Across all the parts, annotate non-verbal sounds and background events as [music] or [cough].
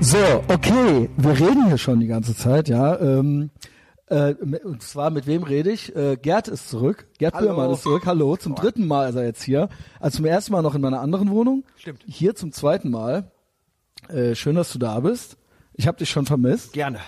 So, okay, wir reden hier schon die ganze Zeit, ja. Ähm, äh, und zwar mit wem rede ich? Äh, Gerd ist zurück. Gerd Hallo. Ist zurück. Hallo. Zum dritten Mal ist er jetzt hier. Also zum ersten Mal noch in meiner anderen Wohnung. Stimmt. Hier zum zweiten Mal. Äh, schön, dass du da bist. Ich habe dich schon vermisst. Gerne.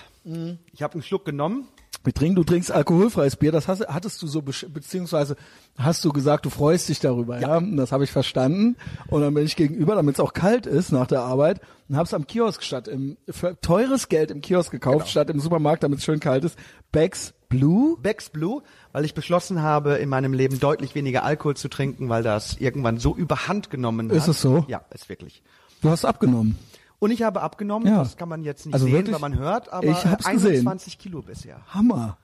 Ich habe einen Schluck genommen. Wir trinken, du trinkst alkoholfreies Bier. Das hast, hattest du so, beziehungsweise hast du gesagt, du freust dich darüber. Ja, Und das habe ich verstanden. Und dann bin ich gegenüber, damit es auch kalt ist nach der Arbeit, und habe es am Kiosk statt im für teures Geld im Kiosk gekauft, statt im Supermarkt, damit es schön kalt ist. Becks Blue. Becks Blue, weil ich beschlossen habe, in meinem Leben deutlich weniger Alkohol zu trinken, weil das irgendwann so überhand genommen hat. Ist es so? Ja, ist wirklich. Du hast abgenommen. Und ich habe abgenommen, Ja. das kann man jetzt nicht Also sehen, wirklich? weil man hört, aber Ich hab's äh, gesehen. 21 Kilo bisher. Hammer.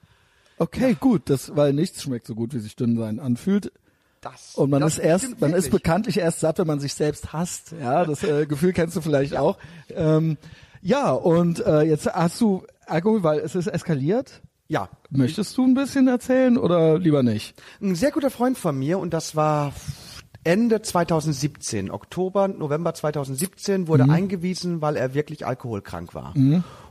Okay, gut. Das, weil nichts schmeckt so gut, wie sich dünn sein anfühlt. Das, Und man das ist erst, man ist wirklich. bekanntlich erst satt, wenn man sich selbst hasst. Ja, das äh, [laughs] Gefühl kennst du vielleicht auch. Ähm, ja, und äh, jetzt hast du Alkohol, weil es ist eskaliert. Ja, Möchtest du ein bisschen erzählen oder lieber nicht? ein sehr guter Freund von mir und das war Ende 2017, Oktober, November 2017 wurde eingewiesen, weil er wirklich alkoholkrank war.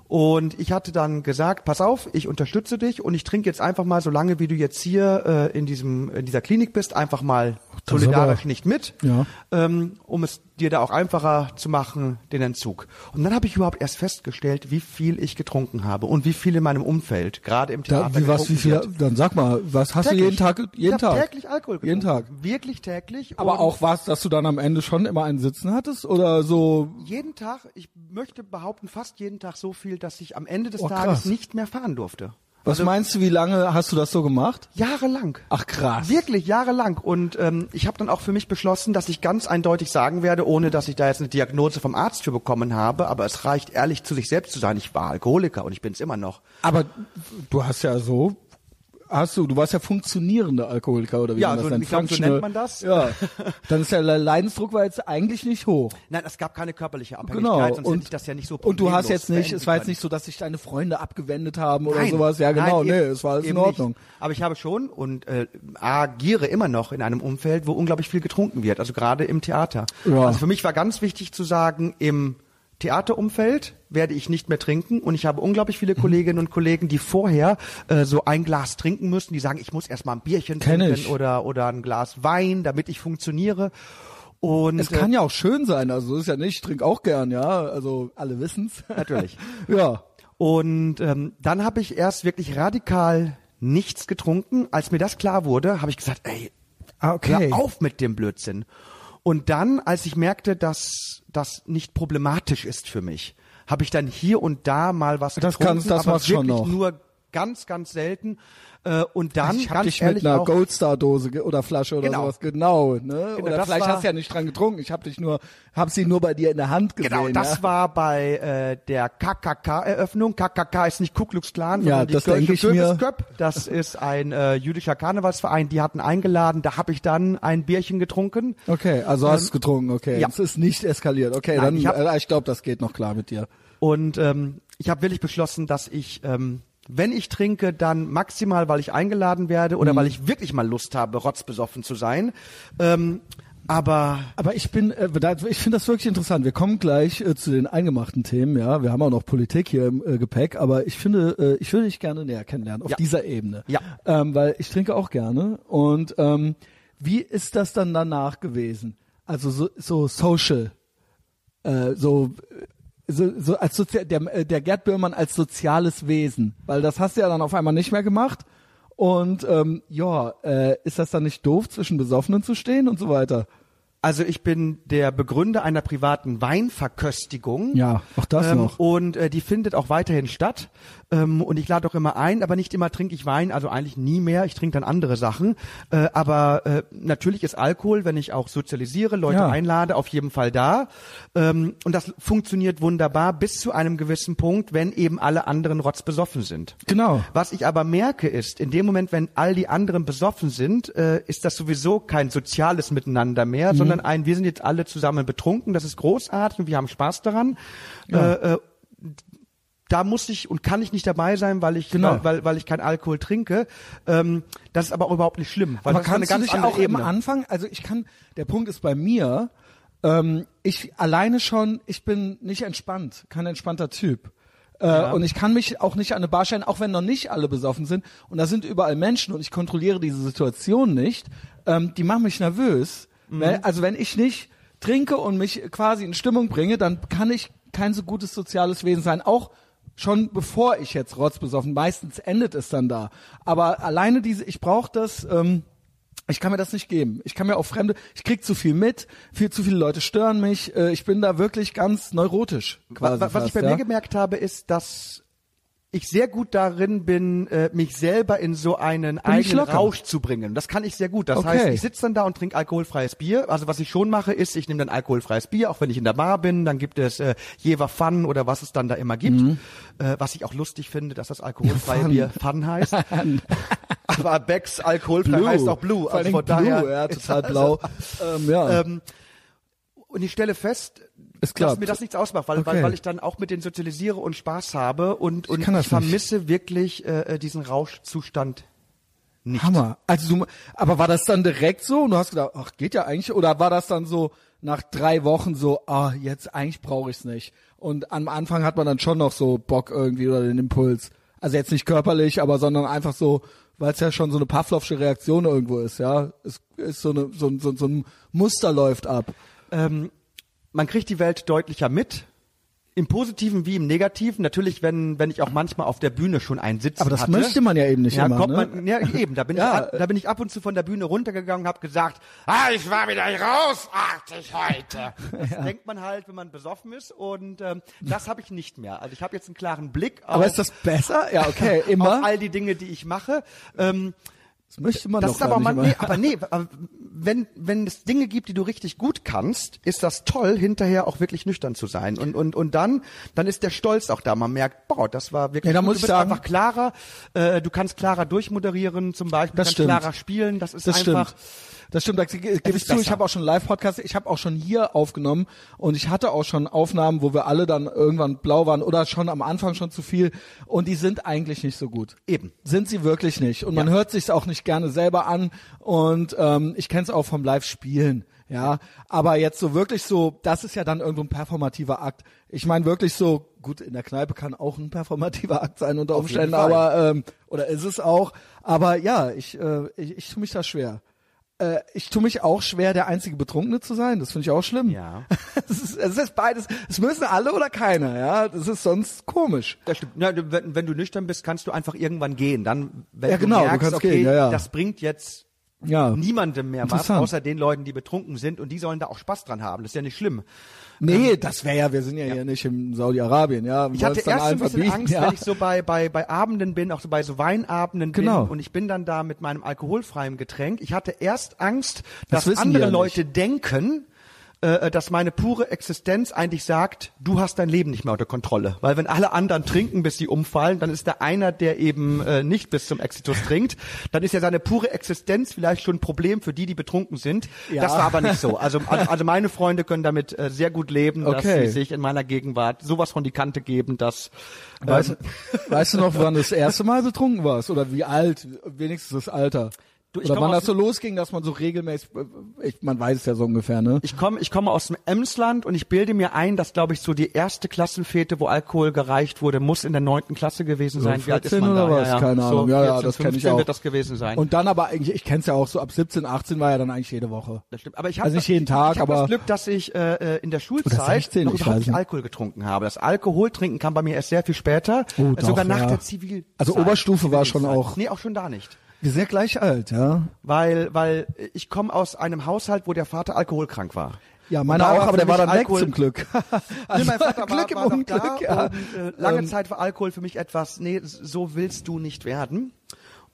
Und ich hatte dann gesagt, pass auf, ich unterstütze dich und ich trinke jetzt einfach mal, solange wie du jetzt hier äh, in diesem in dieser Klinik bist, einfach mal das solidarisch nicht mit, Ja. ähm, um es dir da auch einfacher zu machen, den Entzug. Und dann habe ich überhaupt erst festgestellt, wie viel ich getrunken habe und wie viel in meinem Umfeld, gerade im Theater, Da, wie was, wie viel? wird. Dann sag mal, was hast du jeden Tag? Jeden ich Tag. täglich Alkohol getrunken. Jeden Tag. Wirklich täglich. Aber auch was, dass du dann am Ende schon immer einen Sitzen hattest oder so? jeden Tag, ich möchte behaupten, fast jeden Tag so viel, dass ich am Ende des Oh, Tages nicht mehr fahren durfte. Was meinst du, wie lange hast du das so gemacht? Jahrelang. Ach krass. Wirklich jahrelang. Und ähm, ich habe dann auch für mich beschlossen, dass ich ganz eindeutig sagen werde, ohne dass ich da jetzt eine Diagnose vom Arzt für bekommen habe, aber es reicht ehrlich zu sich selbst zu sein. Ich war Alkoholiker und ich bin es immer noch. Aber du hast ja so, hast du, du warst ja funktionierender Alkoholiker oder wie Ja, man das so- nennt. glaub, so nennt man das. Ja. Dann ist der Leidensdruck war jetzt eigentlich nicht hoch. Nein, es gab keine körperliche Abhängigkeit, Genau. sonst und, hätte ich das ja nicht so und du hast jetzt nicht, es war jetzt nicht so, dass sich deine Freunde abgewendet haben oder Nein, sowas. Ja, genau, nein, nee, eben- es war alles in Ordnung. Nicht. Aber ich habe schon und äh, agiere immer noch in einem Umfeld, wo unglaublich viel getrunken wird, also gerade im Theater. Ja. Also für mich war ganz wichtig zu sagen, im Theaterumfeld werde ich nicht mehr trinken und ich habe unglaublich Mhm. viele Kolleginnen und Kollegen, die vorher äh, so ein Glas trinken müssen, die sagen, ich muss erst mal ein Bierchen Kenn trinken ich. oder oder ein Glas Wein, damit ich funktioniere. Und Es kann ja auch schön sein, also so ist ja nicht, ich trinke auch gern, ja, also alle wissen's. [laughs] Natürlich. ja. Und ähm, dann habe ich erst wirklich radikal nichts getrunken. Als mir das klar wurde, habe ich gesagt, ey, Ah, okay. hör auf mit dem Blödsinn. Und dann, als ich merkte, dass das nicht problematisch ist für mich, habe ich dann hier und da mal was Das getrunken, kannst- das aber machst schon wirklich noch. nur ganz, ganz selten. Äh, und dann, ich hab ganz dich ehrlich mit einer Goldstar-Dose oder Flasche oder Genau. sowas, genau. Ne? oder das vielleicht war- hast du ja nicht dran getrunken. Ich habe dich nur, habe sie nur bei dir in der Hand gesehen. Genau, das ja? war bei äh, der KKK-Eröffnung. KKK ist nicht Ku Klux Klan, Ja, sondern die das Kirche denke ich mir. Das ist ein äh, jüdischer Karnevalsverein. Die hatten eingeladen. Da habe ich dann ein Bierchen getrunken. Okay, also hast du getrunken, okay. ja. Es ist nicht eskaliert. Okay, Nein, dann ich hab- äh, ich glaube, das geht noch klar mit dir. Und ähm, ich habe wirklich beschlossen, dass ich, ähm, wenn ich trinke, dann maximal, weil ich eingeladen werde oder Mhm. weil ich wirklich mal Lust habe, rotzbesoffen zu sein. Ähm, aber Aber ich bin, äh, da, ich finde das wirklich interessant. Wir kommen gleich äh, zu den eingemachten Themen. Ja, wir haben auch noch Politik hier im äh, Gepäck, aber ich finde, äh, ich würde dich gerne näher kennenlernen auf Ja. dieser Ebene. Ja. ähm, weil ich trinke auch gerne. Und ähm, wie ist das dann danach gewesen? Also so, so social, äh, so so, so als Sozi der, äh, der Gerd Böhmermann als soziales Wesen, weil das hast du ja dann auf einmal nicht mehr gemacht. Und ähm, ja, äh, ist das dann nicht doof, zwischen Besoffenen zu stehen und so weiter? Also ich bin der Begründer einer privaten Weinverköstigung. Ja, auch das ähm, noch. Und äh, die findet auch weiterhin statt. Ähm, und ich lade auch immer ein, aber nicht immer trinke ich Wein, also eigentlich nie mehr. Ich trinke dann andere Sachen. Äh, aber äh, natürlich ist Alkohol, wenn ich auch sozialisiere, Leute Ja. einlade, auf jeden Fall da. Ähm, und das funktioniert wunderbar bis zu einem gewissen Punkt, wenn eben alle anderen rotzbesoffen sind. Genau. Was ich aber merke ist, in dem Moment, wenn all die anderen besoffen sind, äh, ist das sowieso kein soziales Miteinander mehr, Mhm. sondern ein, wir sind jetzt alle zusammen betrunken, das ist großartig und wir haben Spaß daran. Äh, äh, da muss ich und kann ich nicht dabei sein, weil ich, Genau. weil, weil, weil ich kein Alkohol trinke. Ähm, das ist aber auch überhagt nicht schlimm, weil Aber das ist eine kannst du ganz dich auch Ebene. im Anfang, also ich kann, der Punkt ist bei mir, ähm, ich alleine schon, ich bin nicht entspannt, kein entspannter Typ. Äh, Und ich kann mich auch nicht an eine Bar stellen, auch wenn noch nicht alle besoffen sind. Und da sind überall Menschen und ich kontrolliere diese Situation nicht. Ähm, die machen mich nervös. Weil, also wenn ich nicht trinke und mich quasi in Stimmung bringe, dann kann ich kein so gutes soziales Wesen sein. Auch schon bevor ich jetzt rotzbesoffen, meistens endet es dann da. Aber alleine diese, ich brauche das, ähm, ich kann mir das nicht geben. Ich kann mir auch Fremde, ich krieg zu viel mit, viel zu viele Leute stören mich. Äh, ich bin da wirklich ganz neurotisch. Quasi was, was fast, ich bei ja? mir gemerkt habe, ist, dass ich sehr gut darin bin, äh, mich selber in so einen ich eigenen. Rausch zu bringen. Das kann ich sehr gut. Das Okay. heißt, ich sitze dann da und trinke alkoholfreies Bier. Also was ich schon mache, ist, ich nehme dann alkoholfreies Bier, auch wenn ich in der Bar bin. Dann gibt es äh, Jever Fun oder was es dann da immer gibt. Äh, was ich auch lustig finde, dass das alkoholfreie Mhm. Fun. Bier Fun heißt. [laughs] Aber Becks alkoholfrei heißt auch Blue. Vor Also von Dingen daher Blue, ja, total [laughs] also- blau. ähm, ja. ähm, und ich stelle fest, Es dass klappt. mir das nichts ausmacht, weil, Okay. weil, weil ich dann auch mit denen sozialisiere und Spaß habe und, und das ich vermisse wirklich äh, diesen Rauschzustand nicht. Hammer. Also du, aber war das dann direkt so und du hast gedacht, ach, geht ja eigentlich, oder war das dann so nach drei Wochen so, ah, jetzt eigentlich brauche ich's nicht. Und am Anfang hat man dann schon noch so Bock irgendwie oder den Impuls. Also jetzt nicht körperlich, aber sondern einfach so, weil es ja schon so eine Pavlovsche Reaktion irgendwo ist, ja. Es ist so eine, so, ein- so, so ein Muster läuft ab. Ähm, man kriegt die Welt deutlicher mit. Im Positiven wie im Negativen. Natürlich, wenn, wenn ich auch manchmal auf der Bühne schon einen Sitzen Aber das hatte. möchte man ja eben nicht ja, immer, kommt ne? man, ja, eben. Da bin, [laughs] Ja. ich, ab- da bin ich ab und zu von der Bühne runtergegangen und habe gesagt, ah, ich war wieder großartig heute. [laughs] Das denkt man halt, wenn man besoffen ist. Und ähm, das habe ich nicht mehr. Also ich habe jetzt einen klaren Blick auf, Aber ist das besser? Ja, okay, [laughs] immer. auf all die Dinge, die ich mache. Ähm, Das möchte man das doch ist aber, man, nicht nee, aber nee, wenn, wenn es Dinge gibt, die du richtig gut kannst, ist das toll, hinterher auch wirklich nüchtern zu sein. Und, und, und dann, dann ist der Stolz auch da. Man merkt, boah, das war wirklich Ja, da muss du ich bist sagen- einfach klarer, äh, du kannst klarer durchmoderieren zum Beispiel, du kannst stimmt. klarer spielen, das ist Das einfach, stimmt. Das stimmt, da gebe ich zu, ich habe auch schon Live-Podcasts, ich habe auch schon hier aufgenommen und ich hatte auch schon Aufnahmen, wo wir alle dann irgendwann blau waren oder schon am Anfang schon zu viel und die sind eigentlich nicht so gut. Eben. Sind sie wirklich nicht. Und man Ja. hört sich's auch nicht gerne selber an und ähm, ich kenne es auch vom Live-Spielen. Ja, aber jetzt so wirklich so, das ist ja dann irgendwo ein performativer Akt. Ich meine wirklich so, gut, in der Kneipe kann auch ein performativer Akt sein unter Auf jeden Umständen, Fall. aber ähm, oder ist es auch. Aber ja, ich, äh, ich, ich tue mich da schwer. Äh, ich tue mich auch schwer, der einzige Betrunkene zu sein. Das finde ich auch schlimm. Ja. [laughs] Es ist, es ist beides. Es müssen alle oder keiner. Ja, das ist sonst komisch. das stimmt. Du- wenn, wenn du nüchtern bist, kannst du einfach irgendwann gehen. Dann, wenn Ja, genau, du du merkst, kannst okay, gehen, ja, ja. das bringt jetzt Ja. niemandem mehr was, außer den Leuten, die betrunken sind und die sollen da auch Spaß dran haben. Das ist ja nicht schlimm. Nee, das wäre ja, wir sind ja, hier nicht in Saudi-Arabien, ja. Ich hatte erst ein bisschen Angst, [laughs] ja. wenn ich so bei, bei, bei Abenden bin, auch so bei so Weinabenden Genau. bin und ich bin dann da mit meinem alkoholfreien Getränk. Ich hatte erst Angst, Das dass andere ja Leute denken, äh, dass meine pure Existenz eigentlich sagt, du hast dein Leben nicht mehr unter Kontrolle. Weil wenn alle anderen trinken, bis sie umfallen, dann ist der einer, der eben äh, nicht bis zum Exitus trinkt, dann ist ja seine pure Existenz vielleicht schon ein Problem für die, die betrunken sind. Ja. Das war aber nicht so. Also, also, also meine Freunde können damit äh, sehr gut leben, dass Okay. sie sich in meiner Gegenwart sowas von die Kante geben, dass Weißt, ähm, weißt du noch, wann du das erste Mal betrunken warst? Oder wie alt? Wenigstens das Alter. Du, ich Oder wann das so losging, dass man so regelmäßig, äh, ich, man weiß es ja so ungefähr, ne? Ich komme ich komme aus dem Emsland und ich bilde mir ein, dass, glaube ich, so die erste Klassenfete, wo Alkohol gereicht wurde, muss in der neunten Klasse gewesen sein. Wie alt ist 14 man oder da? was? Keine so Ahnung. Ja, ja, 14, das kenn ich 15 auch. wird das gewesen sein. Und dann aber eigentlich, ich kenn's ja auch so, ab 17, 18 war ja dann eigentlich jede Woche. das stimmt. Aber ich habe Also nicht jeden Tag, ich hab aber- das Glück, dass ich äh, äh, in der Schulzeit 16, noch ich überhaupt nicht. Alkohol getrunken habe. Das Alkoholtrinken kam bei mir erst sehr viel später, Oh, äh, sogar doch, nach ja. der Zivil. Also Oberstufe war schon auch- Nee, auch schon da nicht. Wir sind ja gleich alt, ja. Weil, weil ich komme aus einem Haushalt, wo der Vater alkoholkrank war. Ja, meiner auch, aber der war dann weg Alkohol- zum Glück. [laughs] Nee, Also mein Vater war, Glück im war Unglück, da ja. und äh, lange Ähm, Zeit war Alkohol für mich etwas, nee, so willst du nicht werden.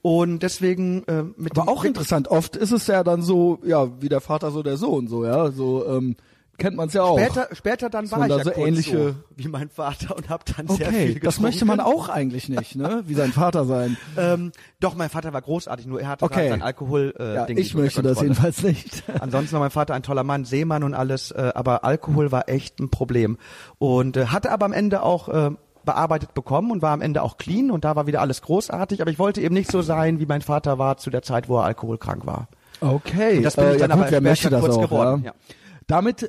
Und deswegen äh, mit Aber auch interessant, oft ist es ja dann so, ja, wie der Vater so der Sohn, so, ja, so, ähm, kennt man's ja auch. Später, später dann war ich ja so kurz ähnliche- so wie mein Vater und habe dann sehr viel Okay, getrunken. das möchte man auch eigentlich nicht, ne, wie sein Vater sein. [laughs] Ähm, doch, mein Vater war großartig, nur er hatte Okay. sein Alkohol. Äh, Ja, Ding ich möchte das jedenfalls nicht. [laughs] Ansonsten war mein Vater ein toller Mann, Seemann und alles, äh, aber Alkohol war echt ein Problem. Und äh, hatte aber am Ende auch äh, bearbeitet bekommen und war am Ende auch clean und da war wieder alles großartig. Aber ich wollte eben nicht so sein, wie mein Vater war zu der Zeit, wo er alkoholkrank war. Okay, Und das bin ich äh, ja dann gut, aber wer möchte das kurz auch, geworden, ja. ja. Damit äh,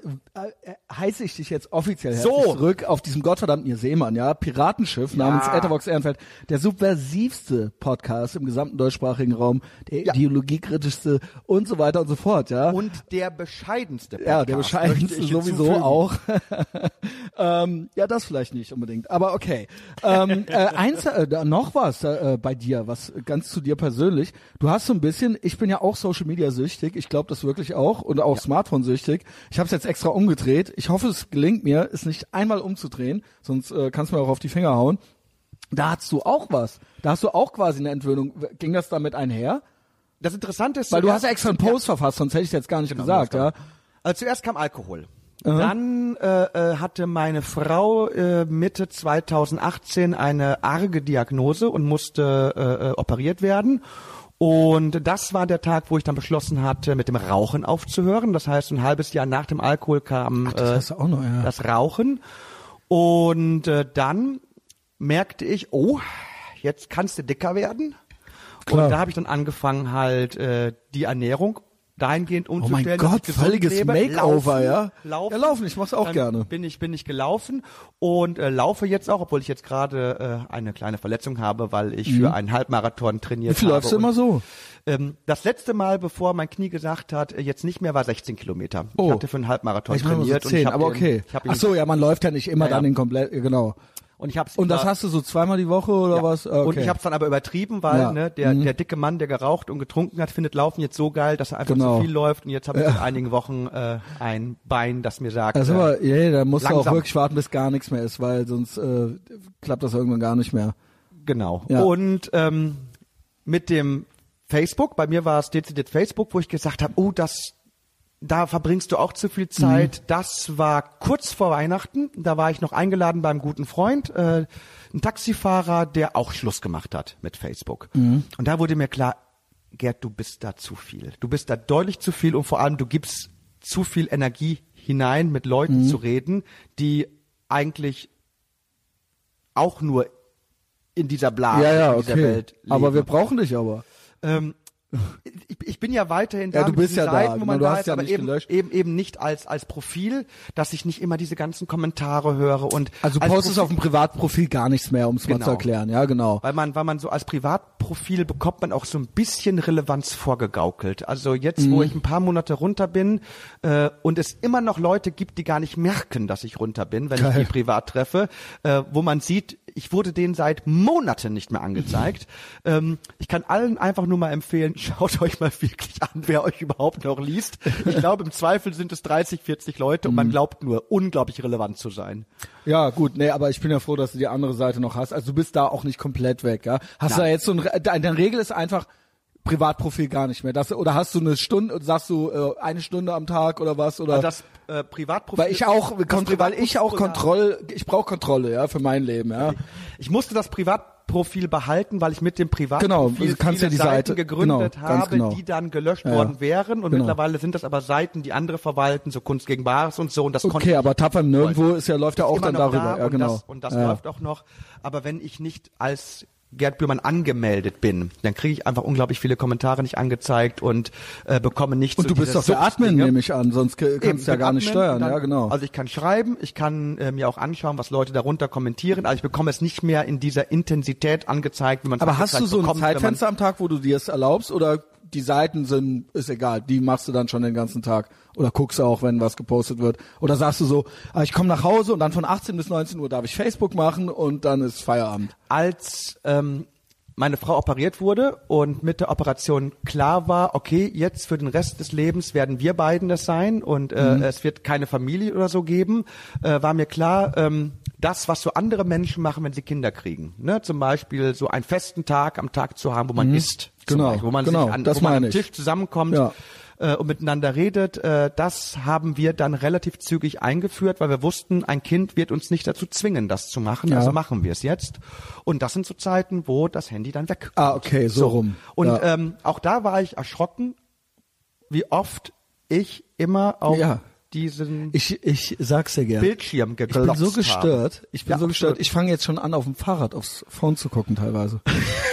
äh, heiße ich dich jetzt offiziell So. zurück auf diesem gottverdammten ihr Seemann, ja, Piratenschiff namens Etherbox Ehrenfeld, der subversivste Podcast im gesamten deutschsprachigen Raum, der Ja. ideologiekritischste und so weiter und so fort, ja. Und der bescheidenste Podcast, ja, der bescheidenste sowieso hinzufügen. auch. [laughs] ähm, ja, das vielleicht nicht unbedingt, aber okay. Ähm, äh, eins, äh, noch was äh, bei dir, was ganz zu dir persönlich. Du hast so ein bisschen, ich bin ja auch Social Media süchtig, ich glaube das wirklich auch und auch Smartphone süchtig. Ich habe es jetzt extra umgedreht. Ich hoffe, es gelingt mir, es nicht einmal umzudrehen, sonst äh, kannst du mir auch auf die Finger hauen. Da hast du auch was. Da hast du auch quasi eine Entwöhnung. Ging das damit einher? Das Interessante ist, Weil du hast ja extra einen Post verfasst, sonst hätte ich jetzt gar nicht gesagt, ja. Also zuerst kam Alkohol. Dann äh, äh, hatte meine Frau äh, Mitte 2018 eine arge Diagnose und musste äh, äh, operiert werden. Und das war der Tag, wo ich dann beschlossen hatte, mit dem Rauchen aufzuhören. Das heißt, ein halbes Jahr nach dem Alkohol kam das äh, noch, ja. das Rauchen. Und äh, dann merkte ich, oh, jetzt kannst du dicker werden. Klar. Und da habe ich dann angefangen, halt äh, die Ernährung dahingehend Oh mein umzustellen. Gott, völliges. Makeover, ja? Laufen. Ja, laufen, ich mach's auch Dann gerne. Bin ich, bin ich gelaufen und äh, laufe jetzt auch, obwohl ich jetzt gerade äh, eine kleine Verletzung habe, weil ich für einen Halbmarathon trainiert Mhm. Wie viel habe. läufst du immer so? Ähm, das letzte Mal, bevor mein Knie gesagt hat, äh, jetzt nicht mehr, war 16 Kilometer. Oh. Ich hatte für einen Halbmarathon Ich nur so trainiert und 10, ich aber okay. Ich Ach so, ja, man läuft ja nicht immer Ja, ja. dann in komplett, genau. Und ich hab's Und das hast du so zweimal die Woche oder Ja. was? Okay. Und ich habe es dann aber übertrieben, weil Ja. ne, der, Mhm. der dicke Mann, der geraucht und getrunken hat, findet Laufen jetzt so geil, dass er einfach Genau. zu viel läuft. Und jetzt habe ich seit einigen Wochen äh, ein Bein, das mir sagt, also äh, yeah, da musst du auch langsam. wirklich warten, bis gar nichts mehr ist, weil sonst äh, klappt das irgendwann gar nicht mehr. genau. Ja. Und ähm, mit dem Facebook, bei mir war es dezidiert Facebook, wo ich gesagt habe, oh, das da verbringst du auch zu viel Zeit. Mhm. Das war kurz vor Weihnachten. Da war ich noch eingeladen beim guten Freund, äh, ein Taxifahrer, der auch Schluss gemacht hat mit Facebook. Mhm. Und da wurde mir klar, Gerd, du bist da zu viel. Du bist da deutlich zu viel und vor allem du gibst zu viel Energie hinein, mit Mhm. Leuten zu reden, die eigentlich auch nur in dieser Blase, ja, ja, in dieser okay. Welt leben. Aber wir brauchen dich aber. Ähm, ich, ich bin ja weiterhin da Ja, du bist ja da, Seiten, wo genau, man du da hast ist, ja aber nicht eben, gelöscht. eben eben nicht als als Profil, dass ich nicht immer diese ganzen Kommentare höre und Also du als postest Profil- auf dem Privatprofil gar nichts mehr, um es mal Genau. zu erklären. Ja, genau. weil man, weil man so als Privatprofil bekommt man auch so ein bisschen Relevanz vorgegaukelt. Also jetzt, Mhm. wo ich ein paar Monate runter bin äh, und es immer noch Leute gibt, die gar nicht merken, dass ich runter bin, wenn ich Geil. die privat treffe, äh, wo man sieht, ich wurde denen seit Monaten nicht mehr angezeigt. [laughs] ähm, ich kann allen einfach nur mal empfehlen, [laughs] schaut euch mal wirklich an, wer euch überhaupt noch liest. Ich glaube, im Zweifel sind es 30, 40 Leute und man Mhm. glaubt nur, unglaublich relevant zu sein. Ja, gut, nee, aber ich bin ja froh, dass du die andere Seite noch hast. Also du bist da auch nicht komplett weg, ja. Hast du da Nein. jetzt so ein, deine Regel ist einfach Privatprofil gar nicht mehr. Das, oder hast du eine Stunde, sagst du äh, eine Stunde am Tag oder was? Oder Also das äh, Privatprofil. weil ich auch, weil ich auch Privatprofil- Kontroll, ich brauche Kontrolle, ja, für mein Leben, ja. Ich musste das Privatprofil behalten, weil ich mit dem Genau, Privatprofil du kannst viele ja die Seiten Seite- gegründet genau, habe, genau. die dann gelöscht Ja, worden wären. Und Genau. mittlerweile sind das aber Seiten, die andere verwalten, so Kunst gegen Bares und so. Und das Okay, aber tapfer nirgendwo ist ja läuft ja auch dann darüber, da ja und genau. Das, und das ja. läuft auch noch. Aber wenn ich nicht als Gerd Bührmann angemeldet bin, dann kriege ich einfach unglaublich viele Kommentare nicht angezeigt und äh, bekomme nicht Und du bist doch der Admin, Suchtdinge. nehme ich an, sonst kannst Eben, du ja gar nicht Admin steuern, und dann- ja genau. Also ich kann schreiben, ich kann äh, mir auch anschauen, was Leute darunter kommentieren, aber ich bekomme es nicht mehr in dieser Intensität angezeigt, wie man es Aber hast du so ein Zeitfenster am Tag, wo du dir es erlaubst oder die Seiten sind, ist egal, die machst du dann schon den ganzen Tag oder guckst auch, wenn was gepostet wird oder sagst du so, ah, ich komme nach Hause und dann von 18 bis 19 Uhr darf ich Facebook machen und dann ist Feierabend. als ähm, meine Frau operiert wurde und mit der Operation klar war, okay, jetzt für den Rest des Lebens werden wir beiden das sein und äh, Mhm. es wird keine Familie oder so geben, äh, war mir klar, ähm, das, was so andere Menschen machen, wenn sie Kinder kriegen. Ne? Zum Beispiel so einen festen Tag am Tag zu haben, wo man isst. Genau, Beispiel, wo man genau, sich an, das wo man am. Tisch zusammenkommt. Ja. äh, und miteinander redet, äh, das haben wir dann relativ zügig eingeführt, weil wir wussten, ein Kind wird uns nicht dazu zwingen, das zu machen, Ja. also machen wir es jetzt. Und das sind so Zeiten, wo das Handy dann weg. Ah, okay, so, rum. Und ja. ähm, auch da war ich erschrocken, wie oft ich immer auf Ja. Diesen ich, ich sag's dir gerne. Bildschirm Ich bin so gestört. Ich bin Ja, so gestört. Ich fange jetzt schon an, auf dem Fahrrad aufs Phone zu gucken teilweise.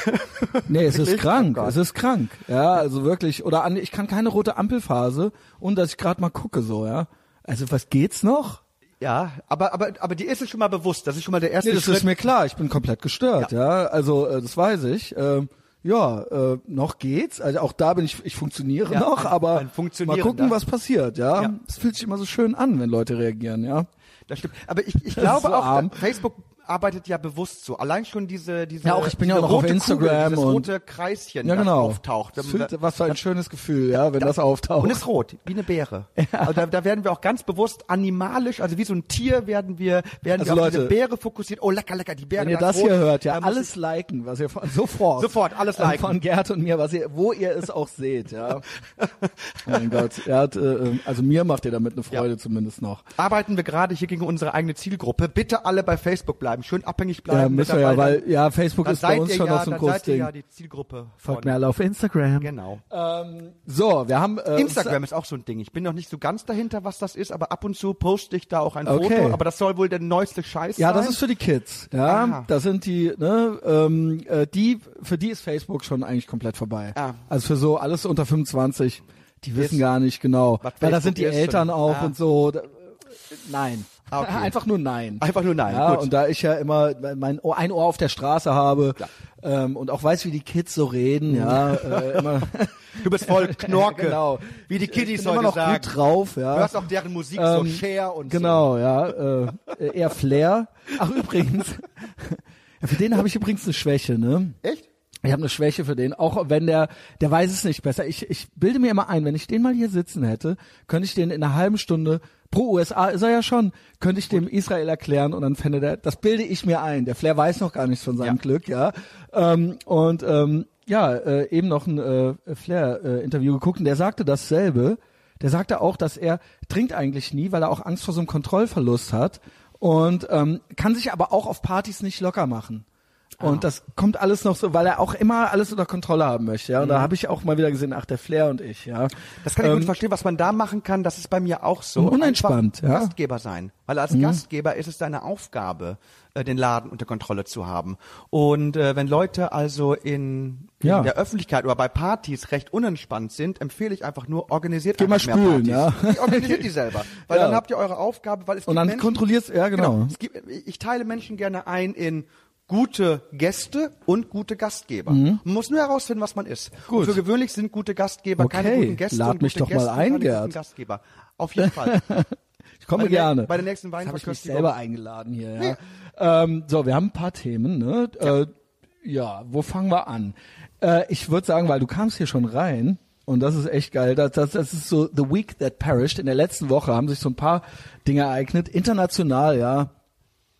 [laughs] nee, es ist krank. Oh Gott. es ist krank. Ja, also wirklich. Oder an, ich kann keine rote Ampelphase und dass ich gerade mal gucke so, ja. Also was geht's noch? Ja, aber, aber, aber dir ist es schon mal bewusst, das ist schon mal der erste Nee, das Schritt. ist mir klar, ich bin komplett gestört, ja. Also äh, das weiß ich. Ähm, ja, äh, noch geht's. Also auch da bin ich, ich funktioniere Ja, noch, aber mal gucken, was passiert, ja. Ja. Es fühlt sich immer so schön an, wenn Leute reagieren, ja. Das stimmt. Aber ich, ich glaube so auch. Facebook arbeitet ja bewusst so. Allein schon diese, diese, Ja, auch ich bin ja auch noch auf Instagram Kugel, dieses und- rote Kreischen, Ja, das genau. auftaucht. Das fühlt, was für ein schönes Gefühl, ja, wenn das, Und auftaucht. ist rot, wie eine Beere. [laughs] Also da, da werden wir auch ganz bewusst animalisch, also wie so ein Tier werden wir, werden Also wir auf diese Beere fokussiert. Oh, lecker, lecker, die Beere. Wenn ihr da das rot. hier hört, ja, alles liken, was ihr von, sofort. Sofort, alles Ähm, liken. Von Gerd und mir, was ihr, wo ihr es auch seht, ja. [laughs] mein Gott, er hat, äh, also mir macht ihr damit eine Freude Ja. zumindest noch. arbeiten wir gerade hier gegen unsere eigene Zielgruppe. Bitte alle bei Facebook bleiben, schön abhängig bleiben. Ja, müssen wir ja, weil, ja, Facebook ist bei uns schon ja, noch so ein ihr Großding. ja die Zielgruppe. Folgt mir alle auf Instagram. Genau. Ähm, so, wir haben äh, Instagram ist auch so ein Ding. Ich bin noch nicht so ganz dahinter, was das ist, aber ab und zu poste ich da auch ein Okay. Foto. Aber das soll wohl der neueste Scheiß Ja, sein. das ist für die Kids. Ja, Aha. das sind die, ne, ähm, äh, die, für die ist Facebook schon eigentlich komplett vorbei. Ah. Also für so alles unter 25, die wissen Ist- gar nicht genau, weil da sind die Eltern und- auch ah. und so. Da, äh, nein. Ah, okay. [laughs] Einfach nur nein. Einfach nur nein, Ja, gut. und da ich ja immer mein Ohr, ein Ohr auf der Straße habe Ja. ähm, und auch weiß, wie die Kids so reden, ja, äh, immer [laughs] Du bist voll [laughs] Knorke. genau. Wie die Kiddies bin immer heute noch sagen. gut drauf, ja. Du hörst auch deren Musik so Ähm, Share und Genau, ja. Äh, eher Flair. Ach übrigens, für den habe ich übrigens eine Schwäche, ne? so. Echt? Ich habe eine Schwäche für den, auch wenn der, der weiß es nicht besser. Ich, ich bilde mir immer ein, wenn ich den mal hier sitzen hätte, könnte ich den in einer halben Stunde, pro USA ist er ja schon, könnte ich dem Israel erklären und dann fände der, das bilde ich mir ein. Der Flair weiß noch gar nichts von seinem Ja. Glück, ja. Ähm, und ähm, ja, äh, eben noch ein äh, Flair-Interview geguckt und der sagte dasselbe. Der sagte auch, dass er trinkt eigentlich nie, weil er auch Angst vor so einem Kontrollverlust hat und ähm, kann sich aber auch auf Partys nicht locker machen. Und das kommt alles noch so, weil er auch immer alles unter Kontrolle haben möchte. Ja, und da habe ich auch mal wieder gesehen, ach der Flair und ich. Ja, Mhm. Das kann ich Ähm, gut verstehen, was man da machen kann. Das ist bei mir auch so. Unentspannt, ja. Mhm. Gastgeber sein. Weil als Gastgeber ist es deine Aufgabe, äh, den Laden unter Kontrolle zu haben. Und äh, wenn Leute also in, in Ja. der Öffentlichkeit oder bei Partys recht unentspannt sind, empfehle ich einfach nur, organisiert Geh mal einfach mehr spülen, Partys. ja. Organisiert die selber. Weil [laughs] Ja. dann habt ihr eure Aufgabe, weil es Und dann Menschen, kontrollierst, ja genau. Es gibt, ich teile Menschen gerne ein in gute Gäste und gute Gastgeber. Mhm. Man muss nur herausfinden, was man ist. Gut. Und für gewöhnlich sind gute Gastgeber keine Okay, guten Gäste lad und mich gute doch mal Gäste ein, keine Gerd. guten Gastgeber. Auf jeden Fall. [laughs] Ich komme Bei der- gerne. bei der nächsten Jetzt habe ich mich selber eingeladen hier. Ja. Ähm, so, wir haben ein paar Themen. Ne? Ja. Äh, ja, wo fangen wir an? Äh, ich würde sagen, weil du kamst hier schon rein. Und das ist echt geil. Das, das, das ist so The Week That Perished. In der letzten Woche haben sich so ein paar Dinge ereignet. International, ja.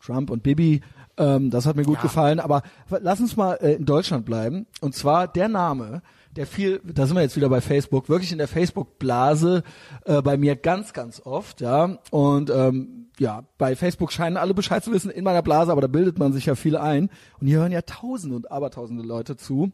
Trump und Bibi. Ähm, das hat mir gut Ja. gefallen. Aber lass uns mal äh, in Deutschland bleiben. Und zwar der Name, der viel, da sind wir jetzt wieder bei Facebook, wirklich in der Facebook-Blase äh, bei mir ganz, ganz oft, ja. Und ähm, ja, bei Facebook scheinen alle Bescheid zu wissen in meiner Blase, aber da bildet man sich ja viel ein. Und hier hören ja tausende und abertausende Leute zu.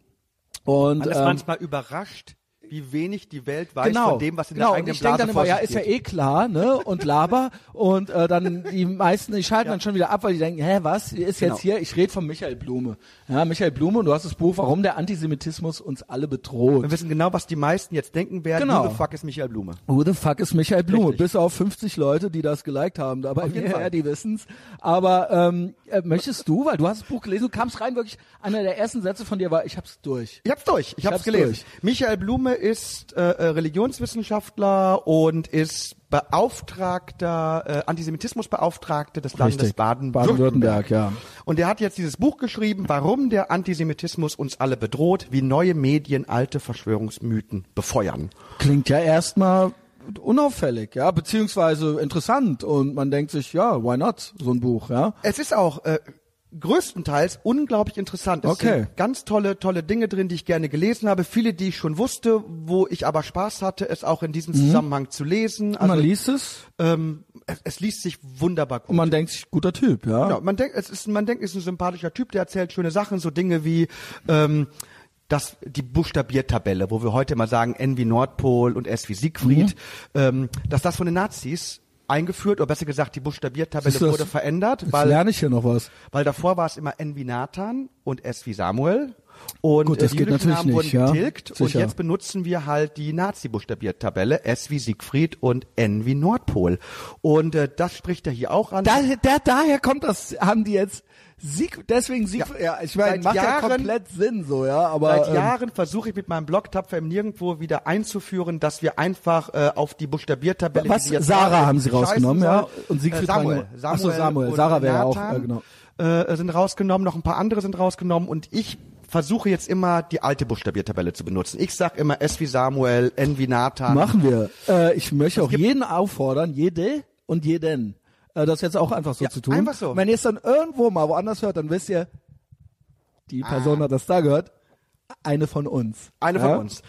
Und Man ist ähm, manchmal überrascht, wie wenig die Welt weiß genau, von dem, was in genau. der und eigenen ich denke Blase dann immer, ja, ist ja eh klar, ne? Und laber und äh, dann die meisten, die schalten dann schon wieder ab, weil die denken, hä, was ist Genau. jetzt hier? Ich rede von Michael Blume. Ja, Michael Blume, und du hast das Buch, warum der Antisemitismus uns alle bedroht. Wir wissen genau, was die meisten jetzt denken werden. Genau. Who the fuck ist Michael Blume? Who the fuck ist Michael Blume? Richtig. Bis auf 50 Leute, die das geliked haben, da bei Auf [laughs] jeden Fall. ja, die wissen's. Aber ähm, äh, möchtest du, weil du hast das Buch gelesen, du kamst rein, wirklich, einer der ersten Sätze von dir war, ich hab's durch. Ich hab's durch, ich hab's, hab's gelesen. durch. Michael Blume ist äh, äh, Religionswissenschaftler und ist Beauftragter, äh, Antisemitismusbeauftragter des Landes Richtig. Baden-Württemberg. Baden-Württemberg, ja. Und er hat jetzt dieses Buch geschrieben, warum der Antisemitismus uns alle bedroht, wie neue Medien alte Verschwörungsmythen befeuern. Klingt ja erstmal unauffällig, ja, beziehungsweise interessant und man denkt sich, ja, why not, so ein Buch, ja. Es ist auch äh, größtenteils unglaublich interessant. Es Okay. sind ganz tolle, tolle Dinge drin, die ich gerne gelesen habe. Viele, die ich schon wusste, wo ich aber Spaß hatte, es auch in diesem Zusammenhang zu lesen. Mhm. Und man Also, liest es ähm, es, es liest sich wunderbar gut. und man denkt sich, guter Typ, ja. Ja, man denkt, es ist, man denkt, es ist ein sympathischer Typ, der erzählt schöne Sachen, so Dinge wie ähm, das, die Buchstabiertabelle, wo wir heute mal sagen N wie Nordpol und S wie Siegfried, Mhm. ähm, dass das von den Nazis eingeführt, oder besser gesagt, die Buchstabiertabelle du, das- wurde verändert, weil, lerne ich hier noch was. weil davor war es immer N wie Nathan und S wie Samuel. Und Gut, das äh, die geht Namen nicht, wurden ja. getilgt und Sicher. jetzt benutzen wir halt die Nazi-Buchstabiertabelle S wie Siegfried und N wie Nordpol. Und äh, das spricht er hier auch an. Da, da, daher kommt das, haben die jetzt Sieg, deswegen Sieg, ja, Ja, ich meine, macht ja Jahren- komplett Sinn so, ja, aber Seit ähm, Jahren versuche ich mit meinem Blog Tapfer im Nirgendwo wieder einzuführen, dass wir einfach äh, auf die Buchstabiertabelle. Was? die Sarah haben sie rausgenommen, ja, soll, und Siegfried äh, Samuel. Samuel, Ach so, Samuel. Sarah wäre ja auch, äh, genau. äh, sind rausgenommen, noch ein paar andere sind rausgenommen und ich versuche jetzt immer die alte Buchstabiertabelle zu benutzen. Ich sag immer S wie Samuel, N wie Nathan. machen wir. Äh, ich möchte auch gibt- jeden auffordern, jede und jeden, äh, das jetzt auch einfach so Ja, zu tun. einfach so. Wenn ihr es dann irgendwo mal woanders hört, dann wisst ihr, die Person hat das da gehört, eine von uns. Eine von Ja? uns.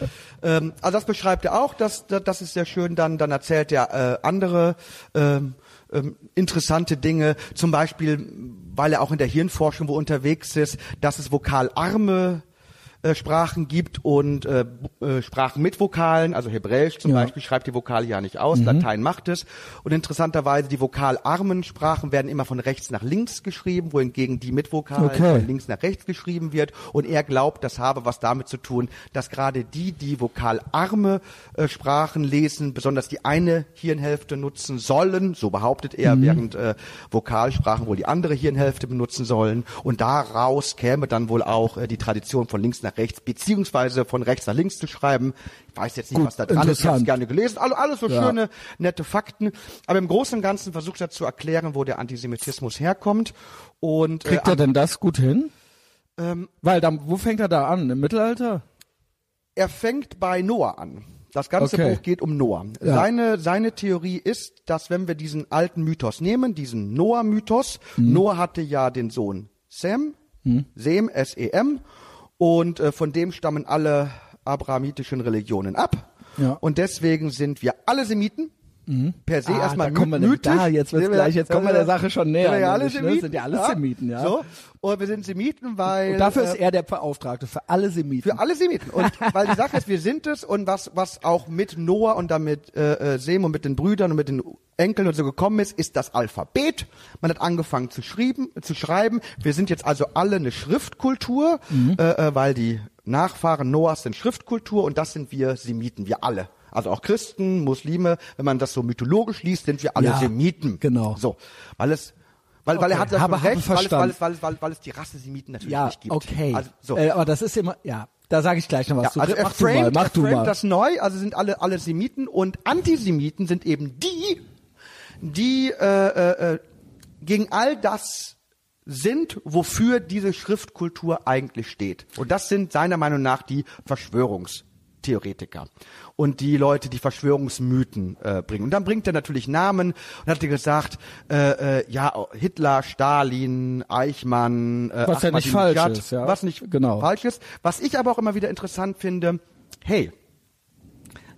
Ähm, also das beschreibt er auch, das, das, das ist sehr schön. Dann, dann erzählt er äh, andere ähm, ähm, interessante Dinge, zum Beispiel, weil er auch in der Hirnforschung wo unterwegs ist, dass es vokalarme äh, Sprachen gibt und äh, äh, Sprachen mit Vokalen, also Hebräisch zum Ja. Beispiel schreibt die Vokale ja nicht aus, Latein macht es. Und interessanterweise die vokalarmen Sprachen werden immer von rechts nach links geschrieben, wohingegen die mit Vokalen Okay. von links nach rechts geschrieben wird. Und er glaubt, das habe was damit zu tun, dass gerade die, die vokalarme äh, Sprachen lesen, besonders die eine Hirnhälfte nutzen sollen, so behauptet er, während äh, Vokalsprachen wohl die andere Hirnhälfte benutzen sollen. Und daraus käme dann wohl auch äh, die Tradition von links nach rechts, beziehungsweise von rechts nach links zu schreiben. Ich weiß jetzt nicht, Gut, was da dran ist, ich habe interessant. gerne gelesen. Also alles so Ja. schöne, nette Fakten. Aber im Großen und Ganzen versucht er zu erklären, wo der Antisemitismus herkommt. Und äh, Kriegt er denn das gut hin? ähm, Weil dann, wo fängt er da an? Im Mittelalter? er fängt bei Noah an. Das ganze Okay. Buch geht um Noah. Ja. Seine, seine Theorie ist, dass wenn wir diesen alten Mythos nehmen, diesen Noah-Mythos, Mhm. Noah hatte ja den Sohn Sem, Sem, S-E-M, und äh, von dem stammen alle abrahamitischen Religionen ab. Ja. Und deswegen sind wir alle Semiten. Per se Ah, erstmal da mythisch. da, jetzt wird's gleich, jetzt kommen wir der Sache schon näher, Sind wir ja alle nämlich, ne? Semiten. Sind ja alles Semiten, ja. So. Und wir sind Semiten, weil... Und dafür äh, ist er der Beauftragte für alle Semiten. für alle Semiten. Und [laughs] weil die Sache ist, wir sind es und was, was auch mit Noah und damit äh, äh, Sem und mit den Brüdern und mit den Enkeln und so gekommen ist, ist das Alphabet. Man hat angefangen zu, schreiben, zu schreiben. Wir sind jetzt also alle eine Schriftkultur, äh, äh, weil die Nachfahren Noahs sind Schriftkultur und das sind wir Semiten, wir alle. Also auch Christen, Muslime, wenn man das so mythologisch liest, sind wir alle Ja, Semiten. genau. So, weil es weil, weil er Okay, hat das habe- recht, weil es, weil, es, weil, es, weil, weil es die Rasse Semiten natürlich ja, nicht gibt. okay. Also, so. äh, aber das ist immer, ja, da sage ich gleich noch was Ja, zu. also mach du mal, mach du mal. das neu, also sind alle, alle Semiten und Antisemiten sind eben die, die äh, äh, äh, gegen all das sind, wofür diese Schriftkultur eigentlich steht. Und das sind seiner Meinung nach die Verschwörungstheoretiker und die Leute, die Verschwörungsmythen äh, bringen. Und dann bringt er natürlich Namen und hat gesagt, äh, äh, ja, Hitler, Stalin, Eichmann, äh, Was ja nicht falsch ist, ja. was nicht Genau. falsch ist. Was ich aber auch immer wieder interessant finde, hey,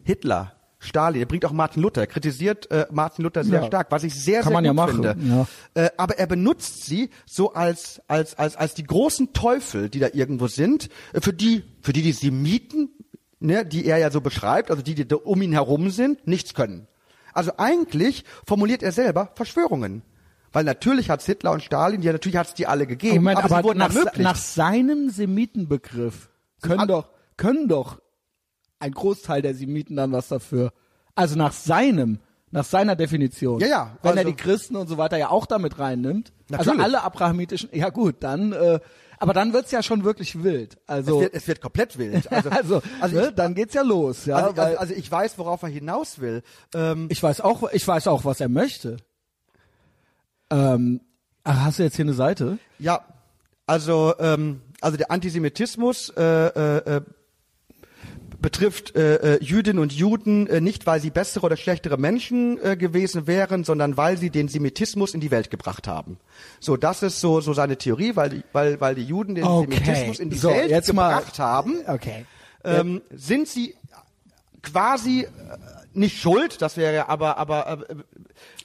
Hitler, Stalin, er bringt auch Martin Luther, er kritisiert äh, Martin Luther sehr Ja. stark, was ich sehr, Kann sehr man ja gut machen, finde. ja. Äh, aber er benutzt sie so als, als, als, als die großen Teufel, die da irgendwo sind, äh, für die, für die die Semiten, ne, die er ja so beschreibt, also die, die da um ihn herum sind, nichts können. Also eigentlich formuliert er selber Verschwörungen. Weil natürlich hat's Hitler und Stalin, ja natürlich hat's die alle gegeben, Moment, aber, aber, wurden nach, ermöglicht. nach seinem Semitenbegriff können doch, können doch ein Großteil der Semiten dann was dafür. Also nach seinem, nach seiner Definition. Ja, ja, Wenn er also- die Christen und so weiter ja auch damit reinnimmt. Also Natürlich. alle abrahamitischen, ja gut, dann, äh, aber dann wird's ja schon wirklich wild. Also, es, wird, es wird komplett wild. [laughs] also, Also, also, ne, ich, dann geht's ja los, ja. also, weil, also, also ich weiß, worauf er hinaus will. Ähm, ich weiß auch, ich weiß auch, was er möchte. Ähm, ach, hast du jetzt hier eine Seite? Ja, also ähm, also der Antisemitismus äh, äh, äh, betrifft äh, äh, Jüdinnen und Juden äh, nicht, weil sie bessere oder schlechtere Menschen äh, gewesen wären, sondern weil sie den Semitismus in die Welt gebracht haben. So, das ist so so seine Theorie, weil die, weil weil die Juden den Semitismus in die so, Welt jetzt mal, gebracht haben. Okay. Ähm, sind sie quasi äh, nicht schuld, das wäre aber, aber äh,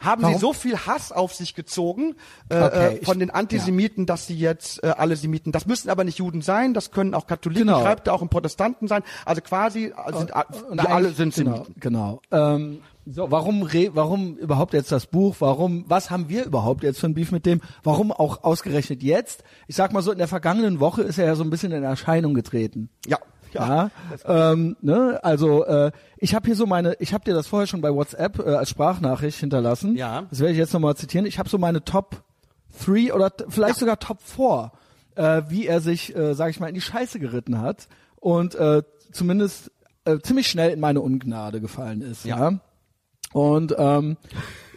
haben Warum? sie so viel Hass auf sich gezogen äh, Okay, äh, von den Antisemiten, dass sie jetzt äh, alle Semiten, das müssen aber nicht Juden sein, das können auch Katholiken, Genau. schreibt er auch im Protestanten sein, also quasi äh, sind, a- Und die alle sind genau, Semiten. genau. Ähm, so, warum, re warum überhaupt jetzt das Buch? Warum, was haben wir überhaupt jetzt für ein Beef mit dem? Warum auch ausgerechnet jetzt? Ich sag mal so, in der vergangenen Woche ist er ja so ein bisschen in Erscheinung getreten. Ja. Ja, ähm, ne, also äh, ich habe hier so meine, ich habe dir das vorher schon bei WhatsApp äh, als Sprachnachricht hinterlassen. Ja. Das werde ich jetzt nochmal zitieren. Ich habe so meine Top 3 oder vielleicht sogar Top 4, äh, wie er sich, äh, sage ich mal, in die Scheiße geritten hat und äh, zumindest äh, ziemlich schnell in meine Ungnade gefallen ist. Ja. Ja. Und ähm,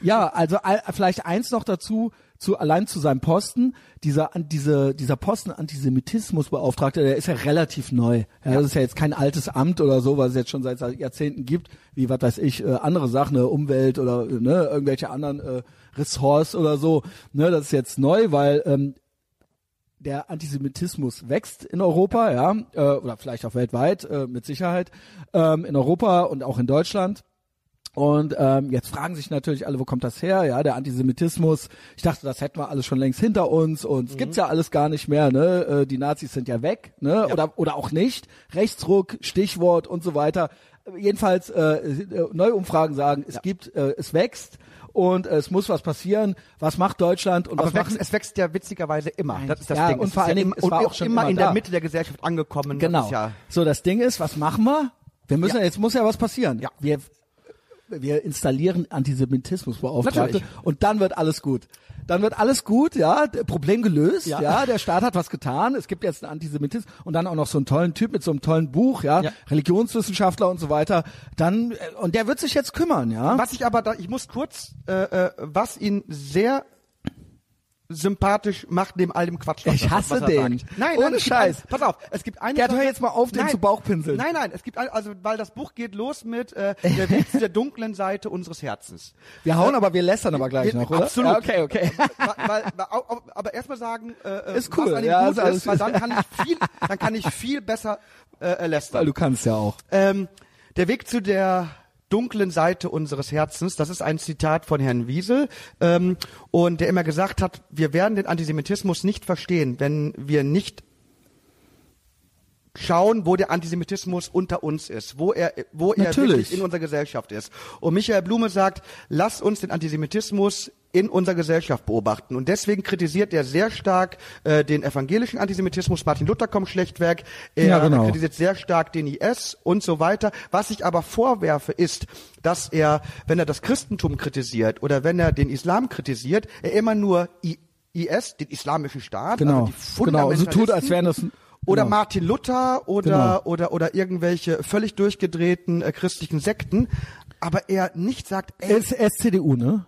ja, also all, vielleicht eins noch dazu, zu allein zu seinem Posten, dieser an diese dieser Posten Antisemitismusbeauftragter, der ist ja relativ neu. Ja, Das ist ja jetzt kein altes Amt oder so, was es jetzt schon seit Jahrzehnten gibt, wie was weiß ich, äh, andere Sachen, ne, Umwelt oder ne, irgendwelche anderen äh, Ressorts oder so. Ne, das ist jetzt neu, weil ähm, der Antisemitismus wächst in Europa, ja, äh, oder vielleicht auch weltweit, äh, mit Sicherheit, ähm, in Europa und auch in Deutschland. Und ähm, jetzt fragen sich natürlich alle, wo kommt das her? Ja, der Antisemitismus. Ich dachte, das hätten wir alles schon längst hinter uns und es gibt's ja alles gar nicht mehr. Ne, äh, die Nazis sind ja weg, ne, oder oder auch nicht. Rechtsruck, Stichwort und so weiter. Jedenfalls äh, neue Umfragen sagen, es gibt, äh, es wächst und äh, es muss was passieren. Was macht Deutschland und Aber was es wächst, machen es wächst ja witzigerweise immer. Das ist das Ja, Ding. und vor ist allen ja im- es und auch schon immer immer in der Mitte der Gesellschaft angekommen. Das Genau. ist ja, so, das Ding ist, was machen wir? Wir müssen, Ja. jetzt muss ja was passieren. Ja. Wir, wir installieren Antisemitismusbeauftragte und dann wird alles gut. Dann wird alles gut, ja, Problem gelöst, ja. Ja. der Staat hat was getan, es gibt jetzt einen Antisemitismus und dann auch noch so einen tollen Typ mit so einem tollen Buch, ja, Ja. Religionswissenschaftler und so weiter, dann, äh, und der wird sich jetzt kümmern, ja. Was ich aber da, ich muss kurz, äh, äh, was ihn sehr sympathisch macht neben all dem Quatsch. was Ich hasse was den. Sagt. Nein, Ohne Scheiß. Ein, pass auf, es gibt eine. Gerd, hör jetzt mal auf, den nein, zu Bauchpinseln. Nein, nein, es gibt ein, also weil das Buch geht los mit äh, [laughs] der Weg zu der dunklen Seite unseres Herzens. Wir hauen aber, wir lästern aber gleich wir- noch, oder? absolut. Ja, okay, okay. weil, weil, aber erstmal sagen, äh, äh, Ist cool, was an ihm ja, gut ist alles- ist, weil dann kann ich viel, dann kann ich viel besser äh, äh, lästern. Weil du kannst ja auch. Ähm, der Weg zu der dunklen Seite unseres Herzens, das ist ein Zitat von Herrn Wiesel, ähm, und der immer gesagt hat, wir werden den Antisemitismus nicht verstehen, wenn wir nicht schauen, wo der Antisemitismus unter uns ist, wo er, wo er Natürlich. wirklich in unserer Gesellschaft ist. Und Michael Blume sagt, lass uns den Antisemitismus in unserer Gesellschaft beobachten. Und deswegen kritisiert er sehr stark äh, den evangelischen Antisemitismus. Martin Luther kommt schlecht weg. Er Ja, genau. kritisiert sehr stark den IS und so weiter. Was ich aber vorwerfe, ist, dass er, wenn er das Christentum kritisiert oder wenn er den Islam kritisiert, er immer nur I IS, den islamischen Staat, Genau. also die Genau. So tut, als wären das, oder genau. Martin Luther oder Genau. oder oder irgendwelche völlig durchgedrehten äh, christlichen Sekten, aber er nicht sagt, ey, Er ist, er ist CDU, ne?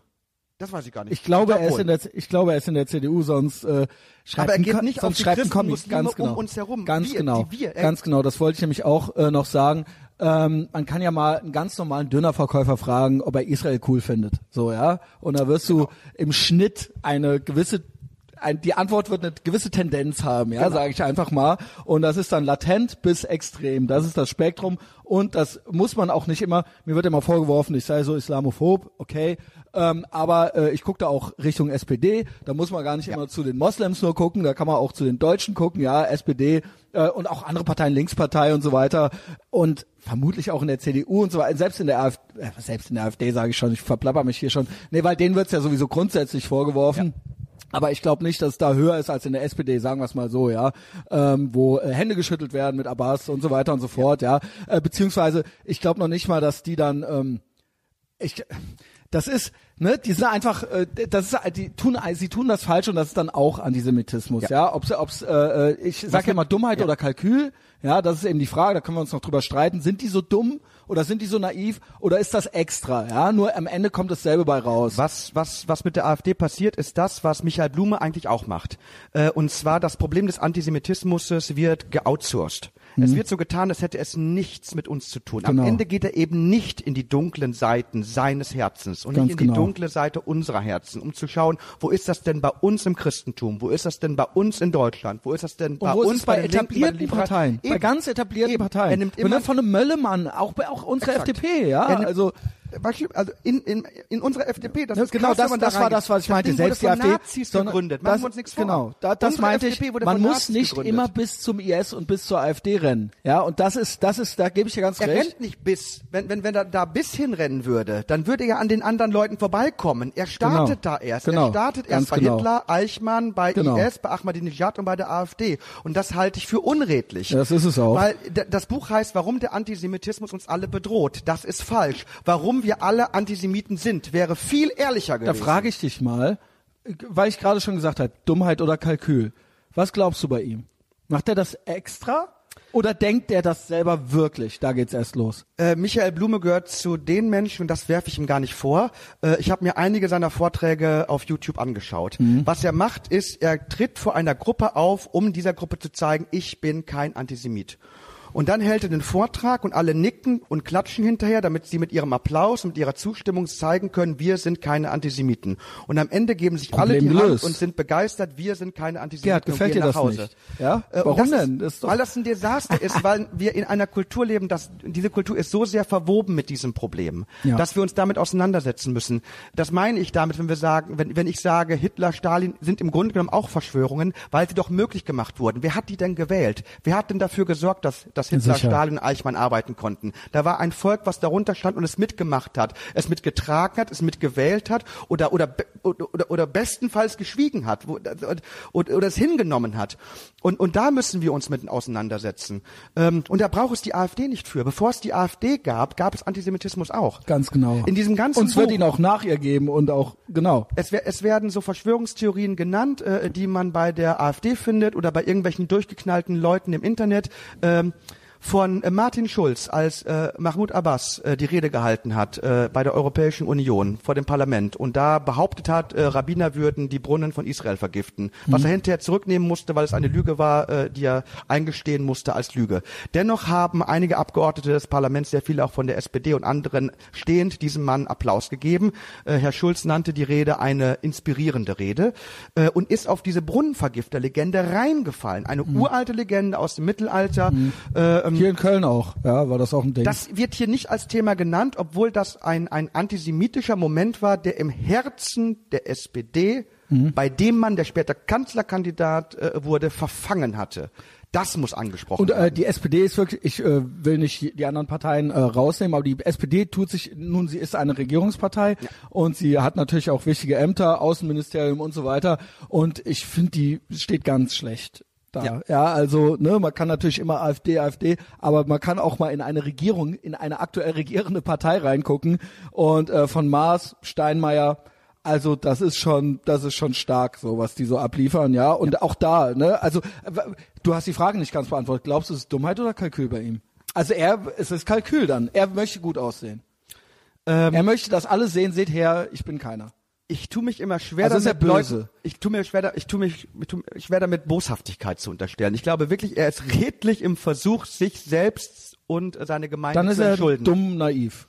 das weiß ich gar nicht. Ich glaube, glaub er ist in der, ich glaube, er ist in der CDU, sonst äh, schreibt Aber er geht nicht sonst auf die schreibt Christen, Muslime ganz genau. um uns herum. Ganz Wir, genau, die wir. Ganz genau. Das wollte ich nämlich auch äh, noch sagen. Ähm, man kann ja mal einen ganz normalen Dönerverkäufer fragen, ob er Israel cool findet. So ja, und da wirst du im Schnitt eine gewisse ein, die Antwort wird eine gewisse Tendenz haben, ja, sage ich einfach mal. Und das ist dann latent bis extrem. Das ist das Spektrum. Und das muss man auch nicht immer, mir wird immer vorgeworfen, ich sei so islamophob, okay. Ähm, aber äh, ich gucke da auch Richtung SPD. Da muss man gar nicht immer zu den Moslems nur gucken, da kann man auch zu den Deutschen gucken, ja, SPD äh, und auch andere Parteien, Linkspartei und so weiter. Und vermutlich auch in der CDU und so weiter, selbst in der AfD, äh, selbst in der AfD sage ich schon, ich verplapper mich hier schon. Nee, weil denen wird's ja sowieso grundsätzlich vorgeworfen. Aber ich glaube nicht, dass es da höher ist als in der SPD, sagen wir es mal so, ja, ähm, wo äh, Hände geschüttelt werden mit Abbas und so weiter und so fort, ja. Äh, beziehungsweise ich glaube noch nicht mal, dass die dann, ähm, ich, das ist, ne, die sind einfach, äh, das ist, die tun, sie tun das falsch und das ist dann auch Antisemitismus, ja. Ob's, ob's, äh, äh, ich sag ja mal Dummheit ja. oder Kalkül, ja, das ist eben die Frage, da können wir uns noch drüber streiten. Sind die so dumm oder sind die so naiv oder ist das extra, ja? Nur am Ende kommt dasselbe bei raus. Was, was, was mit der AfD passiert, ist das, was Michael Blume eigentlich auch macht. Äh, und zwar das Problem des Antisemitismus wird geoutsourced. Es wird so getan, als hätte es nichts mit uns zu tun. Am Mhm. Genau. Ende geht er eben nicht in die dunklen Seiten seines Herzens und Ganz nicht in die genau. dunkle Seite unserer Herzen, um zu schauen, wo ist das denn bei uns im Christentum? Wo ist das denn bei uns in Deutschland? Wo ist das denn bei uns bei, Linken, etablierten den Liberalen? Parteien? Bei Eben. ganz etablierten Eben. Parteien. Er nimmt Wenn immer er von einem Möllemann, auch bei auch unserer Exakt. FDP, ja, also. Also in, in, in unserer FDP, das Ja, ist genau, krass, das, da das war das, was ich meinte. Selbst die AfD, Nazis sondern gegründet. Machen das, wir uns nichts vor. Genau, da, das Unsere meinte FDP ich. Man muss Nazis nicht gegründet. immer bis zum IS und bis zur AfD rennen. Ja, und das ist, das ist, da gebe ich dir ganz Er recht. rennt nicht bis. Wenn, wenn, wenn er da bis hinrennen würde, dann würde er an den anderen Leuten vorbeikommen. Er startet Genau. da erst. Genau. Er startet Ganz erst bei genau. Hitler, Eichmann, bei Genau. IS, bei Ahmadinejad und bei der AfD. Und das halte ich für unredlich. Das ist es auch. Weil das Buch heißt, warum der Antisemitismus uns alle bedroht. Das ist falsch. Warum wir alle Antisemiten sind, wäre viel ehrlicher Da gewesen. frage ich dich mal, weil ich gerade schon gesagt habe, Dummheit oder Kalkül. Was glaubst du bei ihm? Macht er das extra? Oder denkt er das selber wirklich? Da geht's erst los. Äh, Michael Blume gehört zu den Menschen, und das werfe ich ihm gar nicht vor. Äh, ich habe mir einige seiner Vorträge auf YouTube angeschaut. Was er macht, ist, er tritt vor einer Gruppe auf, um dieser Gruppe zu zeigen, ich bin kein Antisemit. Und dann hält er den Vortrag und alle nicken und klatschen hinterher, damit sie mit ihrem Applaus und ihrer Zustimmung zeigen können, wir sind keine Antisemiten. Und am Ende geben sich alle Problem die Hand und sind begeistert, wir sind keine Antisemiten Gerhard, und gefällt dir nach das Hause. nicht? Ja? Äh, Warum das denn? Ist, Das ist doch- weil das ein Desaster ist, [laughs] weil wir in einer Kultur leben, dass diese Kultur ist so sehr verwoben mit diesem Problem, Ja. dass wir uns damit auseinandersetzen müssen. Das meine ich damit, wenn wir sagen, wenn, wenn ich sage, Hitler, Stalin sind im Grunde genommen auch Verschwörungen, weil sie doch möglich gemacht wurden. Wer hat die denn gewählt? Wer hat denn dafür gesorgt, dass, dass Hitler, Sicher. Stalin und Eichmann arbeiten konnten? Da war ein Volk, was darunter stand und es mitgemacht hat, es mitgetragen hat, es mitgewählt hat oder oder oder, oder, oder bestenfalls geschwiegen hat wo, oder, oder es hingenommen hat. Und, und da müssen wir uns mit auseinandersetzen. Ähm, und da braucht es die AfD nicht für. Bevor es die AfD gab, gab es Antisemitismus auch. Ganz genau. In diesem ganzen Und es wird ihn auch nach ihr geben und auch, genau. es, es werden so Verschwörungstheorien genannt, äh, die man bei der AfD findet oder bei irgendwelchen durchgeknallten Leuten im Internet. Ähm, von äh, Martin Schulz, als äh, Mahmoud Abbas äh, die Rede gehalten hat äh, bei der Europäischen Union vor dem Parlament und da behauptet hat, äh, Rabbiner würden die Brunnen von Israel vergiften, was er hinterher zurücknehmen musste, weil es eine Lüge war, äh, die er eingestehen musste als Lüge. Dennoch haben einige Abgeordnete des Parlaments, sehr viele auch von der SPD und anderen, stehend diesem Mann Applaus gegeben. Äh, Herr Schulz nannte die Rede eine inspirierende Rede äh, und ist auf diese Brunnenvergifter-Legende reingefallen. Eine uralte Legende aus dem Mittelalter. Äh, Hier in Köln auch, ja, war das auch ein Ding. das wird hier nicht als Thema genannt, obwohl das ein, ein antisemitischer Moment war, der im Herzen der SPD, Mhm. bei dem man, der später Kanzlerkandidat äh, wurde, verfangen hatte. Das muss angesprochen Und äh, werden. die SPD ist wirklich, ich äh, will nicht die anderen Parteien äh, rausnehmen, aber die SPD tut sich, nun sie ist eine Regierungspartei und sie hat natürlich auch wichtige Ämter, Außenministerium und so weiter. Und ich finde, die steht ganz schlecht da. Ja. Ja. also ne, man kann natürlich immer AfD, AfD, aber man kann auch mal in eine Regierung, in eine aktuell regierende Partei reingucken und äh, von Maas, Steinmeier, also das ist schon, das ist schon stark, so was die so abliefern, ja. Und auch da, ne, also du hast die Frage nicht ganz beantwortet. Glaubst du, es ist Dummheit oder Kalkül bei ihm? Also er, es ist Kalkül dann. Er möchte gut aussehen. Ähm, er möchte, dass alle sehen, seht her, ich bin keiner. Ich tue mich immer schwer Also ist damit, er böse? Leuten, ich tue mir schwer, ich tue mich, ich tue mich schwer damit, Boshaftigkeit zu unterstellen. Ich glaube wirklich, er ist redlich im Versuch, sich selbst und seine Gemeinde Dann ist zu er entschulden. dumm, naiv.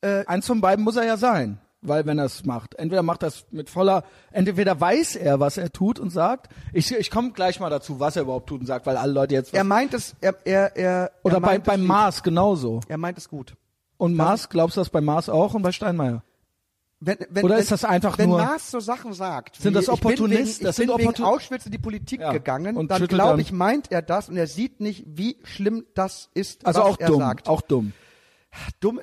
Äh, Eins von beiden muss er ja sein, weil wenn er es macht, entweder macht er es mit voller, entweder weiß er, was er tut und sagt. Ich, ich komme gleich mal dazu, was er überhaupt tut und sagt, weil alle Leute jetzt was, Er meint es, er, er, er oder er bei, beim. Mars genauso. Er meint es gut. Und Mars, glaubst du das bei Mars auch und bei Steinmeier? Wenn, wenn, Oder wenn, ist das einfach wenn nur- Maas so Sachen sagt, Sind wie, das Opportunisten? wegen, ich Das sind bin wegen Opportun- Auschwitz in die Politik Ja, gegangen, und dann glaube ich, meint er das und er sieht nicht, wie schlimm das ist, Also was auch er dumm, sagt. auch dumm. dumm.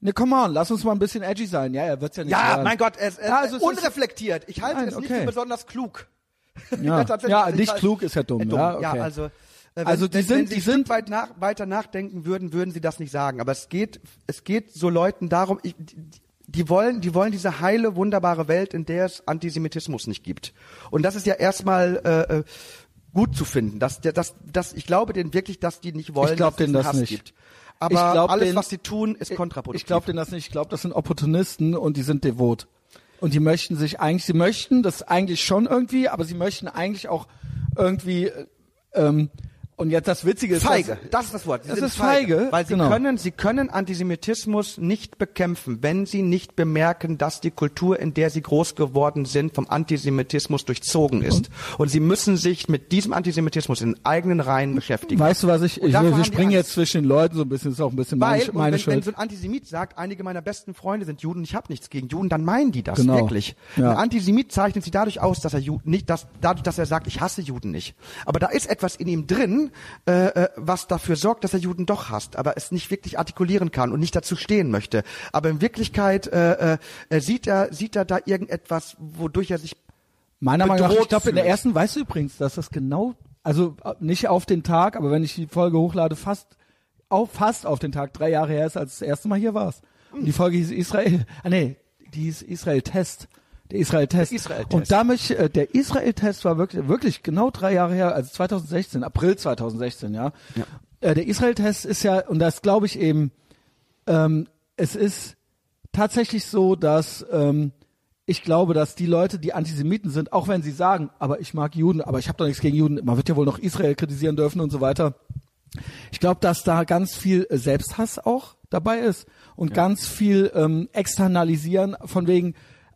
Ne, come on, lass uns mal ein bisschen edgy sein. Ja, er wird's ja nicht Ja, hören. mein Gott, es, es, Ja, also es ist- unreflektiert. Ich halte Nein, es nicht okay. für besonders klug. [laughs] Ja, [laughs] ja ich nicht klug ist ja dumm. Äh, dumm. Ja, okay. also, äh, wenn, Also die wenn, sind- wenn sie die sind- weit nach, weiter nachdenken würden, würden sie das nicht sagen. Aber es geht, es geht so Leuten darum, ich, die, die wollen, die wollen diese heile, wunderbare Welt, in der es Antisemitismus nicht gibt. Und das ist ja erstmal äh, äh, gut zu finden. Dass, dass, dass, ich glaube denen wirklich, dass die nicht wollen, Ich glaub dass es das Hass nicht. gibt. Aber Ich glaub alles, denen- was sie tun, ist kontraproduktiv. Ich glaube denen das nicht. Ich glaube, das sind Opportunisten und die sind devot. Und die möchten sich eigentlich, sie möchten das eigentlich schon irgendwie, aber sie möchten eigentlich auch irgendwie äh, ähm, Und jetzt das Witzige ist, Feige, dass- das ist das Wort. Sie Das ist feige, Weil sie genau. können, sie können Antisemitismus nicht bekämpfen, wenn sie nicht bemerken, dass die Kultur, in der sie groß geworden sind, vom Antisemitismus durchzogen ist. Und, sie müssen sich mit diesem Antisemitismus in eigenen Reihen beschäftigen. Weißt du, was ich, Und ich davor wir springen jetzt zwischen den Leuten so ein bisschen, ist auch ein bisschen meine, Weil, und meine wenn, wenn Schuld. so ein Antisemit sagt, einige meiner besten Freunde sind Juden und ich habe nichts gegen Juden, dann meinen die das Genau. wirklich. Ja. Ein Antisemit zeichnet sich dadurch aus, dass er Juden nicht, dass, dadurch, dass er sagt, ich hasse Juden nicht. Aber da ist etwas in ihm drin, äh, äh, was dafür sorgt, dass er Juden doch hasst, aber es nicht wirklich artikulieren kann und nicht dazu stehen möchte. Aber in Wirklichkeit äh, äh, sieht er sieht er da irgendetwas, wodurch er sich Meiner Meinung nach, ich glaube, in der ersten, weißt du übrigens, dass das genau, also äh, nicht auf den Tag, aber wenn ich die Folge hochlade, fast auf, fast auf den Tag, drei Jahre her ist, als das erste Mal hier warst. Und die Folge hieß Israel, ah nee, die hieß Israel-Test. Der Israel-Test. Israel-Test. Und da mich, äh, der Israel-Test war wirklich, wirklich genau drei Jahre her, also 2016, April 2016, ja. Ja. Äh, der Israel-Test ist ja, und das glaube ich eben, ähm, es ist tatsächlich so, dass ähm, ich glaube, dass die Leute, die Antisemiten sind, auch wenn sie sagen, aber ich mag Juden, aber ich habe doch nichts gegen Juden, man wird ja wohl noch Israel kritisieren dürfen und so weiter. Ich glaube, dass da ganz viel äh, Selbsthass auch dabei ist und ganz viel ähm, externalisieren von wegen,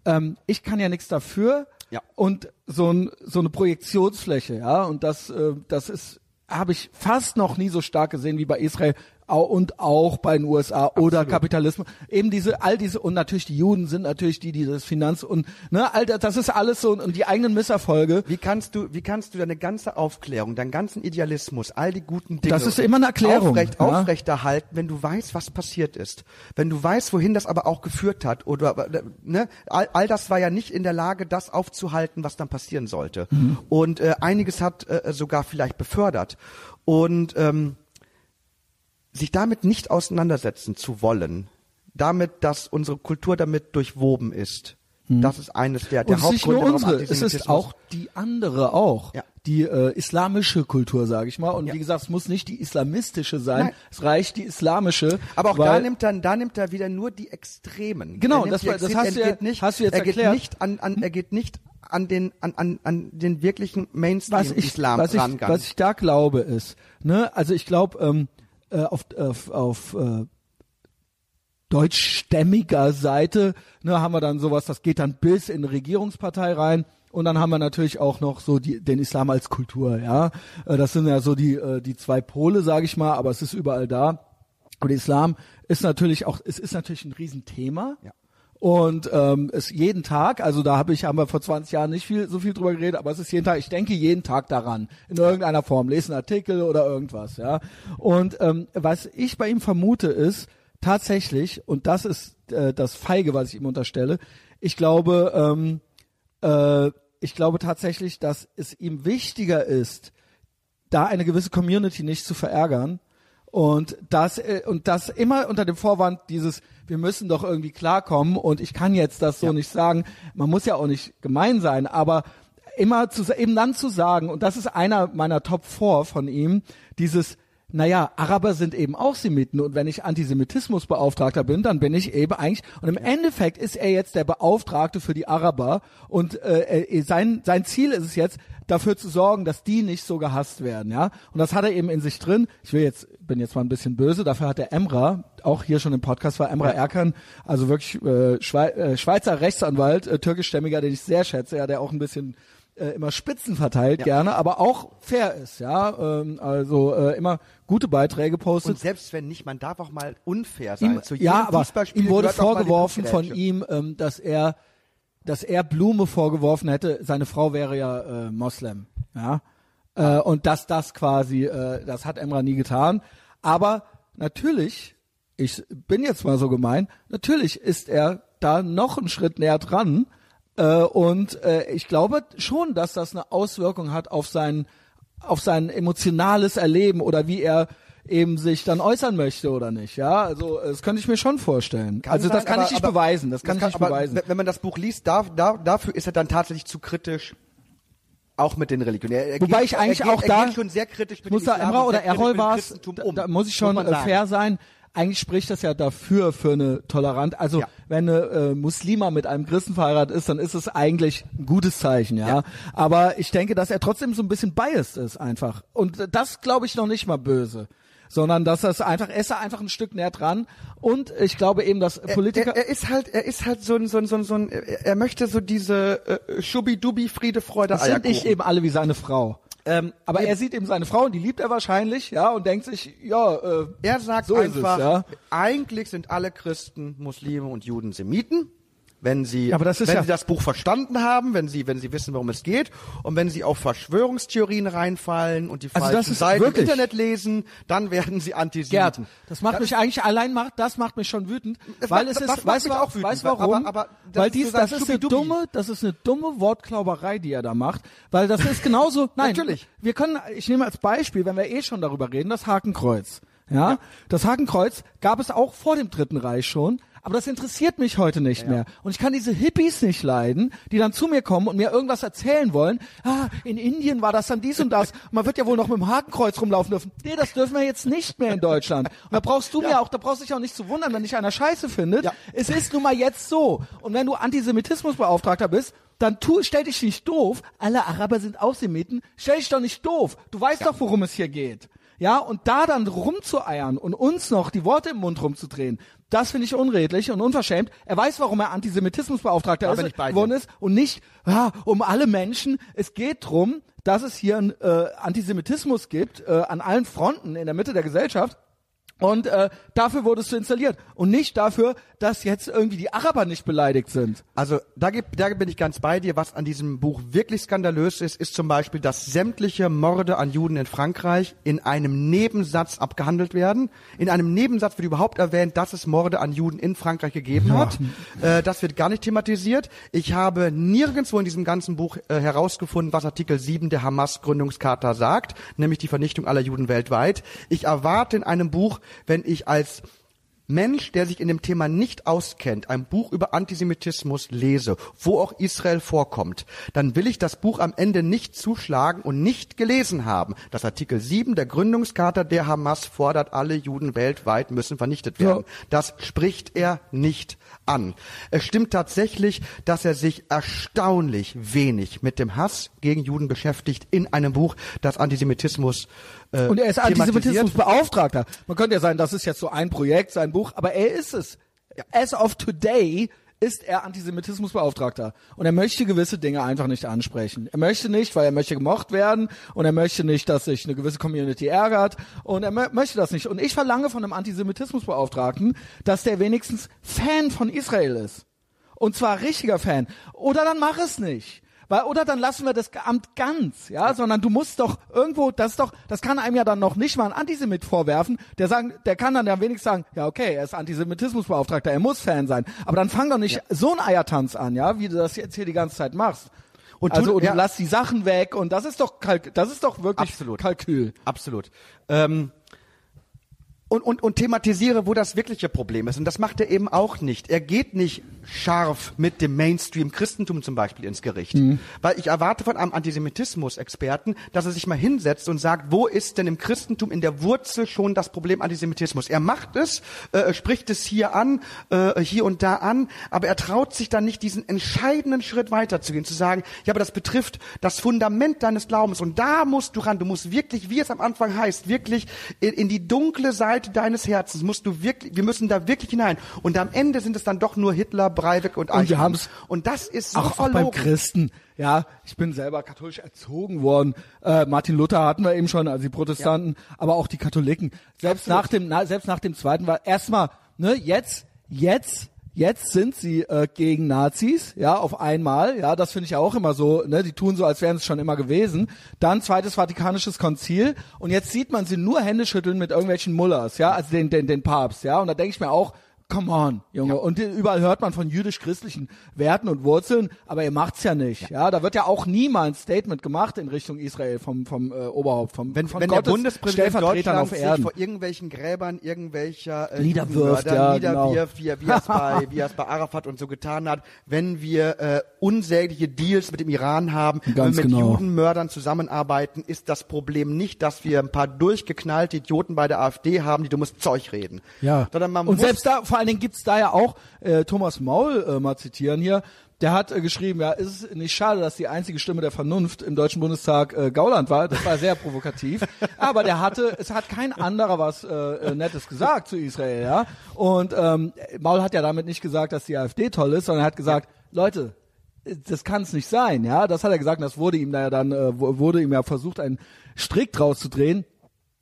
ähm, ich kann ja nichts dafür Ja. und so, ein, so eine Projektionsfläche, ja, und das, äh, das ist, habe ich fast noch nie so stark gesehen wie bei Israel und auch bei den USA oder Kapitalismus. Eben diese, all diese, und natürlich die Juden sind natürlich die, die das Finanz und, ne, all das, das ist alles so, und die eigenen Misserfolge. Wie kannst du, wie kannst du deine ganze Aufklärung, deinen ganzen Idealismus, all die guten Dinge Das ist immer eine Erklärung, aufrecht, ja. aufrechterhalten, wenn du weißt, was passiert ist, wenn du weißt, wohin das aber auch geführt hat oder ne, all, all das war ja nicht in der Lage, das aufzuhalten, was dann passieren sollte. Mhm. Und äh, einiges hat äh, sogar vielleicht befördert und ähm, sich damit nicht auseinandersetzen zu wollen, damit, dass unsere Kultur damit durchwoben ist. Das ist eines der, der und es ist nicht nur Hauptgründe, unsere, es ist auch die andere auch. Ja. Die äh, islamische Kultur, sage ich mal. Und Ja. wie gesagt, es muss nicht die islamistische sein, Nein. es reicht die islamische. Aber auch da nimmt er, da nimmt er wieder nur die Extremen. Genau, das war- das hast du ja- geht nicht, hast du jetzt er geht erklärt. nicht an, an, er geht nicht an den, an, an, an den wirklichen was ich, Mainstream-Islam was ich, was ich da glaube ist, ne, also ich glaube, ähm, äh, auf, auf, auf äh, deutschstämmiger Seite ne, haben wir dann sowas, das geht dann bis in Regierungspartei rein. Und dann haben wir natürlich auch noch so die, den Islam als Kultur, ja. Äh, Das sind ja so die, äh, die zwei Pole, sage ich mal, aber es ist überall da. Und Islam ist natürlich auch, es ist natürlich ein Riesenthema. Ja. Und ähm, es jeden Tag, also da habe ich, haben wir vor 20 Jahren nicht viel so viel drüber geredet, aber es ist jeden Tag, ich denke jeden Tag daran, in irgendeiner Form, lese einen Artikel oder irgendwas, ja. Und ähm, was ich bei ihm vermute ist, tatsächlich, und das ist äh, das Feige, was ich ihm unterstelle, ich glaube, ähm, äh, ich glaube tatsächlich, dass es ihm wichtiger ist, da eine gewisse Community nicht zu verärgern und das äh, und das immer unter dem Vorwand dieses wir müssen doch irgendwie klarkommen und ich kann jetzt das so Ja. nicht sagen. Man muss ja auch nicht gemein sein, aber immer zu eben dann zu sagen und das ist einer meiner Top 4 von ihm, dieses naja, Araber sind eben auch Semiten und wenn ich Antisemitismusbeauftragter bin, dann bin ich eben eigentlich und im Endeffekt ist er jetzt der Beauftragte für die Araber und äh, sein sein Ziel ist es jetzt dafür zu sorgen, dass die nicht so gehasst werden, ja? Und das hat er eben in sich drin. Ich will jetzt bin jetzt mal ein bisschen böse, dafür hat der Emra auch hier schon im Podcast war Emra Erkan, also wirklich äh, Schwei äh, Schweizer Rechtsanwalt, äh, türkischstämmiger, den ich sehr schätze, ja, der auch ein bisschen äh, immer Spitzen verteilt Ja. gerne, aber auch fair ist, ja, ähm, also äh, immer gute Beiträge postet. und selbst wenn nicht, man darf auch mal unfair sein. ihm, Zu jedem ja, aber ihm wurde vorgeworfen von ihm, ähm, dass er, dass er Blume vorgeworfen hätte. Seine Frau wäre ja äh, Moslem, ja, äh, und dass das quasi, äh, das hat Emra nie getan. Aber natürlich, ich bin jetzt mal so gemein, natürlich ist er da noch einen Schritt näher dran. Äh, und äh, ich glaube schon, dass das eine Auswirkung hat auf sein, auf sein emotionales Erleben oder wie er eben sich dann äußern möchte oder nicht. Ja, also das könnte ich mir schon vorstellen. Kann also das sein, kann aber- ich nicht aber- beweisen. Das kann ich nicht aber beweisen. Wenn wenn man das Buch liest, da, da, dafür ist er dann tatsächlich zu kritisch. Auch mit den Religionen. Er, er Wobei geht, ich eigentlich er geht, auch er da geht schon sehr kritisch mit muss da Emra oder Errol war es, da, um, da muss ich schon sagen. fair sein. eigentlich spricht das ja dafür für eine tolerant. Also Ja. wenn eine äh, Muslima mit einem Christen verheiratet ist, dann ist es eigentlich ein gutes Zeichen, ja? Aber ich denke, dass er trotzdem so ein bisschen biased ist einfach. Und das glaube ich noch nicht mal böse. Sondern dass das einfach, er ist einfach ein Stück näher dran. Und ich glaube eben, dass Politiker. Er, er ist halt, er ist halt so ein, so ein, so ein, so ein er er möchte so diese äh, Schubi-Dubi, Friede, Freude, das sind nicht eben alle wie seine Frau. Ähm, Aber er sieht eben seine Frau und die liebt er wahrscheinlich, ja, und denkt sich, ja, äh, Er sagt so einfach, es, ja. eigentlich sind alle Christen, Muslime und Juden Semiten. Wenn sie, Aber das ist wenn ja- sie das Buch verstanden haben, wenn sie, wenn sie wissen, worum es geht, und wenn sie auf Verschwörungstheorien reinfallen und die Also das falschen Seiten im Internet lesen, dann werden sie Gerd, Antisemiten. das macht mich eigentlich allein macht, das macht mich schon wütend, Das weil macht- es das ist, weißt du auch, wütend, weißt aber- warum? aber das weil ist dies, das ist eine dumme, das ist eine dumme Wortklauberei, die er da macht, weil das ist genauso, [laughs] nein, Natürlich. Wir können, ich nehme als Beispiel, wenn wir eh schon darüber reden, das Hakenkreuz. Ja, das Hakenkreuz gab es auch vor dem Dritten Reich schon, aber das interessiert mich heute nicht mehr. Und ich kann diese Hippies nicht leiden, die dann zu mir kommen und mir irgendwas erzählen wollen. Ah, in Indien war das dann dies und das. Man wird ja wohl noch mit dem Hakenkreuz rumlaufen dürfen. Nee, das dürfen wir jetzt nicht mehr in Deutschland. Und da brauchst du mir auch, da brauchst du dich auch nicht zu wundern, wenn dich einer Scheiße findet. Ja. Es ist nun mal jetzt so. Und wenn du Antisemitismusbeauftragter bist, dann tu, stell dich nicht doof. Alle Araber sind auch Semiten. Stell dich doch nicht doof. Du weißt doch, worum es hier geht. Ja, und da dann rumzueiern und uns noch die Worte im Mund rumzudrehen, das finde ich unredlich und unverschämt. Er weiß, warum er Antisemitismusbeauftragter ist, geworden ist und nicht ja, um alle Menschen. Es geht drum, dass es hier einen äh, Antisemitismus gibt äh, an allen Fronten in der Mitte der Gesellschaft. Und äh, dafür wurdest du installiert und nicht dafür, dass jetzt irgendwie die Araber nicht beleidigt sind. Also da, gibt, da bin ich ganz bei dir. Was an diesem Buch wirklich skandalös ist, ist zum Beispiel, dass sämtliche Morde an Juden in Frankreich in einem Nebensatz abgehandelt werden. In einem Nebensatz wird überhaupt erwähnt, dass es Morde an Juden in Frankreich gegeben hat. Äh, das wird gar nicht thematisiert. Ich habe nirgendwo in diesem ganzen Buch äh, herausgefunden, was Artikel 7 der Hamas-Gründungscharta sagt, nämlich die Vernichtung aller Juden weltweit. Ich erwarte in einem Buch, wenn ich als Mensch, der sich in dem Thema nicht auskennt, ein Buch über Antisemitismus lese, wo auch Israel vorkommt, dann will ich das Buch am Ende nicht zuschlagen und nicht gelesen haben. Das Artikel 7 der Gründungscharta der Hamas fordert, alle Juden weltweit müssen vernichtet werden. Das spricht er nicht an. Es stimmt tatsächlich, dass er sich erstaunlich wenig mit dem Hass gegen Juden beschäftigt in einem Buch, das Antisemitismus äh, Und er ist. Antisemitismusbeauftragter. Man könnte ja sagen, das ist jetzt so ein Projekt, sein Buch, aber er ist es. As of today ist er Antisemitismusbeauftragter. Und er möchte gewisse Dinge einfach nicht ansprechen. Er möchte nicht, weil er möchte gemocht werden und er möchte nicht, dass sich eine gewisse Community ärgert und er mö möchte das nicht. Und ich verlange von einem Antisemitismusbeauftragten, dass der wenigstens Fan von Israel ist. Und zwar richtiger Fan. Oder dann mach es nicht. Weil, oder dann lassen wir das Amt ganz, ja, sondern du musst doch irgendwo, das ist doch, das kann einem ja dann noch nicht mal ein Antisemit vorwerfen, der sagen, der kann dann ja wenigstens sagen, ja okay, er ist Antisemitismusbeauftragter, er muss Fan sein. Aber dann fang doch nicht so ein Eiertanz an, ja, wie du das jetzt hier die ganze Zeit machst. Und also, und ja. du lass die Sachen weg und das ist doch Kalk das ist doch wirklich Absolut. Kalkül. Absolut. Ähm, und, und, und thematisiere, wo das wirkliche Problem ist. Und das macht er eben auch nicht. Er geht nicht scharf mit dem Mainstream-Christentum zum Beispiel ins Gericht. Weil ich erwarte von einem Antisemitismus-Experten, dass er sich mal hinsetzt und sagt, wo ist denn im Christentum in der Wurzel schon das Problem Antisemitismus? Er macht es, äh, spricht es hier an, äh, hier und da an, aber er traut sich dann nicht, diesen entscheidenden Schritt weiterzugehen, zu sagen, ja, aber das betrifft das Fundament deines Glaubens und da musst du ran. Du musst wirklich, wie es am Anfang heißt, wirklich in, in die dunkle Seite deines Herzens musst du wirklich, wir müssen da wirklich hinein. Und am Ende sind es dann doch nur Hitler, Breivik und Und wir Eichmann. haben's Und das ist so auch, auch beim Christen. Ja, ich bin selber katholisch erzogen worden. Äh, Martin Luther hatten wir eben schon, also die Protestanten, aber auch die Katholiken. Selbst nach dem, na, selbst nach dem Zweiten war erstmal, ne, jetzt, jetzt, jetzt sind sie äh, gegen Nazis, ja, auf einmal. Ja, das finde ich auch immer so. Ne, die tun so, als wären es schon immer gewesen. Dann zweites Vatikanisches Konzil und jetzt sieht man sie nur Hände schütteln mit irgendwelchen Mullers, ja, also den, den, den Papst, ja. Und da denke ich mir auch, come on, Junge. Und überall hört man von jüdisch-christlichen Werten und Wurzeln, aber ihr macht's ja nicht. Ja. da wird ja auch nie mal ein Statement gemacht in Richtung Israel vom vom äh, Oberhaupt, vom wenn, von wenn Gottes der Bundespräsident Deutschlands auf sich Erden. vor irgendwelchen Gräbern irgendwelcher äh, Niederwirft, Judenmörder ja, genau. niederwirft, wie, er- wie, er es bei, [laughs] wie es bei Arafat und so getan hat, wenn wir äh, unsägliche Deals mit dem Iran haben, Ganz wenn wir mit genau. Judenmördern zusammenarbeiten, ist das Problem nicht, dass wir ein paar durchgeknallte Idioten bei der AfD haben, die dummes Zeug reden. Ja. Sondern man und muss selbst da, vor allen Dingen gibt's da ja auch, äh, Thomas Maul äh, mal zitieren hier, der hat äh, geschrieben, ja, ist es nicht schade, dass die einzige Stimme der Vernunft im Deutschen Bundestag äh, Gauland war. Das war sehr provokativ. [laughs] Aber der hatte, es hat kein anderer was äh, äh, Nettes gesagt zu Israel, ja. Und ähm, Maul hat ja damit nicht gesagt, dass die AfD toll ist, sondern er hat gesagt, Leute, das kann es nicht sein, ja. Das hat er gesagt, das wurde ihm da ja dann, äh, wu- wurde ihm ja versucht, einen Strick draus zu drehen.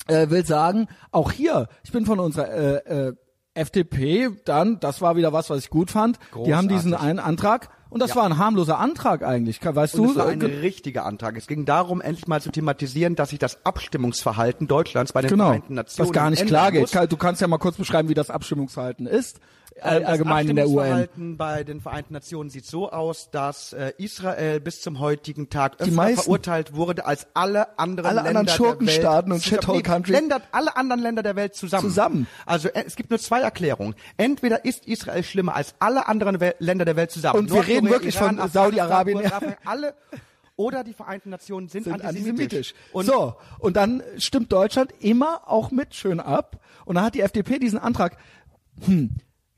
Äh, will sagen, auch hier, ich bin von unserer äh, äh, FDP, dann, das war wieder was, was ich gut fand. Die haben diesen Großartig. einen Antrag und das Ja. war ein harmloser Antrag eigentlich. Weißt Und du? es war ein Äh, richtiger Antrag. Es ging darum, endlich mal zu thematisieren, dass sich das Abstimmungsverhalten Deutschlands bei den genau, Vereinten Nationen was gar nicht klar geht. muss. Du kannst ja mal kurz beschreiben, wie das Abstimmungsverhalten ist, das allgemein in der UN. Bei den Vereinten Nationen sieht so aus, dass äh, Israel bis zum heutigen Tag öfter meisten- verurteilt wurde als alle anderen Alle Länder anderen Schurkenstaaten und. Shithole Country. Länder, alle anderen Länder der Welt zusammen. Zusammen. Also äh, es gibt nur zwei Erklärungen. Entweder ist Israel schlimmer als alle anderen Wel Länder der Welt zusammen. Und wir reden wirklich von Iran, Saudi-Arabien. Afghanistan, USA, alle oder die Vereinten Nationen sind, sind antisemitisch. antisemitisch. Und so, und dann stimmt Deutschland immer auch mit schön ab. Und dann hat die FDP diesen Antrag, hm,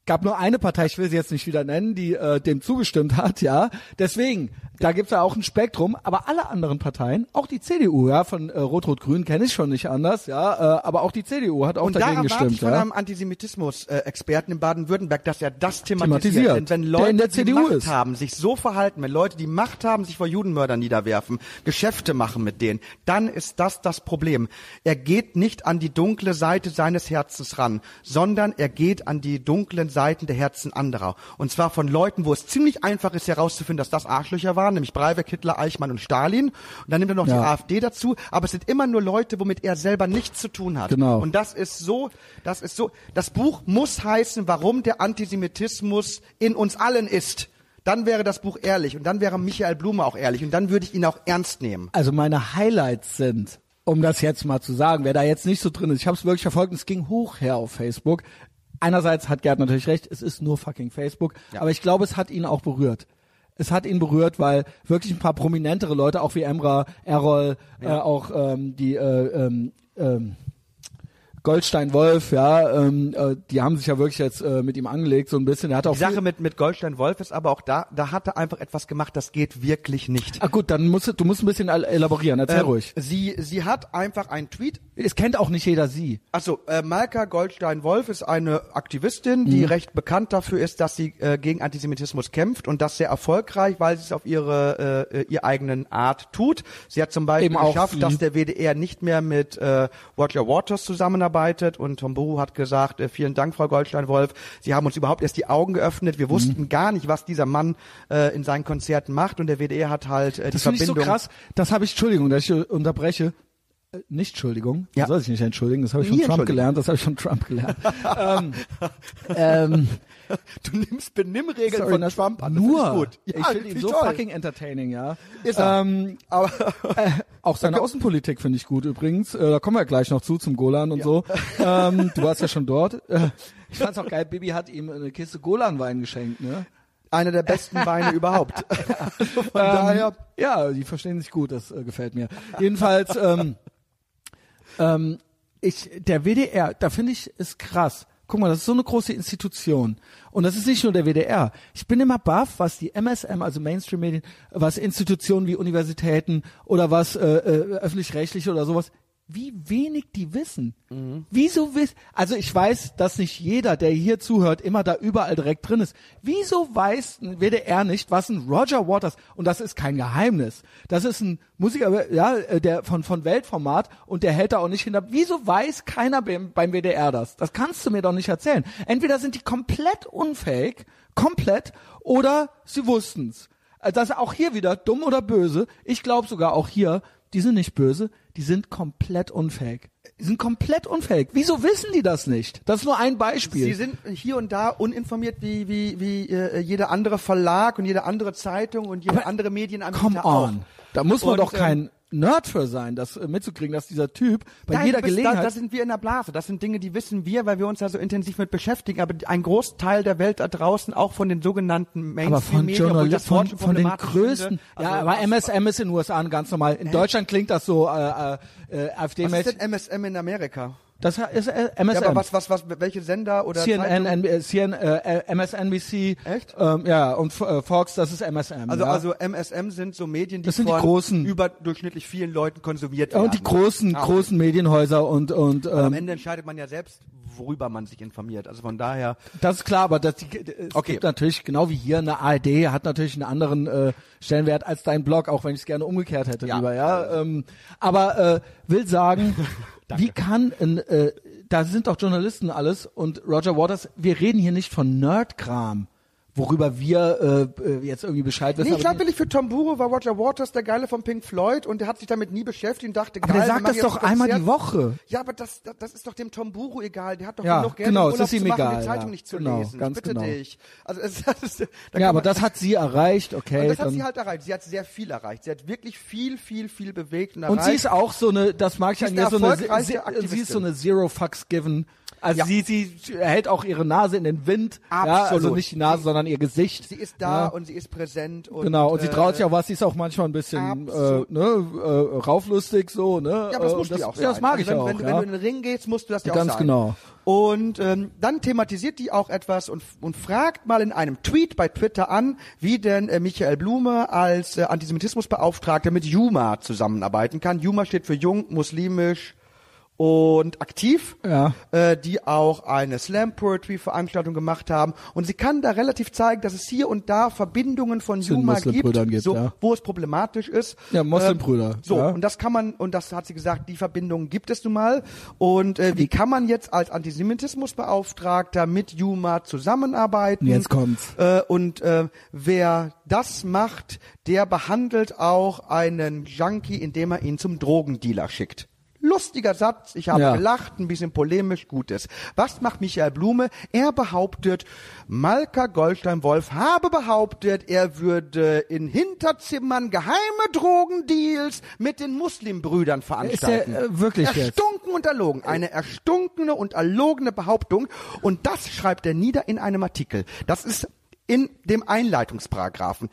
gab nur eine Partei, ich will sie jetzt nicht wieder nennen, die äh, dem zugestimmt hat, ja. Deswegen, da gibt's ja auch ein Spektrum, aber alle anderen Parteien, auch die CDU, ja, von äh, Rot-Rot-Grün kenne ich schon nicht anders, ja, äh, aber auch die CDU hat auch Und da dagegen gestimmt, ich von ja. einem Antisemitismus-Experten in Baden-Württemberg, dass er das thematisiert. Thematisiert. Denn wenn Der Leute, in der die CDU Macht ist. haben, sich so verhalten, wenn Leute, die Macht haben, sich vor Judenmördern niederwerfen, Geschäfte machen mit denen, dann ist das das Problem. Er geht nicht an die dunkle Seite seines Herzens ran, sondern er geht an die dunklen Seiten der Herzen anderer. Und zwar von Leuten, wo es ziemlich einfach ist herauszufinden, dass das Arschlöcher waren, nämlich Breivik, Hitler, Eichmann und Stalin. Und dann nimmt er noch die Ja. AfD dazu. Aber es sind immer nur Leute, womit er selber nichts zu tun hat. Genau. Und das ist so, das ist so, das Buch muss heißen, warum der Antisemitismus in uns allen ist. Dann wäre das Buch ehrlich und dann wäre Michael Blume auch ehrlich und dann würde ich ihn auch ernst nehmen. Also meine Highlights sind, um das jetzt mal zu sagen, wer da jetzt nicht so drin ist, ich habe es wirklich verfolgt es ging hoch her auf Facebook. Einerseits hat Gerd natürlich recht, es ist nur fucking Facebook, aber ich glaube, es hat ihn auch berührt. Es hat ihn berührt, weil wirklich ein paar prominentere Leute, auch wie Emra, Errol, äh, auch ähm, die äh, ähm, ähm, Goldstein Wolf, ja, ähm, äh, die haben sich ja wirklich jetzt äh, mit ihm angelegt, so ein bisschen. Er hat auch Die Sache mit, mit Goldstein Wolf ist aber auch da, da hat er einfach etwas gemacht, das geht wirklich nicht. Ah gut, dann musst du, du musst ein bisschen el- elaborieren. Erzähl Ähm, ruhig. Sie, sie hat einfach einen Tweet Es kennt auch nicht jeder sie. Also, äh, Malka Goldstein-Wolf ist eine Aktivistin, die Mhm. recht bekannt dafür ist, dass sie äh, gegen Antisemitismus kämpft und das sehr erfolgreich, weil sie es auf ihre äh, ihr eigenen Art tut. Sie hat zum Beispiel Eben auch geschafft, sie. dass der WDR nicht mehr mit äh, Roger Waters zusammenarbeitet und Tom Buru hat gesagt, äh, vielen Dank, Frau Goldstein-Wolf. Sie haben uns überhaupt erst die Augen geöffnet. Mhm. Wir wussten gar nicht, was dieser Mann äh, in seinen Konzerten macht und der WDR hat halt äh, die Das finde ich so Verbindung. krass. Das habe ich, Entschuldigung, dass ich unterbreche. Äh, Nicht Entschuldigung, Ja. soll ich nicht entschuldigen, das habe ich Nie von Trump gelernt, das habe ich von Trump gelernt. [laughs] ähm, ähm, Du nimmst Benimmregeln sorry, von Trump an. Nur, finde ich Ja, finde ihn so toll. fucking entertaining, ja. Ist er. Ähm, Aber [laughs] äh, auch seine Außenpolitik finde ich gut übrigens. Äh, da kommen wir gleich noch zu, zum Golan und so. [laughs] Ähm, du warst ja schon dort. Äh, ich fand's auch geil, Bibi hat ihm eine Kiste Golan-Wein geschenkt, ne? einer der besten Weine überhaupt. Also von Ähm, daher. Ja, die verstehen sich gut, das äh, gefällt mir. Jedenfalls, ähm, ähm, ich, der WDR, da finde ich, ist krass. Guck mal, das ist so eine große Institution. Und das ist nicht nur der WDR. Ich bin immer baff, was die MSM, also Mainstream-Medien, was Institutionen wie Universitäten oder was äh, äh, öffentlich-rechtliche oder sowas, wie wenig die wissen. Wieso wiss, also ich weiß, dass nicht jeder, der hier zuhört, immer da überall direkt drin ist. Wieso weiß ein WDR nicht, was ein Roger Waters, und das ist kein Geheimnis, das ist ein Musiker, ja, äh, der von, von Weltformat und der hält da auch nicht hinter. Wieso weiß keiner beim, beim WDR das? Das kannst du mir doch nicht erzählen. Entweder sind die komplett unfähig, komplett, oder sie wussten's. Äh, Das ist auch hier wieder dumm oder böse. Ich glaube sogar auch hier, die sind nicht böse, die sind komplett unfähig. Die sind komplett unfähig. Wieso wissen die das nicht? Das ist nur ein Beispiel. Sie sind hier und da uninformiert wie wie wie äh, jeder andere Verlag und jede andere Zeitung und jede Aber andere Medienanbieter Come auch. on. Da muss man Und, doch ähm, kein Nerd für sein, das äh, mitzukriegen, dass dieser Typ bei Nein, jeder bist- Gelegenheit Da, da sind wir in der Blase. Das sind Dinge, die wissen wir, weil wir uns da so intensiv mit beschäftigen. Aber ein Großteil der Welt da draußen, auch von den sogenannten aber von Mainstream-Medien, das Journalisten, Wort von, schon von den größten, finde. ja, Also, aber MSM ist in den USA ganz normal. In Deutschland klingt das so äh, äh, äh, Was ist AfD-mäßig. denn MSM in Amerika? Das ist äh, MSM. Ja, aber was, was, was, welche Sender oder CNN? N, äh, CN, äh, MSNBC. Echt? Ähm, ja, und äh, Fox, das ist MSM. Also, ja. also MSM sind so Medien, die Das sind die von großen. überdurchschnittlich vielen Leuten konsumiert ja, werden. und die großen, Ah, großen Medienhäuser und und Aber am ähm, Ende entscheidet man ja selbst, worüber man sich informiert. Also von daher. Das ist klar, aber das, es Okay. gibt natürlich, genau wie hier, eine ARD hat natürlich einen anderen äh, Stellenwert als dein Blog, auch wenn ich es gerne umgekehrt hätte, Ja. lieber, ja. Ähm, aber äh, will sagen, [laughs] wie kann ein, äh, da sind doch Journalisten alles und Roger Waters, wir reden hier nicht von Nerdkram, worüber wir äh, äh, jetzt irgendwie Bescheid wissen. Nee, ich aber glaube für Tom Buro war Roger Waters der Geile von Pink Floyd und der hat sich damit nie beschäftigt und dachte, aber geil, der wir sagt das doch ein einmal die Woche. Ja, aber das, das, das ist doch dem Tom Buro egal. Der hat doch Ja, genug Geld, genau, um es Urlaub ist ihm zu machen, egal, die Zeitung ja. nicht zu Genau, lesen. ganz ich bitte genau. dich. Also es, das [laughs] ist, da Ja, aber das hat sie erreicht, okay. und das hat sie halt erreicht. Sie hat sehr viel erreicht. Sie hat wirklich viel, viel, viel bewegt und Und erreicht. sie ist auch so eine, das mag ich an ihr, so eine, sie, ist so eine Zero Fucks Given. Also Ja. sie, sie hält auch ihre Nase in den Wind. Ja, also Absolut. nicht die Nase, sondern ihr Gesicht. sie ist da Ja. und sie ist präsent. Und, Genau, und sie äh, traut sich auch was, sie ist auch manchmal ein bisschen äh, Absolut. ne, äh, rauflustig so, ne? Ja, aber das äh, du ja auch ja, das sein. mag also ich wenn, auch, wenn, wenn du in den Ring gehst, musst du das ja Ganz auch sagen. genau. Und ähm, dann thematisiert die auch etwas und, und fragt mal in einem Tweet bei Twitter an, wie denn äh, Michael Blume als äh, Antisemitismusbeauftragter mit Juma zusammenarbeiten kann. Juma steht für jung, muslimisch und aktiv, Ja. äh, die auch eine Slam Poetry Veranstaltung gemacht haben und sie kann da relativ zeigen, dass es hier und da Verbindungen von Zu Juma gibt, gibt, so, ja. wo es problematisch ist. Ja, Muslimbrüder, Ähm, so ja. und das kann man und das hat sie gesagt, die Verbindungen gibt es nun mal und äh, wie kann man jetzt als Antisemitismusbeauftragter mit Juma zusammenarbeiten? Jetzt kommt's. Äh, und äh, wer das macht, der behandelt auch einen Junkie, indem er ihn zum Drogendealer schickt. Lustiger Satz, ich habe Ja. gelacht, ein bisschen polemisch, Gutes. Was macht Michael Blume? Er behauptet, Malka Goldstein-Wolf habe behauptet, er würde in Hinterzimmern geheime Drogendeals mit den Muslimbrüdern veranstalten. Ist der, äh, wirklich jetzt? Erstunken und erlogen. Eine erstunkene und erlogene Behauptung. Und das schreibt er nieder in einem Artikel. Das ist in dem Einleitungsparagraphen.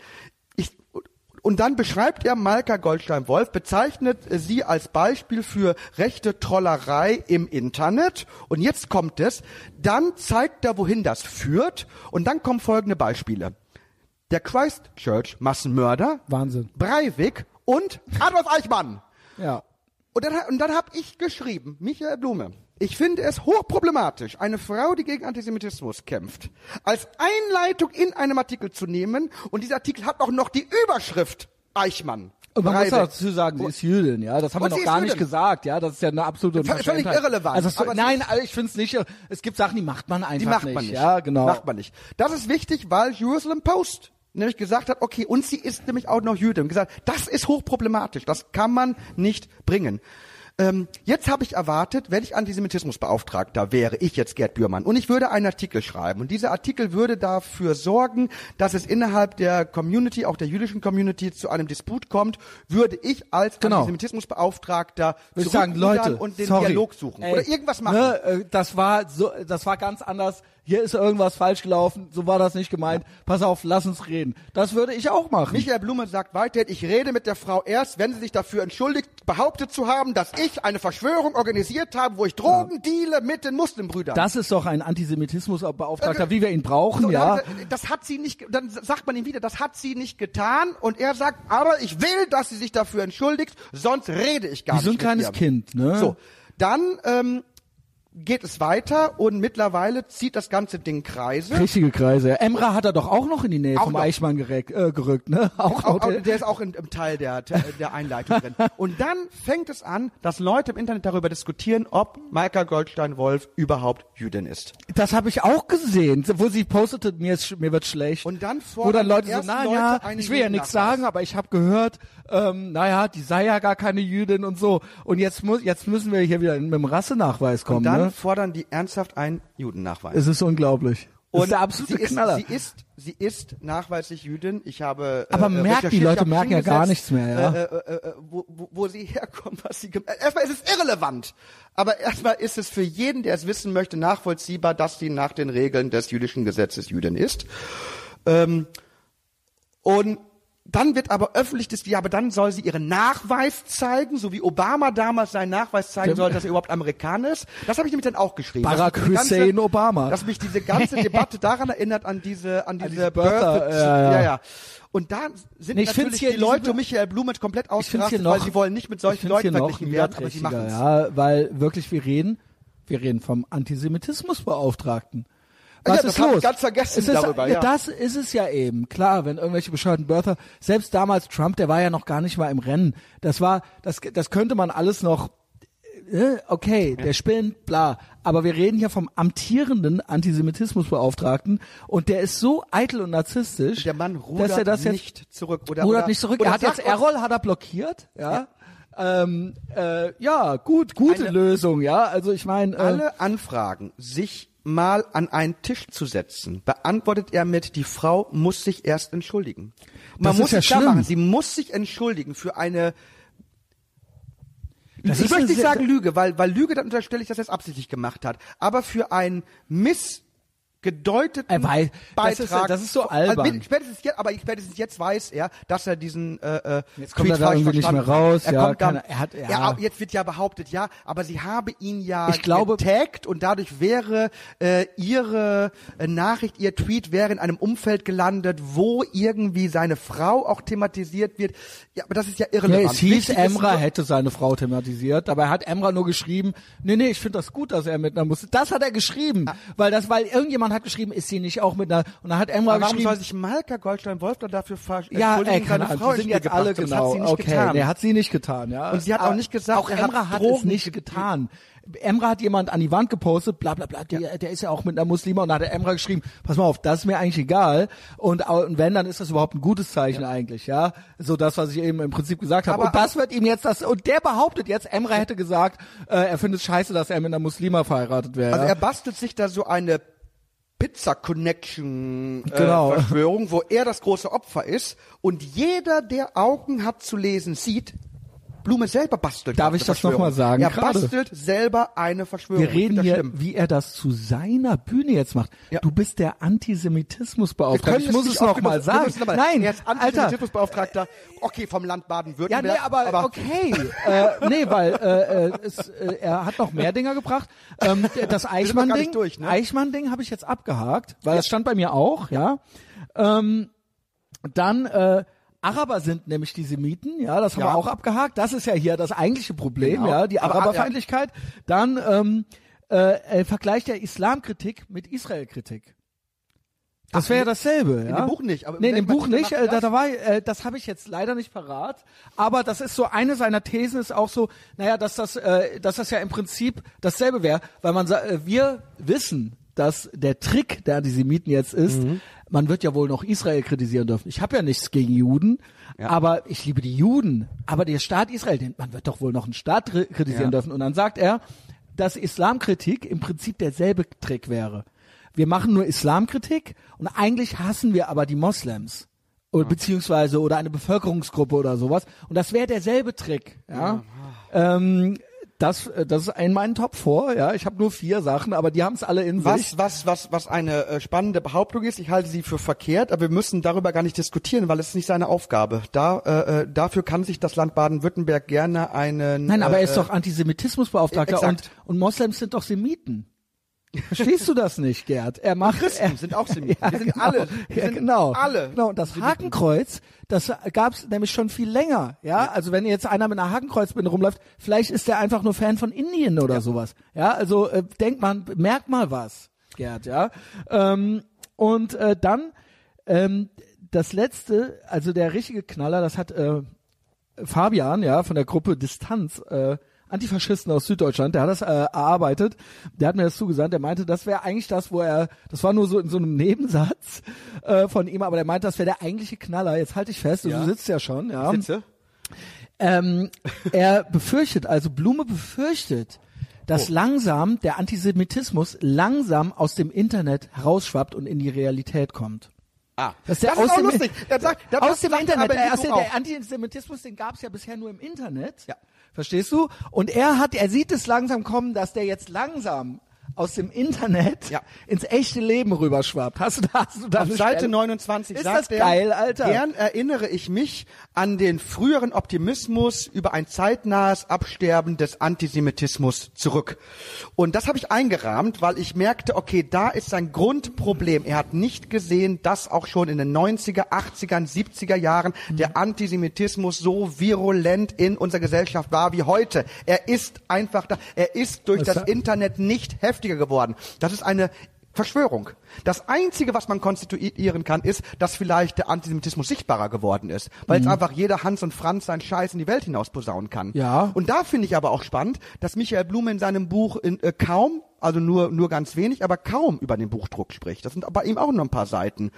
Und dann beschreibt er Malka Goldstein-Wolf, bezeichnet sie als Beispiel für rechte Trollerei im Internet. Und jetzt kommt es. Dann zeigt er, wohin das führt. Und dann kommen folgende Beispiele. Der Christchurch-Massenmörder, Wahnsinn. Breivik und Adolf Eichmann. Ja. Und dann, und dann habe ich geschrieben, Michael Blume, ich finde es hochproblematisch, eine Frau, die gegen Antisemitismus kämpft, als Einleitung in einem Artikel zu nehmen. Und dieser Artikel hat auch noch die Überschrift Eichmann. Und man muss Breivik. dazu sagen, sie ist Jüdin, ja. Das haben wir Und noch gar nicht Jüdin. gesagt, ja. Das ist ja eine absolute Völlig irrelevant. Also, sie nein, also ich finde es nicht. Es gibt Sachen, die macht man einfach Die macht man nicht. Ja, genau. Macht man nicht. Das ist wichtig, weil Jerusalem Post nämlich gesagt hat, okay, und sie ist nämlich auch noch Jüdin. Und gesagt, das ist hochproblematisch. Das kann man nicht bringen. Ähm, jetzt habe ich erwartet, wenn ich Antisemitismusbeauftragter wäre, ich jetzt Gerd Bührmann, und ich würde einen Artikel schreiben. Und dieser Artikel würde dafür sorgen, dass es innerhalb der Community, auch der jüdischen Community, zu einem Disput kommt, würde ich als Genau. Antisemitismusbeauftragter sagen, Leute, und den sorry, Dialog suchen. ey, Oder irgendwas machen. Ne, äh, das war so, das war ganz anders. Hier ist irgendwas falsch gelaufen. So war das nicht gemeint. Pass auf, lass uns reden. Das würde ich auch machen. Michael Blume sagt weiter, ich rede mit der Frau erst, wenn sie sich dafür entschuldigt, behauptet zu haben, dass ich eine Verschwörung organisiert habe, wo ich Drogen deale mit den Muslimbrüdern. das ist doch ein Antisemitismusbeauftragter, Äh, wie wir ihn brauchen, So, ja. dann, Das hat sie nicht, dann sagt man ihm wieder, das hat sie nicht getan und er sagt, aber ich will, dass sie sich dafür entschuldigt, sonst rede ich gar Wie so ein nicht kleines ihr. Kind, ne? So, dann ähm, geht es weiter und mittlerweile zieht das ganze Ding Kreise. Richtige Kreise. Ja. Emra hat er doch auch noch in die Nähe Auch vom noch. Eichmann gerückt, äh, gerückt ne? Auch, Auch, auch, der ist auch in, im Teil der, der Einleitung drin. [laughs] Und dann fängt es an, dass Leute im Internet darüber diskutieren, ob Maika Goldstein-Wolf überhaupt Jüdin ist. Das habe ich auch gesehen, wo sie postete, mir, ist, mir wird schlecht. Und dann wo dann Leute so, ersten na Leute ja, einen ich will ja nichts sagen, aber ich habe gehört, ähm, naja, die sei ja gar keine Jüdin und so. Und jetzt muss, jetzt müssen wir hier wieder mit dem Rassenachweis kommen. Und dann ne? fordern die ernsthaft einen Judennachweis. Es ist unglaublich. Das ist der absolute sie ist, Knaller. Sie ist, sie ist nachweislich Jüdin. Ich habe. Aber äh, merkt, die Leute merken ja gar nichts mehr, ja. Äh, äh, äh, wo, wo, wo sie [laughs] herkommt, was sie gemacht Erstmal ist es irrelevant. Aber erstmal ist es für jeden, der es wissen möchte, nachvollziehbar, dass sie nach den Regeln des jüdischen Gesetzes Jüdin ist. Ähm, und dann wird aber öffentlich diskutiert, ja, aber dann soll sie ihren Nachweis zeigen, so wie Obama damals seinen Nachweis zeigen soll, dass er überhaupt Amerikaner ist. Das habe ich nämlich dann auch geschrieben. Barack Hussein Obama. Dass mich diese ganze Debatte [laughs] daran erinnert, an diese, an diese, diese Birther, Birth- ja, ja. ja. Und da sind Nee, natürlich die Leute um Michael Blumet komplett ausgerastet, noch, weil sie wollen nicht mit solchen Leuten verglichen werden, aber sie machen es. ja, weil wirklich wir reden, wir reden vom Antisemitismusbeauftragten. Was Ja, das ist los? ganz vergessen es ist, darüber, ja. Das ist es ja eben. Klar, wenn irgendwelche bescheuerten Birther, selbst damals Trump, der war ja noch gar nicht mal im Rennen. Das war, das, das könnte man alles noch, äh, okay, der spinnt, bla. Aber wir reden hier vom amtierenden Antisemitismusbeauftragten und der ist so eitel und narzisstisch, Der Mann dass rudert er das jetzt nicht zurück. Oder, rudert oder, nicht zurück. Oder Er hat jetzt Errol hat er blockiert, ja. Ähm, äh, ja, gut, gute Eine- Lösung, ja. Also ich meine, äh, alle Anfragen, sich mal an einen Tisch zu setzen, beantwortet er mit, die Frau muss sich erst entschuldigen. Man Das muss ja sich klar schlimm. machen, sie muss sich entschuldigen für eine Das ich möchte nicht sagen Lüge, weil, weil Lüge, dann unterstelle ich, dass er es absichtlich gemacht hat. Aber für einen missgedeuteten Er weiß- das ist- Beitrag. das ist so Also, albern. spätestens jetzt, aber spätestens jetzt weiß er, dass er diesen äh, äh, Jetzt kommt Tweet er da irgendwie nicht mehr raus, Er ja, kommt dann, keine- er hat- ja. ja, jetzt wird ja behauptet, ja, aber sie habe ihn ja Ich glaube- getaggt und dadurch wäre äh, ihre äh, Nachricht, ihr Tweet wäre in einem Umfeld gelandet, wo irgendwie seine Frau auch thematisiert wird. Ja, aber das ist ja Ja, irrelevant. es hieß, Wichtig Emra nur- hätte seine Frau thematisiert, dabei hat Emra nur geschrieben, nee, nee, ich finde das gut, dass er mit einer Muslim, das hat er geschrieben, weil das, weil irgendjemand hat geschrieben, ist sie nicht auch mit einer, und dann hat Emra warum geschrieben, soll sich Malka Goldstein-Wolf dann dafür ver ja, entschuldigen, ey, keine Ahnung, Frau die sind jetzt alle gebracht? Das genau, hat sie nicht okay, getan. nee, hat sie nicht getan, ja. Und sie hat auch Aber nicht gesagt, auch hat Emra hat Drogen es nicht getan. Emra hat jemand an die Wand gepostet, bla bla bla, der, der ist ja auch mit einer Muslima und da hat der Emra geschrieben, pass mal auf, das ist mir eigentlich egal und, und wenn, dann ist das überhaupt ein gutes Zeichen eigentlich, ja, so das, was ich eben im Prinzip gesagt habe Aber- und das wird ihm jetzt das, und der behauptet jetzt, Emra hätte gesagt, äh, er findet es scheiße, dass er mit einer Muslima verheiratet wäre. Also ja. er bastelt sich da so eine Pizza Connection äh, Genau. Verschwörung, wo er das große Opfer ist und jeder, der Augen hat zu lesen, sieht, Blume selber bastelt. Darf ich das Verschwörung. noch mal sagen, Er gerade? bastelt selber eine Verschwörung. Wir reden hier, schlimm. wie er das zu seiner Bühne jetzt macht. Ja. Du bist der Antisemitismusbeauftragte. Ich muss es noch oft mal genug- wir sagen. aber- Nein, er ist. Antisemitismusbeauftragter, okay, vom Land Ja, Baden-Württemberg. nee, aber, okay. äh, nee, weil äh, äh, es, äh, er hat noch mehr Dinger gebracht. Ähm, das Eichmann-Ding, ne? Eichmann-Ding habe ich jetzt abgehakt, weil das stand bei mir auch, ja. Ähm, dann äh, Araber sind nämlich die Semiten, ja, das haben Ja. wir auch abgehakt. Das ist ja hier das eigentliche Problem, Genau. ja, die Aber, Araberfeindlichkeit. Dann ähm, äh, äh, Vergleich der Islamkritik mit Israelkritik. Das wäre ja in- dasselbe, ja. in dem Buch nicht, aber nee, in dem Buch nicht. Äh, da, das? da war, äh, das habe ich jetzt leider nicht parat. Aber das ist so eine seiner Thesen ist auch so, naja, dass das, äh, dass das ja im Prinzip dasselbe wäre, weil man äh, wir wissen, dass der Trick der Antisemiten jetzt ist, Mhm. Man wird ja wohl noch Israel kritisieren dürfen. Ich habe ja nichts gegen Juden, aber ich liebe die Juden. Aber der Staat Israel, den, man wird doch wohl noch einen Staat kri- kritisieren Ja. dürfen. Und dann sagt er, dass Islamkritik im Prinzip derselbe Trick wäre. Wir machen nur Islamkritik und eigentlich hassen wir aber die Moslems. Oder, beziehungsweise oder eine Bevölkerungsgruppe oder sowas. Und das wäre derselbe Trick. Ja. Ähm, das, äh, das ist in meinen Top 4, ja. Ich habe nur vier Sachen, aber die haben es alle in sich. Was, was, was, was eine äh, spannende Behauptung ist, ich halte sie für verkehrt, aber wir müssen darüber gar nicht diskutieren, weil es ist nicht seine Aufgabe. Da, äh, äh, dafür kann sich das Land Baden-Württemberg gerne einen. Nein, aber äh, er ist doch Antisemitismusbeauftragter äh, und, exakt. und Moslems sind doch Semiten. Verstehst du das nicht, Gerd? Er macht Christen er, sind auch Semiten. [laughs] Ja, Wir sind genau. alle- wir ja, sind genau. alle Genau. Und das Semiten. Hakenkreuz, das gab's nämlich schon viel länger. Ja, also wenn jetzt einer mit einer Hakenkreuzbinde rumläuft, vielleicht ist der einfach nur Fan von Indien oder sowas. Ja, also äh, denkt man, merkt mal was, Gerd. Ja. Ähm, und äh, dann ähm, das letzte, also der richtige Knaller, das hat äh, Fabian, ja, von der Gruppe Distanz, äh, Antifaschisten aus Süddeutschland, der hat das äh, erarbeitet, der hat mir das zugesandt, der meinte, das wäre eigentlich das, wo er, das war nur so in so einem Nebensatz äh, von ihm, aber der meinte, das wäre der eigentliche Knaller. Jetzt halte ich fest, Ja. du sitzt ja schon, ja. Sitze? Ähm, er befürchtet, also Blume befürchtet, dass Oh. langsam der Antisemitismus langsam aus dem Internet herausschwappt und in die Realität kommt. Ah, Das ist, der das aus dem, lustig. Der sagt, der aus dem Internet. Der, der Antisemitismus, den gab es ja bisher nur im Internet. Ja. Verstehst du? Und er hat, er sieht es langsam kommen, dass der jetzt langsam aus dem Internet Ja. ins echte Leben rüberschwappt. Hast du da, hast du da Auf Seite Stelle? 29 Ist sagt das er, geil, Alter? Gern erinnere ich mich an den früheren Optimismus über ein zeitnahes Absterben des Antisemitismus zurück. Und das habe ich eingerahmt, weil ich merkte, okay, da ist sein Grundproblem. Er hat nicht gesehen, dass auch schon in den 90er, 80ern, 70er Jahren Mhm. der Antisemitismus so virulent in unserer Gesellschaft war wie heute. Er ist einfach da. Er ist durch Was das Internet nicht heftiger geworden. Das ist eine Verschwörung. Das Einzige, was man konstituieren kann, ist, dass vielleicht der Antisemitismus sichtbarer geworden ist, weil Mhm. jetzt einfach jeder Hans und Franz seinen Scheiß in die Welt hinaus posaunen kann. Ja. Und da finde ich aber auch spannend, dass Michael Blume in seinem Buch in, äh, kaum, also nur nur ganz wenig, aber kaum über den Buchdruck spricht. Das sind bei ihm auch nur ein paar Seiten,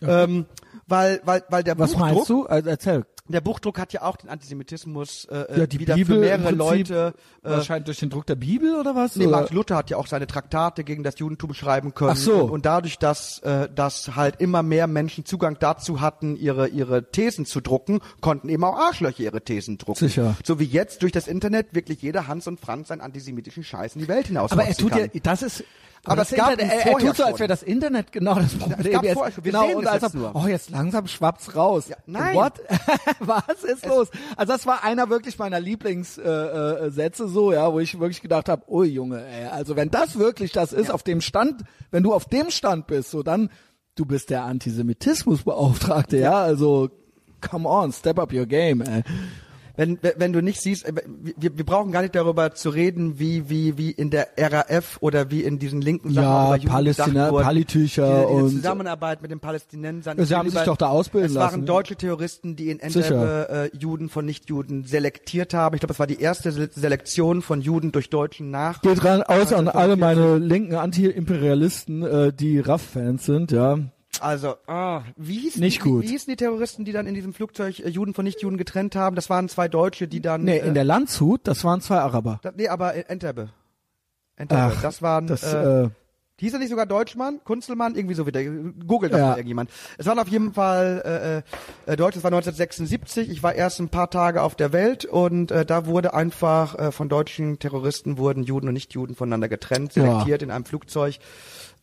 ähm, weil weil weil der Was Buchdruck meinst du? Also erzähl. Der Buchdruck hat ja auch den Antisemitismus äh, Ja, die wieder Bibel für mehrere Leute äh, wahrscheinlich durch den Druck der Bibel oder was? Nee, oder? Martin Luther hat ja auch seine Traktate gegen das Judentum schreiben können. Ach so. Und, und dadurch, dass, äh, dass halt immer mehr Menschen Zugang dazu hatten, ihre, ihre Thesen zu drucken, konnten eben auch Arschlöcher ihre Thesen drucken. Sicher. So wie jetzt durch das Internet wirklich jeder Hans und Franz seinen antisemitischen Scheiß in die Welt hinaus Aber er tut kann. ja, das ist. Aber das es gab Internet, er, er tut so, als wäre das Internet genau das Problem. gab jetzt, vorher schon. Wir genau, sehen und das als jetzt ob, nur. oh, jetzt langsam schwappt's raus. Ja, nein. What? [laughs] [laughs] Was ist los? Also das war einer wirklich meiner Lieblingssätze, äh, äh, Sätze so, ja, wo ich wirklich gedacht habe, oh Junge, ey, also wenn das wirklich das ist, auf dem Stand, wenn du auf dem Stand bist, so dann, du bist der Antisemitismusbeauftragte, ja, also come on, step up your game, ey. Wenn, wenn du nicht siehst, äh, wir, wir brauchen gar nicht darüber zu reden, wie, wie, wie in der RAF oder wie in diesen linken Sachen Ja, über Palästina- wurde. Palitücher diese, diese und- Zusammenarbeit mit den Palästinensern. Sie haben sich doch da ausbilden Es waren lassen, ne? deutsche Terroristen, die in Entebbe äh, Juden von Nichtjuden selektiert haben. Ich glaube, das war die erste Se- Selektion von Juden durch Deutschen nach. Geht ran aus an alle 1945. meine linken Anti-Imperialisten, äh, die RAF-Fans sind, ja. Also, ah, wie hießen, Nicht wie, gut. wie hießen die Terroristen, die dann in diesem Flugzeug äh, Juden von Nichtjuden getrennt haben? Das waren zwei Deutsche, die dann. Nee, äh, in der Landshut, das waren zwei Araber. da, nee, aber in Entebbe. Entebbe. Ach, das waren. Das, äh, äh, Hieß er nicht sogar Deutschmann? Kunzelmann? Irgendwie so wieder. Googelt das Ja. mal irgendjemand. Es waren auf jeden Fall äh, äh, Deutsch, es war 1976. Ich war erst ein paar Tage auf der Welt und äh, da wurde einfach äh, von deutschen Terroristen wurden Juden und Nichtjuden voneinander getrennt, Ja. selektiert in einem Flugzeug.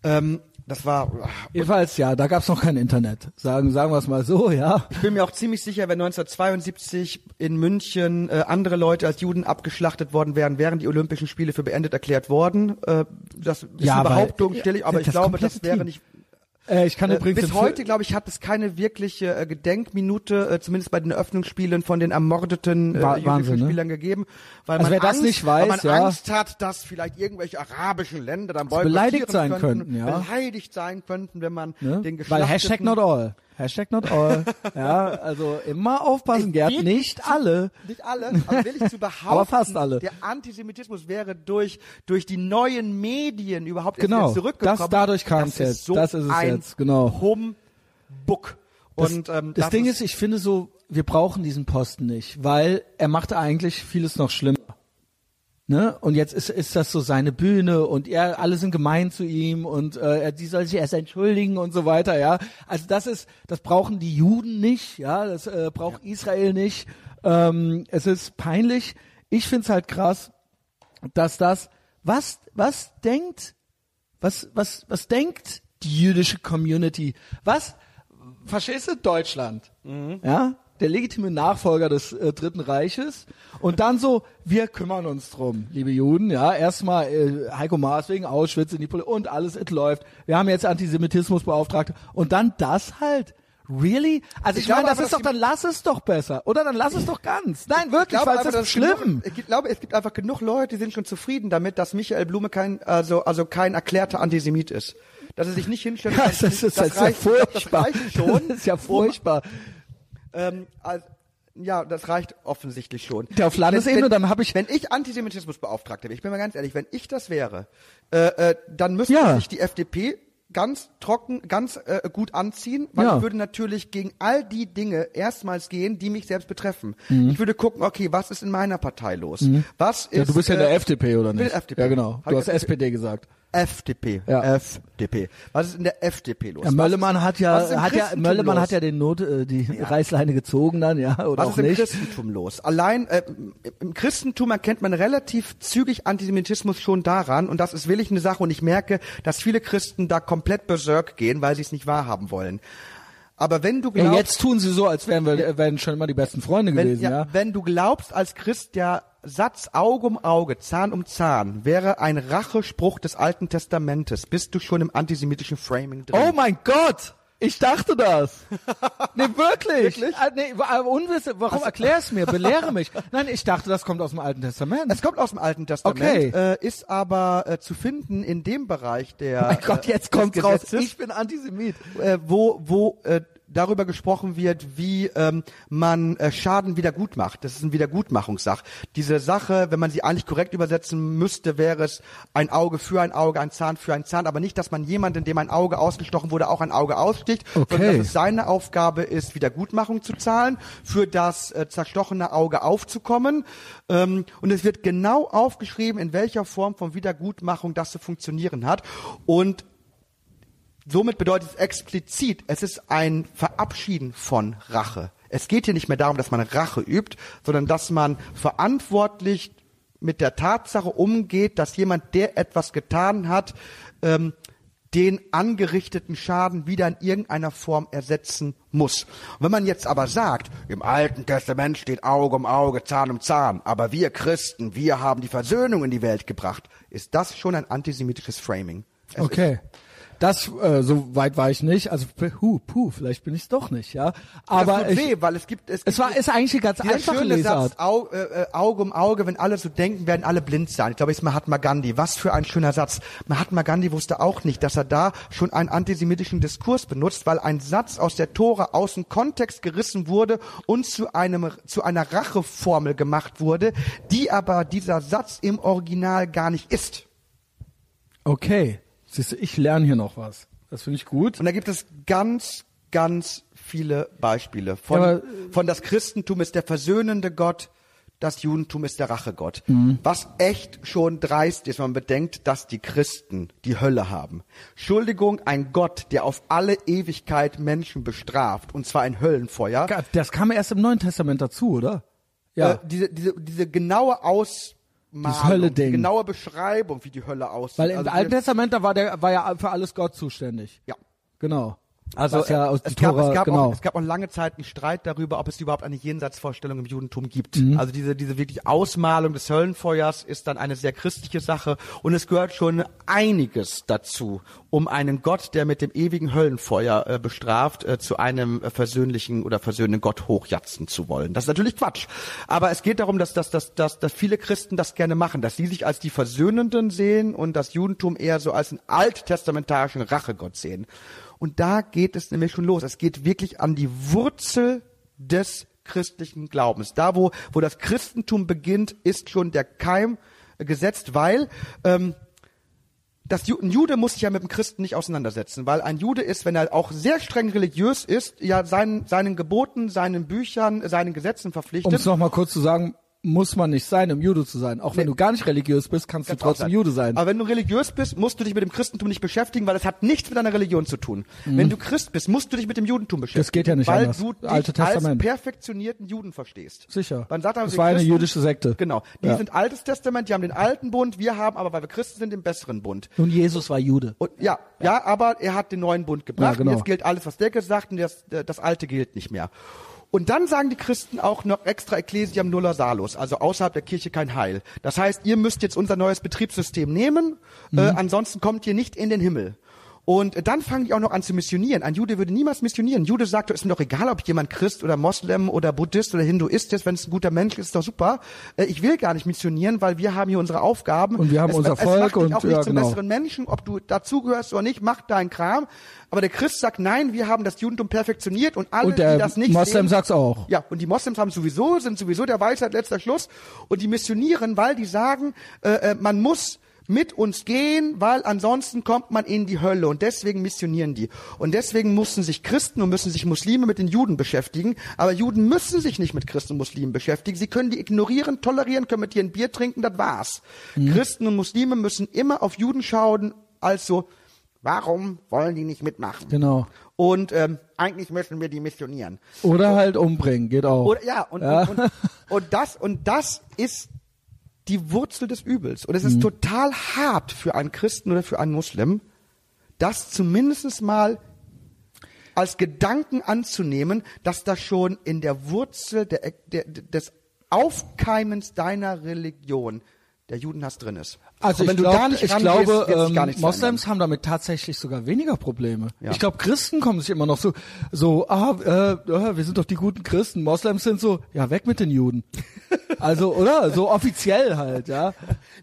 Ähm, das war. jedenfalls, ja, da gab's noch kein Internet. Sagen, sagen wir es mal so, ja. Ich bin mir auch ziemlich sicher, wenn 1972 in München äh, andere Leute als Juden abgeschlachtet worden wären, wären die Olympischen Spiele für beendet erklärt worden. Äh, das ist Ja, eine Behauptung, stelle ich, aber ich glaube, das wäre Team. nicht Äh, ich kann Äh, übrigens bis heute, glaube ich, hat es keine wirkliche äh, Gedenkminute, äh, zumindest bei den Eröffnungsspielen von den ermordeten äh, Wahnsinn, ne? Spielern gegeben, weil Also man wer das Angst, nicht weil weiß, man ja. Angst hat, dass vielleicht irgendwelche arabischen Länder dann beleidigt sein könnten, könnten, ja. beleidigt sein könnten, wenn man ne? den Weil geschlachteten Hashtag not all. Hashtag not all. ja, also immer aufpassen, Gerd. Wird Nicht alle. Nicht alle, aber will ich zu [laughs] behaupten, Aber fast alle. der Antisemitismus wäre durch, durch die neuen Medien überhaupt Genau, zurückgekommen. das- dadurch Das ist jetzt. So Das ist es jetzt, genau. Humbug. Das, Und, ähm, das Ding ist, ich finde so, wir brauchen diesen Posten nicht, weil er macht eigentlich vieles noch schlimmer. Ne? Und jetzt ist, ist das so seine Bühne und er, alle sind gemein zu ihm und äh, die soll sich erst entschuldigen und so weiter, ja. Also das ist, das brauchen die Juden nicht, ja, das äh, braucht Israel nicht. Ähm, es ist peinlich. Ich find's halt krass, dass das, was, was denkt, was, was, was denkt die jüdische Community? Was, verstehst du Deutschland? Ja? Der legitime Nachfolger des äh, Dritten Reiches. Und dann so, wir kümmern uns drum, liebe Juden. Ja, erstmal äh, Heiko Maas wegen Auschwitz in die Poli und alles, es läuft. Wir haben jetzt Antisemitismusbeauftragte. Und dann das halt. Really? Also ich, Ich meine, das aber, ist doch, dann lass es doch besser. Oder dann lass es doch ganz. Nein, wirklich, weil es ist schlimm. Genug, ich glaube, es gibt einfach genug Leute, die sind schon zufrieden damit, dass Michael Blume kein, also, also kein erklärter Antisemit ist. Dass er sich nicht hinstellt. Ja, [laughs] das ist, das ist ja ich glaub, furchtbar. Das reicht schon. [laughs] Das ist ja furchtbar. Ähm, also, ja, das reicht offensichtlich schon. Ja, auf Landesebene, Wenn- dann habe ich- Wenn ich Antisemitismusbeauftragter wäre, ich bin mal ganz ehrlich, wenn ich das wäre, äh, äh, dann müsste Ja. sich die FDP ganz trocken, ganz äh, gut anziehen, weil Ja. ich würde natürlich gegen all die Dinge erstmals gehen, die mich selbst betreffen. Mhm. Ich würde gucken, okay, was ist in meiner Partei los? Was ist Ja, du bist ja in der äh, FDP, oder ich bin nicht? FDP. Ja, genau. Du ich hast SPD gesagt. FDP. Ja. FDP. Was ist in der FDP los? Ja, Möllemann hat ja, hat ja, Möllemann los? hat ja den Not, äh, die Reißleine gezogen dann, ja, oder Was auch ist im nicht. Christentum los? Allein äh, im Christentum erkennt man relativ zügig Antisemitismus schon daran und das ist wirklich eine Sache und ich merke, dass viele Christen da komplett berserk gehen, weil sie es nicht wahrhaben wollen. Aber wenn du Ja, glaubst, jetzt tun sie so, als wären wir äh, wären schon immer die besten Freunde wenn, gewesen, ja. wenn du glaubst als Christ, der Satz Auge um Auge, Zahn um Zahn wäre ein Rachespruch des Alten Testamentes, bist du schon im antisemitischen Framing drin. Oh mein Gott! Ich dachte das. [laughs] Nee, wirklich. Wirklich? Ah, nee, wa- unwisse, warum erklär's mir? Belehre [laughs] mich. Nein, ich dachte, das kommt aus dem Alten Testament. Es kommt aus dem Alten Testament, Okay. äh, ist aber äh, zu finden in dem Bereich der mein Gott, äh, jetzt des kommt's raus. Ich bin Antisemit. äh, wo, wo äh, darüber gesprochen wird, wie ähm, man äh, Schaden wieder gut macht. Das ist eine Wiedergutmachungssach. Diese Sache, wenn man sie eigentlich korrekt übersetzen müsste, wäre es ein Auge für ein Auge, ein Zahn für ein Zahn, aber nicht, dass man jemanden, dem ein Auge ausgestochen wurde, auch ein Auge aussticht, Okay. sondern dass es seine Aufgabe ist, Wiedergutmachung zu zahlen, für das äh, zerstochene Auge aufzukommen. Ähm, und es wird genau aufgeschrieben, in welcher Form von Wiedergutmachung das zu funktionieren hat. Und Somit bedeutet es explizit, es ist ein Verabschieden von Rache. Es geht hier nicht mehr darum, dass man Rache übt, sondern dass man verantwortlich mit der Tatsache umgeht, dass jemand, der etwas getan hat, ähm, den angerichteten Schaden wieder in irgendeiner Form ersetzen muss. Wenn man jetzt aber sagt, im Alten Testament steht Auge um Auge, Zahn um Zahn, aber wir Christen, wir haben die Versöhnung in die Welt gebracht, ist das schon ein antisemitisches Framing. Es Okay. Das, äh, so weit war ich nicht. Also, puh, puh, vielleicht bin ich es doch nicht, ja. Aber das tut ich, weh, weil es gibt es, es gibt war, ist eigentlich eine ganz einfache Lesart. Satz, Au, äh, äh, Auge um Auge, wenn alle so denken, werden alle blind sein. Ich glaube, es ist Mahatma Gandhi. Was für ein schöner Satz. Mahatma Gandhi wusste auch nicht, dass er da schon einen antisemitischen Diskurs benutzt, weil ein Satz aus der Tora aus dem Kontext gerissen wurde und zu einem zu einer Racheformel gemacht wurde, die aber dieser Satz im Original gar nicht ist. Okay. Siehst du, ich lerne hier noch was. Das finde ich gut. Und da gibt es ganz, ganz viele Beispiele. Von, Ja, aber- von das Christentum ist der versöhnende Gott, das Judentum ist der Rachegott. Mhm. Was echt schon dreist ist, wenn man bedenkt, dass die Christen die Hölle haben. Entschuldigung, ein Gott, der auf alle Ewigkeit Menschen bestraft, und zwar ein Höllenfeuer. Das kam erst im Neuen Testament dazu, oder? Ja. Äh, diese, diese, diese genaue Ausmalung, Hölle-Ding. die genaue Beschreibung, wie die Hölle aussieht. Weil im Also Alten Testament, da war der, war ja für alles Gott zuständig. ja. Genau. Also Was ja aus es, gab, Tora, es, gab genau. auch, es gab auch lange Zeit einen Streit darüber, ob es überhaupt eine Jenseitsvorstellung im Judentum gibt. Mhm. Also diese, diese wirklich Ausmalung des Höllenfeuers ist dann eine sehr christliche Sache und es gehört schon einiges dazu, um einen Gott, der mit dem ewigen Höllenfeuer äh, bestraft, äh, zu einem äh, versöhnlichen oder versöhnenden Gott hochjatzen zu wollen. Das ist natürlich Quatsch. Aber es geht darum, dass, dass, dass, dass, dass viele Christen das gerne machen, dass sie sich als die Versöhnenden sehen und das Judentum eher so als einen alttestamentarischen Rachegott sehen. Und da geht es nämlich schon los. Es geht wirklich an die Wurzel des christlichen Glaubens. Da, wo, wo das Christentum beginnt, ist schon der Keim gesetzt, weil ähm, das Ju ein Jude muss sich ja mit dem Christen nicht auseinandersetzen, weil ein Jude ist, wenn er auch sehr streng religiös ist, ja seinen, seinen Geboten, seinen Büchern, seinen Gesetzen Um verpflichtet. es nochmal kurz zu sagen, muss man nicht sein, um Jude zu sein. Auch wenn du gar nicht religiös bist, kannst du Kannst auch trotzdem Jude sein. Aber wenn du religiös bist, musst du dich mit dem Christentum nicht beschäftigen, weil es hat nichts mit deiner Religion zu tun. Wenn du Christ bist, musst du dich mit dem Judentum beschäftigen. Mhm. Das geht ja nicht weil anders. du dich Alte als Testament. perfektionierten Juden verstehst. Sicher. Man sagt aber, Das war eine Christen- jüdische Sekte. Genau. Die Ja. sind altes Testament, die haben den alten Bund, wir haben aber, weil wir Christen sind, den besseren Bund. Nun, Jesus war Jude. Und ja, ja, aber er hat den neuen Bund gebracht Ja, genau. und jetzt gilt alles, was der gesagt hat und das, das alte gilt nicht mehr. Und dann sagen die Christen auch noch extra Ecclesiam nulla salus, also außerhalb der Kirche kein Heil. Das heißt, ihr müsst jetzt unser neues Betriebssystem nehmen, äh, ansonsten kommt ihr nicht in den Himmel. Und dann fangen die auch noch an zu missionieren. Ein Jude würde niemals missionieren. Ein Jude sagt, ist mir doch egal, ob jemand Christ oder Moslem oder Buddhist oder Hinduist ist. Wenn es ein guter Mensch ist, ist doch super. Äh, Ich will gar nicht missionieren, weil wir haben hier unsere Aufgaben. Und wir haben es, unser es Volk macht dich und- auch nicht ja, zum genau. besseren Menschen, ob du dazugehörst oder nicht, mach deinen Kram. Aber der Christ sagt, nein, wir haben das Judentum perfektioniert und alle, Und der die das nicht Moslem sehen, sagt's auch. ja, und die Moslems haben sowieso, sind sowieso der Weisheit letzter Schluss. Und die missionieren, weil die sagen, äh, äh, man muss mit uns gehen, weil ansonsten kommt man in die Hölle. Und deswegen missionieren die. Und deswegen mussten sich Christen und müssen sich Muslime mit den Juden beschäftigen. Aber Juden müssen sich nicht mit Christen und Muslimen beschäftigen. Sie können die ignorieren, tolerieren, können mit dir ein Bier trinken, das war's. Mhm. Christen und Muslime müssen immer auf Juden schauen, also, warum wollen die nicht mitmachen? Genau. Und ähm, eigentlich müssen wir die missionieren. Oder halt umbringen, geht auch. Oder, ja, und, Ja. Und, und, und, das, und das ist die Wurzel des Übels. Und es ist total hart für einen Christen oder für einen Muslim, das zumindest mal als Gedanken anzunehmen, dass das schon in der Wurzel der, der, des Aufkeimens deiner Religion der Judenhass drin ist. Also wenn ich, du glaub, da nicht ich glaube, ähm, Moslems haben damit tatsächlich sogar weniger Probleme. Ja. Ich glaube, Christen kommen sich immer noch so, so, ah, äh, äh, wir sind doch die guten Christen. Moslems sind so, ja, weg mit den Juden. [laughs] also, oder? So offiziell halt, ja.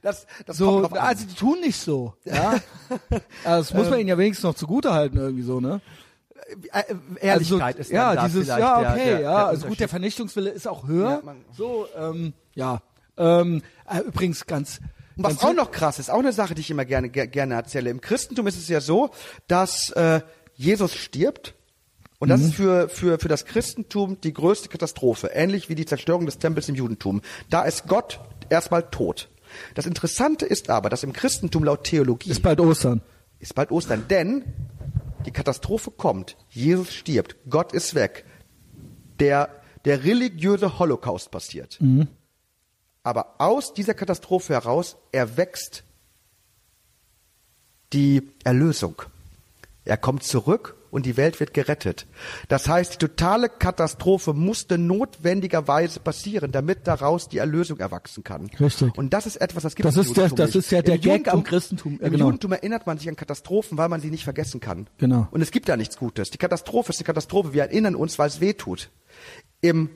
Das, das So, kommt drauf an. also die tun nicht so, ja. [laughs] also, das muss man ihnen ja wenigstens noch zugute halten irgendwie so, ne? Äh, Ehrlichkeit also, ist ja, da dieses, vielleicht ja, der- okay, der, ja, der also gut, der. Vernichtungswille ist auch höher. Ja, so, ähm, ja. Ähm, äh, übrigens ganz, was ganz auch noch krass ist, auch eine Sache, die ich immer gerne, ge- gerne erzähle. Im Christentum ist es ja so, dass äh, Jesus stirbt. Und Mhm. das ist für, für, für das Christentum die größte Katastrophe. Ähnlich wie die Zerstörung des Tempels im Judentum. Da ist Gott erstmal tot. Das Interessante ist aber, dass im Christentum laut Theologie ist bald Ostern. ist bald Ostern, denn die Katastrophe kommt, Jesus stirbt, Gott ist weg, der, der religiöse Holocaust passiert. Aber aus dieser Katastrophe heraus erwächst die Erlösung. Er kommt zurück und die Welt wird gerettet. Das heißt, die totale Katastrophe musste notwendigerweise passieren, damit daraus die Erlösung erwachsen kann. Richtig. Und das ist etwas, das gibt Das es ist der- das nicht. ist ja der Im Gag Judentum- am Christentum. Im genau. Judentum erinnert man sich an Katastrophen, weil man sie nicht vergessen kann. Genau. Und es gibt da nichts Gutes. Die Katastrophe ist die Katastrophe. Wir erinnern uns, weil es weh tut. Im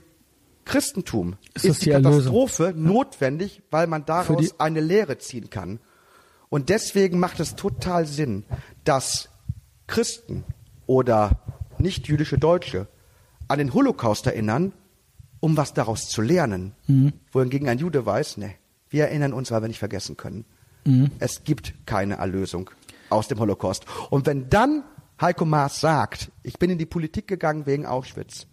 Christentum Ist ist, die, die Erlösung? Katastrophe notwendig, weil man daraus eine Lehre ziehen kann. Und deswegen macht es total Sinn, dass Christen oder nicht-jüdische Deutsche an den Holocaust erinnern, um was daraus zu lernen. Mhm. Wohingegen ein Jude weiß, ne, wir erinnern uns, weil wir nicht vergessen können. Mhm. Es gibt keine Erlösung aus dem Holocaust. Und wenn dann Heiko Maas sagt, ich bin in die Politik gegangen wegen Auschwitz,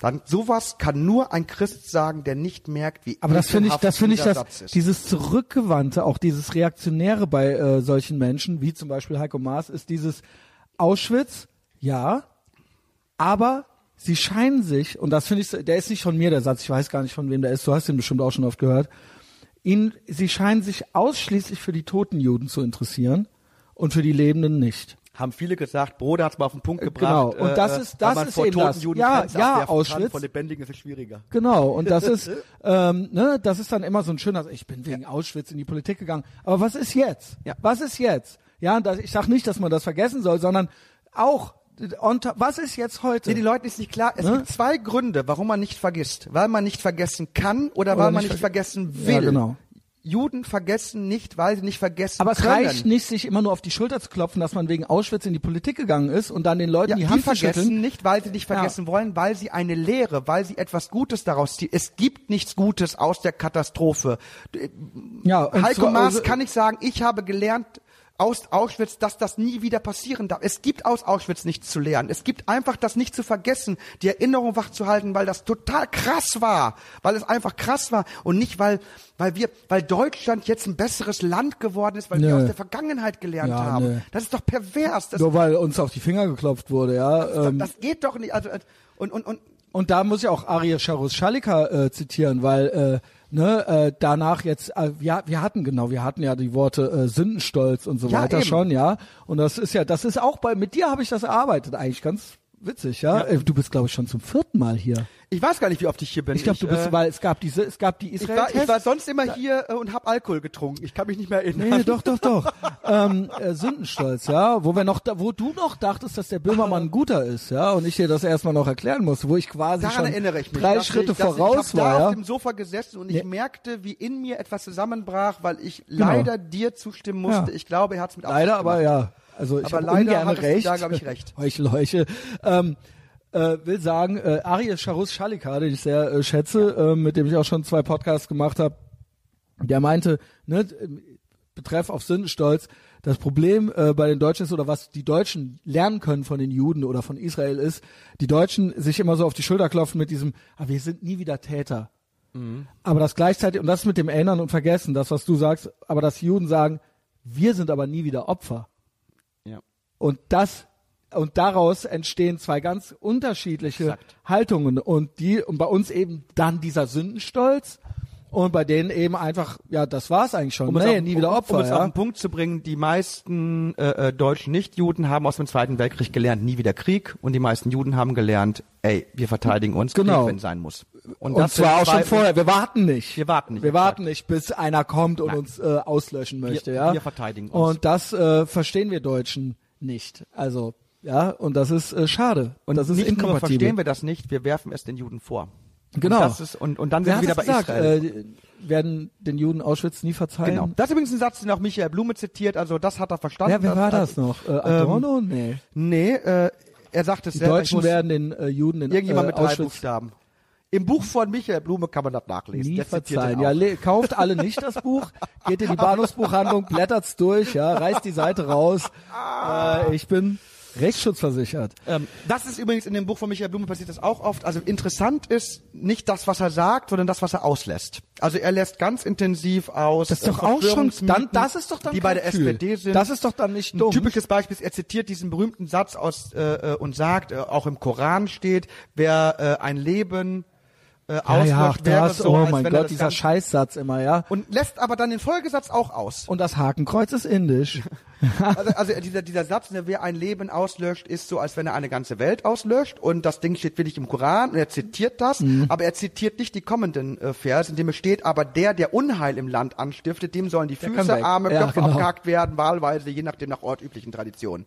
dann sowas kann nur ein Christ sagen, der nicht merkt, wie Aber das finde ich, das finde ich, dieser das, Satz ist. dieses zurückgewandte, auch dieses reaktionäre bei äh, solchen Menschen, wie zum Beispiel Heiko Maas, ist dieses Auschwitz, ja, aber sie scheinen sich, und das finde ich, der ist nicht von mir der Satz, ich weiß gar nicht von wem der ist, du hast ihn bestimmt auch schon oft gehört, ihn, sie scheinen sich ausschließlich für die toten Juden zu interessieren und für die Lebenden nicht. haben viele gesagt, Bruder hat's mal auf den Punkt Äh, gebracht. genau. Und das äh, ist- weil das ist eben toten das. Juden Ja, ja, abwerfen kann, Auschwitz. Vor Lebendigen ist es schwieriger. Genau, und das ist, [laughs] ähm, ne, das ist dann immer so ein schöner, ich bin wegen Auschwitz in die Politik gegangen. Aber was ist jetzt? Ja. Was ist jetzt? Ja, das, ich sage nicht, dass man das vergessen soll, sondern auch, was ist jetzt heute? Nee, die Leuten ist nicht klar. Es Ne? gibt zwei Gründe, warum man nicht vergisst. Weil man nicht vergessen kann oder, Oder weil man nicht nicht verge- vergessen will. Ja, genau. Juden vergessen nicht, weil sie nicht vergessen Aber es können. reicht nicht, sich immer nur auf die Schulter zu klopfen, dass man wegen Auschwitz in die Politik gegangen ist und dann den Leuten Ja, die die, Hand vergessen schütteln. nicht, weil sie nicht vergessen wollen, weil sie eine Lehre, weil sie etwas Gutes daraus ziehen. Es gibt nichts Gutes aus der Katastrophe. Ja, Heiko Maas also- kann ich sagen, ich habe gelernt aus Auschwitz, dass das nie wieder passieren darf. Es gibt aus Auschwitz nichts zu lernen. Es gibt einfach das nicht zu vergessen, die Erinnerung wachzuhalten, weil das total krass war, weil es einfach krass war und nicht weil weil wir weil Deutschland jetzt ein besseres Land geworden ist, weil wir Nö. aus der Vergangenheit gelernt Ja, haben. nö. Das ist doch pervers. Das, Nur weil uns auf die Finger geklopft wurde, ja. Ähm, das geht doch nicht. Also und und und Und da muss ich auch Arya Sharus Shalika äh, zitieren, weil äh, ne, äh, danach jetzt, äh, ja, wir hatten genau, wir hatten ja die Worte äh, Sündenstolz und so Ja, weiter eben. schon, ja. Und das ist ja, das ist auch bei, mit dir habe ich das erarbeitet, eigentlich ganz witzig, ja. Äh, Du bist, glaube ich, schon zum vierten Mal hier. Ich weiß gar nicht, wie oft ich hier bin. Ich glaube, du bist, äh, weil es gab diese, es gab die ich israel war, ich war sonst immer hier äh, und hab Alkohol getrunken. Ich kann mich nicht mehr erinnern. Nee, doch, doch, doch. ähm, äh, Sündenstolz, ja, wo wir noch, da, wo du noch dachtest, dass der Böhmermann ein guter ist, ja, und ich dir das erstmal noch erklären musste, wo ich quasi Daran schon erinnere ich mich. drei Schritte ich, voraus ich, ich hab war, da ja. auf dem Sofa gesessen und ich Nee. merkte, wie in mir etwas zusammenbrach, weil ich leider dir zustimmen musste. Genau. Ja. Ich glaube, er hat es mit Absicht Leider, aber gemacht. ja. Also ich habe leider recht. da, glaub ich, recht. [laughs] Heuchel, Heuchel. Ähm, äh, will sagen, äh, Ariel Charus Schalika, den ich sehr äh, schätze, äh, mit dem ich auch schon zwei Podcasts gemacht habe, der meinte, ne, betreff auf Sündenstolz, das Problem äh, bei den Deutschen ist, oder was die Deutschen lernen können von den Juden oder von Israel ist, die Deutschen sich immer so auf die Schulter klopfen mit diesem, ah, wir sind nie wieder Täter. Aber das gleichzeitig, und das mit dem Erinnern und Vergessen, das, was du sagst, aber dass Juden sagen, wir sind aber nie wieder Opfer. Und das und daraus entstehen zwei ganz unterschiedliche Exakt. Haltungen und die und bei uns eben dann dieser Sündenstolz und bei denen eben einfach ja das war's eigentlich schon Um es nee auf- nie wieder um, Opfer um es auf ja den Punkt zu bringen, die meisten äh, äh, deutschen Nichtjuden haben aus dem Zweiten Weltkrieg gelernt, nie wieder Krieg. Und die meisten Juden haben gelernt, ey, wir verteidigen uns, Genau. Krieg, wenn sein muss. und, das zwar auch schon vorher wir warten nicht Wir warten nicht, wir warten nicht bis einer kommt und Nein. uns äh, auslöschen möchte ja wir verteidigen uns. und das äh, verstehen wir Deutschen nicht also ja und das ist äh, schade und das ist nicht nur inkompatibel verstehen wir das nicht, wir werfen es den Juden vor. Genau. Und, das ist, und, und dann Wer sind wir wieder das bei gesagt? Israel. Äh, werden den Juden Auschwitz nie verzeihen? Genau. Das ist übrigens ein Satz, den auch Michael Blume zitiert, also das hat er verstanden. Ja, wer war dass- das noch? Äh, Adorno? nee. Nee, äh, er sagt es Die selber. ich Deutschen werden den äh, Juden in Irgendjemand äh, mit drei Auschwitz Buchstaben. Im Buch von Michael Blume kann man das nachlesen. nie verzeihen. Ja, kauft alle nicht das Buch, geht in die Bahnhofsbuchhandlung, blättert's durch, ja, reißt die Seite raus. Äh, ich bin rechtsschutzversichert. Ähm, das ist übrigens in dem Buch von Michael Blume passiert das auch oft. Also interessant ist nicht das, was er sagt, sondern das, was er auslässt. Also er lässt ganz intensiv aus. Das ist äh, doch auch schon, dann, das ist doch dann die bei der Kalkül. SPD sind. Das ist doch dann nicht Ein dumm. typisches Beispiel ist, er zitiert diesen berühmten Satz aus äh, äh, und sagt, äh, auch im Koran steht, wer äh, ein Leben äh, ja, auslöscht, ja, ach, wäre das, so, oh mein Gott, dieser Scheißsatz immer, ja. Und lässt aber dann den Folgesatz auch aus. Und das Hakenkreuz ist indisch. [laughs] Also, also dieser, dieser Satz, ne, wer ein Leben auslöscht, ist so, als wenn er eine ganze Welt auslöscht. Und das Ding steht wirklich im Koran und er zitiert das, Mhm. aber er zitiert nicht die kommenden äh, Vers, in dem es steht, aber der, der Unheil im Land anstiftet, dem sollen die kann Füße. Arme, Ja, Köpfe genau. abgehakt werden, wahlweise, je nachdem nach ortüblichen Traditionen.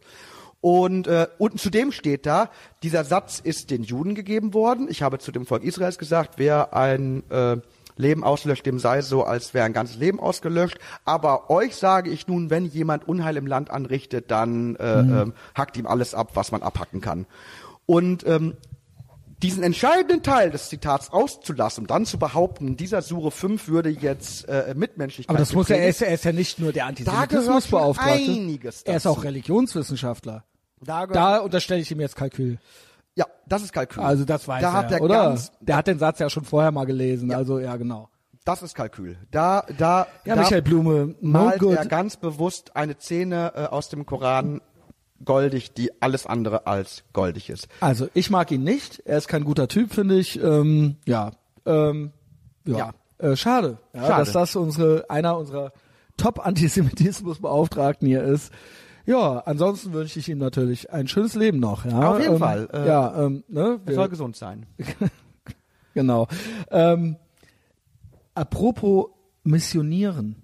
Und äh, unten zudem steht da, dieser Satz ist den Juden gegeben worden. Ich habe zu dem Volk Israels gesagt, wer ein äh, Leben auslöscht, dem sei so, als wäre ein ganzes Leben ausgelöscht. Aber euch sage ich nun, wenn jemand Unheil im Land anrichtet, dann äh, Mhm. ähm, hackt ihm alles ab, was man abhacken kann. Und ähm, diesen entscheidenden Teil des Zitats auszulassen, dann zu behaupten, dieser Sure 5 würde jetzt äh, Mitmenschlichkeit Aber das muss er, er ist, er ist ja nicht nur der Antisemitismusbeauftragte. schon einiges Er ist dazu. auch Religionswissenschaftler. Da, Da unterstelle ich ihm jetzt Kalkül. ja, das ist Kalkül. Also das weiß da er, hat er oder? ganz, der hat den Satz ja schon vorher mal gelesen, also ja genau. das ist Kalkül. Da, da, Ja, da Michael Blume, no malt good. er ganz bewusst eine Szene äh, aus dem Koran goldig, die alles andere als goldig ist. Also ich mag ihn nicht, er ist kein guter Typ, finde ich. Ähm, ja, ähm, ja, Ja. Äh, schade, ja, Schade. dass das unsere einer unserer Top-Antisemitismus-Beauftragten hier ist. Ja, ansonsten wünsche ich ihm natürlich ein schönes Leben noch. Ja, Auf jeden ähm, Fall, äh, ja, ähm, ne, Er soll gesund sein. [laughs] genau. Ähm, apropos Missionieren.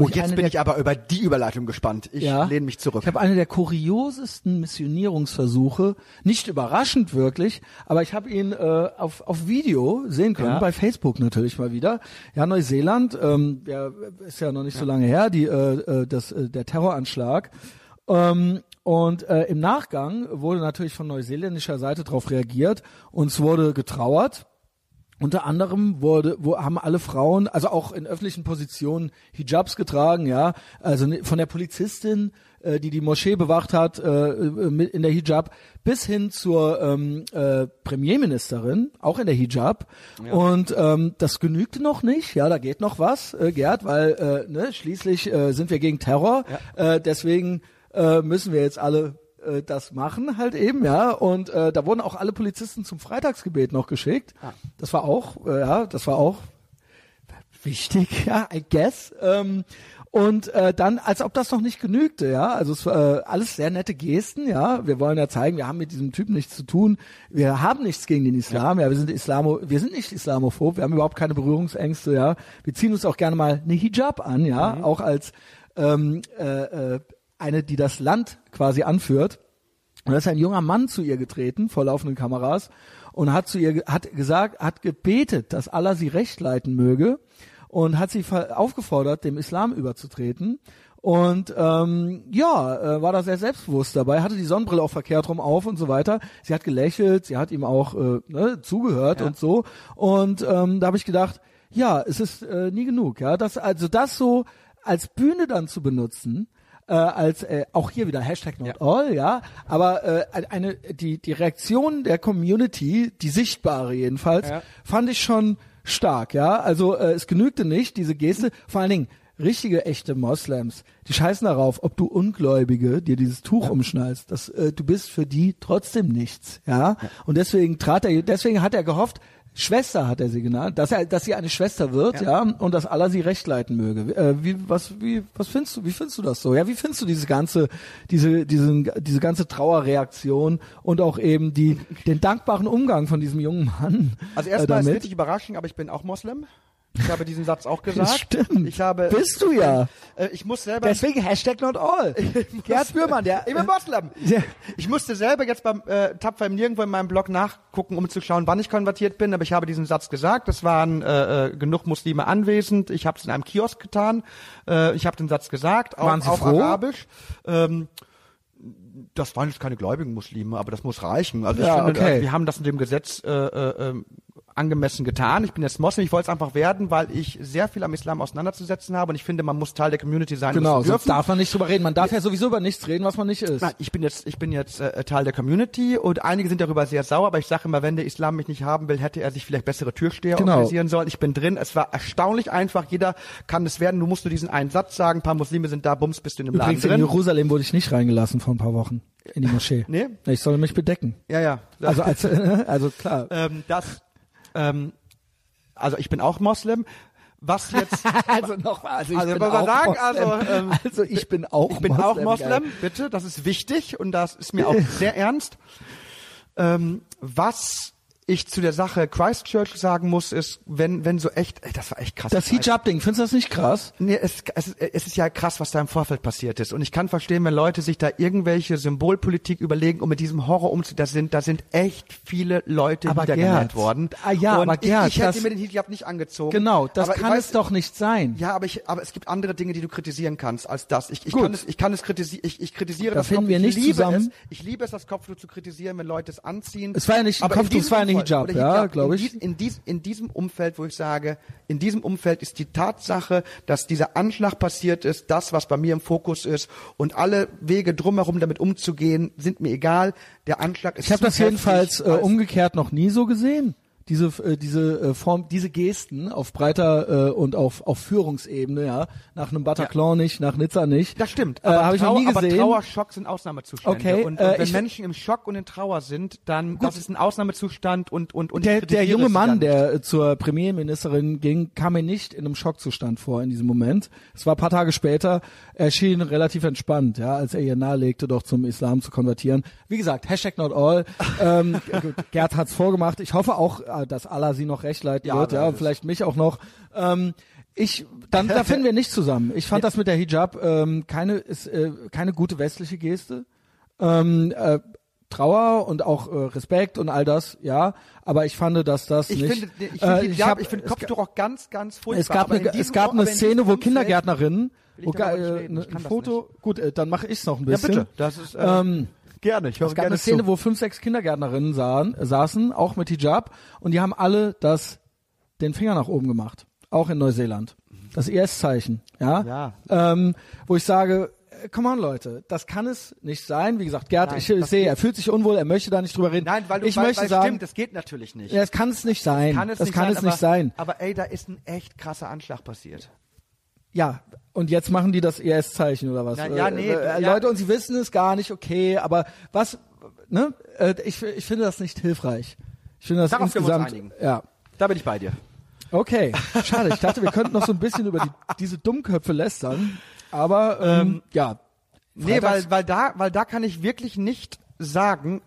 Oh, jetzt bin ich aber über die Überleitung gespannt. Ich Ja. lehne mich zurück. Ich habe eine der kuriosesten Missionierungsversuche, nicht überraschend wirklich, aber ich habe ihn äh, auf, auf Video sehen können, Ja. bei Facebook natürlich mal wieder. Ja, Neuseeland, ähm, ja, ist ja noch nicht so lange her, die, äh, äh, das, äh, der Terroranschlag. Ähm, und äh, im Nachgang wurde natürlich von neuseeländischer Seite darauf reagiert. Uns wurde getrauert. Unter anderem wurde, wo haben alle Frauen, also auch in öffentlichen Positionen, Hijabs getragen, ja. Also ne- von der Polizistin, äh, die die Moschee bewacht hat, äh, äh, mit in der Hijab, bis hin zur ähm, äh, Premierministerin, auch in der Hijab. Und ähm, das genügte noch nicht, ja, da geht noch was, äh, Gerd, weil äh, ne, schließlich äh, sind wir gegen Terror. Äh, deswegen äh, müssen wir jetzt alle äh, das machen halt eben, ja. Und äh, da wurden auch alle Polizisten zum Freitagsgebet noch geschickt. Das war auch, äh, ja, das war auch wichtig, [laughs] ja, I guess. Ähm, Und äh, dann, als ob das noch nicht genügte, ja, also es war äh, alles sehr nette Gesten, ja. Wir wollen ja zeigen, wir haben mit diesem Typen nichts zu tun. Wir haben nichts gegen den Islam, ja. ja wir sind Islamo, wir sind nicht Islamophob, wir haben überhaupt keine Berührungsängste, ja. Wir ziehen uns auch gerne mal eine Hijab an, ja, mhm. auch als ähm, äh, äh, eine, die das Land quasi anführt. Und da ist ein junger Mann zu ihr getreten, vor laufenden Kameras, und hat zu ihr, hat gesagt, hat gebetet, dass Allah sie recht leiten möge und hat sie aufgefordert, dem Islam überzutreten. Und ähm, ja, äh, war da sehr selbstbewusst dabei, hatte die Sonnenbrille auch verkehrt rum auf und so weiter. Sie hat gelächelt, sie hat ihm auch äh, ne, zugehört ja. und so. Und ähm, da habe ich gedacht, ja, es ist äh, nie genug. Ja, das also das so als Bühne dann zu benutzen, äh, als äh, auch hier wieder Hashtag not ja. all, ja, aber äh, eine die die Reaktion der Community, die sichtbare jedenfalls, ja. fand ich schon stark, ja. Also äh, es genügte nicht diese Geste, vor allen Dingen richtige echte Moslems, die scheißen darauf, ob du Ungläubige dir dieses Tuch ja. umschnallst. Das, äh, du bist für die trotzdem nichts, ja? ja. Und deswegen trat er, deswegen hat er gehofft, Schwester hat er sie genannt, dass er, dass sie eine Schwester wird, ja, ja und dass Allah sie recht leiten möge. Äh, wie, was, wie, was findest du, wie findest du das so? Ja, wie findest du diese ganze, diese, diesen, diese ganze Trauerreaktion und auch eben die, den dankbaren Umgang von diesem jungen Mann? Also erstmal äh, ist wirklich überraschend, aber ich bin auch Moslem. Ich habe diesen Satz auch gesagt. [laughs] Stimmt. Ich habe. Bist du ja. Äh, ich muss selber. Deswegen Hashtag not all. [laughs] Gerd Bührmann, der. Ich bin Moslem. Ja. Ich musste selber jetzt beim äh, Tapfer im Nirgendwo in meinem Blog nachgucken, um zu schauen, wann ich konvertiert bin. Aber ich habe diesen Satz gesagt. Es waren äh, äh, genug Muslime anwesend. Ich habe es in einem Kiosk getan. Äh, ich habe den Satz gesagt, auch auf froh? Arabisch. Ähm, das waren jetzt keine gläubigen Muslime, aber das muss reichen. Also ich ja, finde, okay. wir haben das in dem Gesetz äh, äh, ähm, angemessen getan. Ich bin jetzt Moslem, ich wollte es einfach werden, weil ich sehr viel am Islam auseinanderzusetzen habe und ich finde, man muss Teil der Community sein. Genau, sonst darf man nicht drüber reden. Man darf ja sowieso über nichts reden, was man nicht ist. Nein, ich bin jetzt, ich bin jetzt äh, Teil der Community und einige sind darüber sehr sauer, aber ich sage immer, wenn der Islam mich nicht haben will, hätte er sich vielleicht bessere Türsteher genau. organisieren sollen. Ich bin drin. Es war erstaunlich einfach. Jeder kann es werden. Du musst nur diesen einen Satz sagen. Ein paar Muslime sind da, bums, bist du in dem Übrigens Laden drin. in Jerusalem wurde ich nicht reingelassen vor ein paar Wochen in die Moschee. Nee? Ich soll mich bedecken. Ja, ja. Also, als, [laughs] also klar. Ähm, das, ähm, also ich bin auch Moslem. Was jetzt? [laughs] also noch also ich also, bin auch sagen, Moslem. also, ähm, also ich bin auch ich bin Moslem, auch Moslem, geil. bitte, das ist wichtig und das ist mir auch [laughs] sehr ernst. Ähm, was ich zu der Sache Christchurch sagen muss, ist, wenn, wenn so echt, ey, das war echt krass. Das Hijab-Ding, findest du das nicht krass? Nee, es, es, es ist ja krass, was da im Vorfeld passiert ist. Und ich kann verstehen, wenn Leute sich da irgendwelche Symbolpolitik überlegen, um mit diesem Horror umzugehen. Da sind, da sind echt viele Leute Aber niedergenäht Gerd, worden. Ah, ja, und aber Gerd, ich, ich hätte das- mir den Hijab nicht angezogen. Genau, das aber ich kann weiß- es doch nicht sein. Ja, aber ich, aber es gibt andere Dinge, die du kritisieren kannst als das. Ich, ich Gut. kann es, ich kann es kritisieren. Ich, ich kritisiere Da das finden Kopf- wir ich nicht liebe zusammen. Es, ich liebe es, das Kopftuch zu kritisieren, wenn Leute es anziehen. Es war ja nicht ein Kopftuch, es war eine Umfeld- Hijab, oder ja, glaub in ich. In, dies, in diesem Umfeld, wo ich sage, in diesem Umfeld ist die Tatsache, dass dieser Anschlag passiert ist, das, was bei mir im Fokus ist und alle Wege drumherum damit umzugehen, sind mir egal. Der Anschlag ist Ich habe das jedenfalls äh, umgekehrt noch nie so gesehen. Diese äh, diese äh, Form, diese Gesten auf breiter äh, und auf auf Führungsebene, ja, nach einem Bataclan nicht, nach Nizza nicht. Das stimmt. Äh, habe ich noch nie aber gesehen. Trauerschock sind Ausnahmezustände. Okay, und, und äh, wenn Menschen im Schock und in Trauer sind, dann das ist ein Ausnahmezustand und und und der, der junge Mann, der äh, zur Premierministerin ging, kam mir nicht in einem Schockzustand vor in diesem Moment. Es war ein paar Tage später, er schien relativ entspannt, ja, als er ihr nahelegte, doch zum Islam zu konvertieren. Wie gesagt, Hashtag not all. ähm, [laughs] gut, Gerd hat's vorgemacht. Ich hoffe auch, äh, dass Allah sie noch recht leiten Ja, wird, ja, vielleicht mich auch noch. Ähm, ich, dann, da finden wir nicht zusammen. Ich fand das mit der Hijab ähm, keine, ist, äh, keine gute westliche Geste. Ähm, äh, Trauer und auch äh, Respekt und all das, ja. Aber ich fand, dass das ich nicht. finde, ich äh, finde, Hijab, hab- ich finde es Kopftuch auch ganz, ganz furchtbar. es gab eine, in es gab eine Szene, wo Kindergärtnerinnen, ich wo äh, ich ein Foto, gut, äh, dann mache ich's noch ein Ja, bisschen. bitte. Das ist äh, Ähm, gerne. Ich höre es gab gerne eine Szene, zu. wo fünf, sechs Kindergärtnerinnen sahen, äh, saßen, auch mit Hijab, und die haben alle das, den Finger nach oben gemacht. Auch in Neuseeland. Das IS-Zeichen, ja. Ja. Ähm, wo ich sage, äh, come on Leute, das kann es nicht sein. Wie gesagt, Gerd, Nein, ich, ich das sehe, er fühlt sich unwohl, er möchte da nicht drüber reden. Nein, weil du ich weil, möchte weil sagen, stimmt, das geht natürlich nicht. ja, es kann es nicht sein. kann es das nicht kann sein, es aber, nicht sein. Aber ey, da ist ein echt krasser Anschlag passiert. Ja, und jetzt machen die das IS-Zeichen oder was? Na, ja, nee, äh, ja. Leute, und sie wissen es gar nicht, okay, aber was, ne? Äh, ich, ich finde das nicht hilfreich. Ich finde das Darauf können wir uns insgesamt, einigen. ja. Da bin ich bei dir. Okay, schade. Ich dachte, wir könnten noch so ein bisschen über die, diese Dummköpfe lästern. Aber ähm, ja. Nee, Freitags- weil, weil da, weil da kann ich wirklich nicht sagen,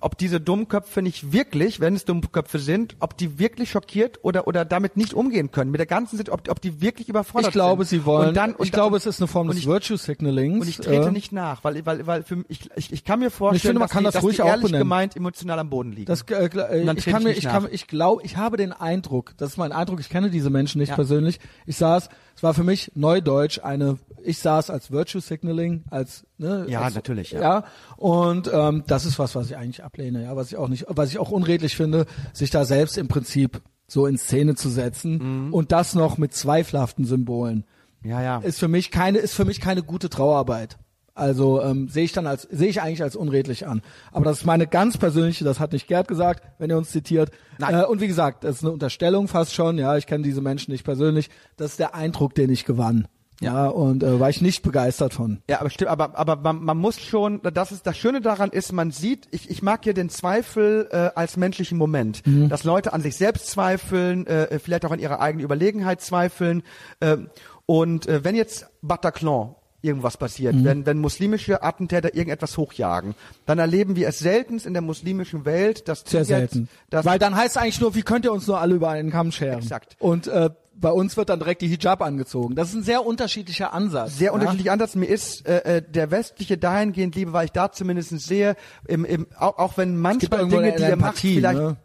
ob diese Dummköpfe nicht wirklich, wenn es Dummköpfe sind, ob die wirklich schockiert oder oder damit nicht umgehen können mit der ganzen Situation, ob, ob die wirklich überfordert ich glaube, sind. sie wollen. Und dann, und ich glaube, dann, es ist eine Form des ich- Virtue Signalings. und ich trete äh, nicht nach, weil weil weil für, ich, ich ich kann mir vorstellen, finde, man dass kann die, das dass die ehrlich benennen. gemeint emotional am Boden liegen. Das, äh, ich kann ich mir, nicht ich kann, ich glaube, ich habe den Eindruck, das ist mein Eindruck, ich kenne diese Menschen nicht Ja. persönlich. Ich saß, es war für mich Neudeutsch eine, ich saß als Virtue Signaling, als, ne, Ja, als, natürlich, ja. ja. Und ähm, das ist was, was ich eigentlich ablehne, ja, was ich auch nicht, was ich auch unredlich finde, sich da selbst im Prinzip so in Szene zu setzen Mhm. und das noch mit zweifelhaften Symbolen ja, ja. ist für mich keine ist für mich keine gute Trauerarbeit. Also ähm, sehe ich dann als sehe ich eigentlich als unredlich an. Aber das ist meine ganz persönliche, das hat nicht Gerd gesagt, wenn er uns zitiert. Nein. Äh, und wie gesagt, das ist eine Unterstellung fast schon. Ja, ich kenne diese Menschen nicht persönlich. Das ist der Eindruck, den ich gewann. Ja, und äh, war ich nicht begeistert von. Ja, aber stimmt, aber, aber man, man muss schon, das ist das Schöne daran ist, man sieht, ich, ich mag hier den Zweifel äh, als menschlichen Moment, Mhm. dass Leute an sich selbst zweifeln, äh, vielleicht auch an ihrer eigenen Überlegenheit zweifeln. Äh, und äh, wenn jetzt Bataclan irgendwas passiert, Mhm. wenn, wenn muslimische Attentäter irgendetwas hochjagen, dann erleben wir es seltenst in der muslimischen Welt, dass Sehr jetzt, selten. Dass, Weil dann heißt es eigentlich nur, wie könnt ihr uns nur alle über einen Kamm scheren? Exakt. Und äh, bei uns wird dann direkt die Hijab angezogen. Das ist ein sehr unterschiedlicher Ansatz. sehr ja? unterschiedlich anders. Mir ist äh, äh, der westliche dahingehend liebe, weil ich da zumindest sehe, im, im, auch, auch wenn manchmal Dinge, eine die ihr macht, vielleicht ne?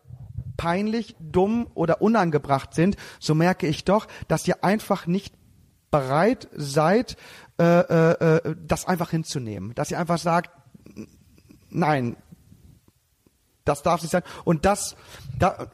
peinlich, dumm oder unangebracht sind, so merke ich doch, dass ihr einfach nicht bereit seid, äh, äh, äh, das einfach hinzunehmen. Dass ihr einfach sagt, nein, das darf nicht sein. Und das, da,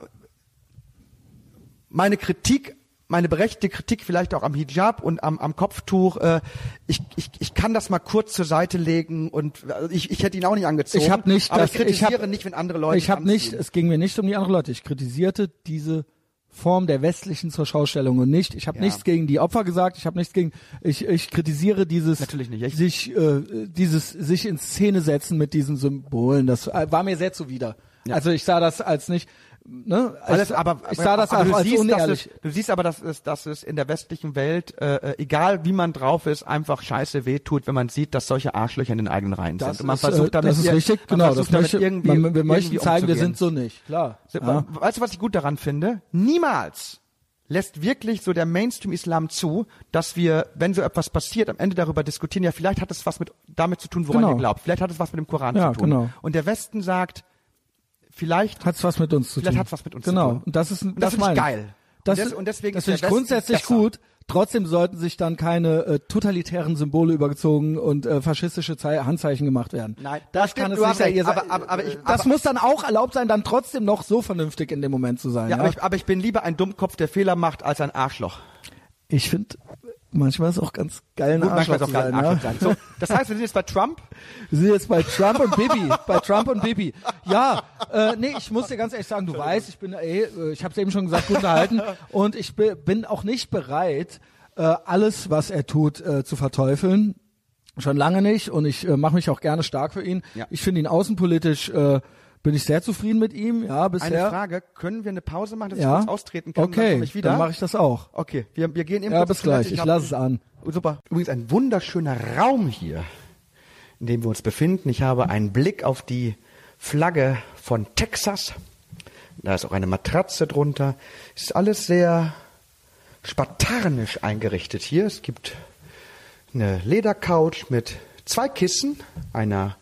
meine Kritik, meine berechtigte Kritik vielleicht auch am Hijab und am, am Kopftuch, äh, ich, ich, ich kann das mal kurz zur Seite legen und also ich, ich hätte ihn auch nicht angezogen. Ich habe nicht, aber das, ich kritisiere ich hab, nicht, wenn andere Leute Ich habe nicht, es ging mir nicht um die anderen Leute. Ich kritisierte diese Form der westlichen zur Schaustellung und nicht. Ich habe Ja. nichts gegen die Opfer gesagt. Ich habe nichts gegen. Ich, ich kritisiere dieses Natürlich nicht. Ich- sich äh, dieses sich in Szene setzen mit diesen Symbolen. Das äh, war mir sehr zuwider. Also ich sah das als nicht. Ne, Alles, ich, aber, ich sah das aber auch du als siehst, unehrlich. es, du siehst aber, dass es, dass es in der westlichen Welt, äh, äh, egal wie man drauf ist, einfach scheiße wehtut, wenn man sieht, dass solche Arschlöcher in den eigenen Reihen Das sind. Und man ist, versucht äh, damit das ist richtig, genau. versucht Das möchte, irgendwie, man, wir möchten irgendwie zeigen, wir umzugehen. sind so nicht. Klar. Ja. Weißt du, was ich gut daran finde? Niemals lässt wirklich so der Mainstream-Islam zu, dass wir, wenn so etwas passiert, am Ende darüber diskutieren, ja, vielleicht hat es was mit, damit zu tun, woran Genau. ihr glaubt. Vielleicht hat es was mit dem Koran Ja, zu tun. genau. Und der Westen sagt, vielleicht Hat's was mit uns zu Vielleicht tun. hat's was mit uns zu genau. tun. Und das ist Und das finde ich meine geil. Das, Und des- und deswegen das finde ich grundsätzlich gut. Trotzdem sollten sich dann keine äh, totalitären Symbole übergezogen und äh, faschistische Zei Handzeichen gemacht werden. Nein, das das kann es nicht sein. Ihr aber- aber- aber ich- das aber- muss dann auch erlaubt sein, dann trotzdem noch so vernünftig in dem Moment zu sein. Ja, Ja, aber ich, aber ich bin lieber ein Dummkopf, der Fehler macht, als ein Arschloch. ich finde, manchmal ist es auch ganz geil, ein Gut, manchmal Arschloch ist zu auch sein. ein Arschloch ja. sein. So, das heißt, wir sind jetzt bei Trump. Wir sind jetzt bei Trump und Bibi. bei Trump und Bibi. Ja, äh, nee, ich muss dir ganz ehrlich sagen, du weißt, ich bin eh, äh, ich habe es eben schon gesagt, gut unterhalten und ich bi- bin auch nicht bereit, äh, alles, was er tut, äh, zu verteufeln. Schon lange nicht und ich äh, mache mich auch gerne stark für ihn. Ja. Ich finde ihn außenpolitisch, äh, bin ich sehr zufrieden mit ihm, ja, Eine bisher. Frage, können wir eine Pause machen, dass ja. ich kurz austreten kann? dann okay, komme ich wieder. dann mache ich das auch. Okay, wir, wir gehen eben Ja, bis gleich. Ich hab- lasse es an. Super. Übrigens ein wunderschöner Raum hier, in dem wir uns befinden. Ich habe einen Blick auf die Flagge von Texas. Da ist auch eine Matratze drunter. Ist alles sehr spartanisch eingerichtet hier. Es gibt eine Ledercouch mit zwei Kissen, einer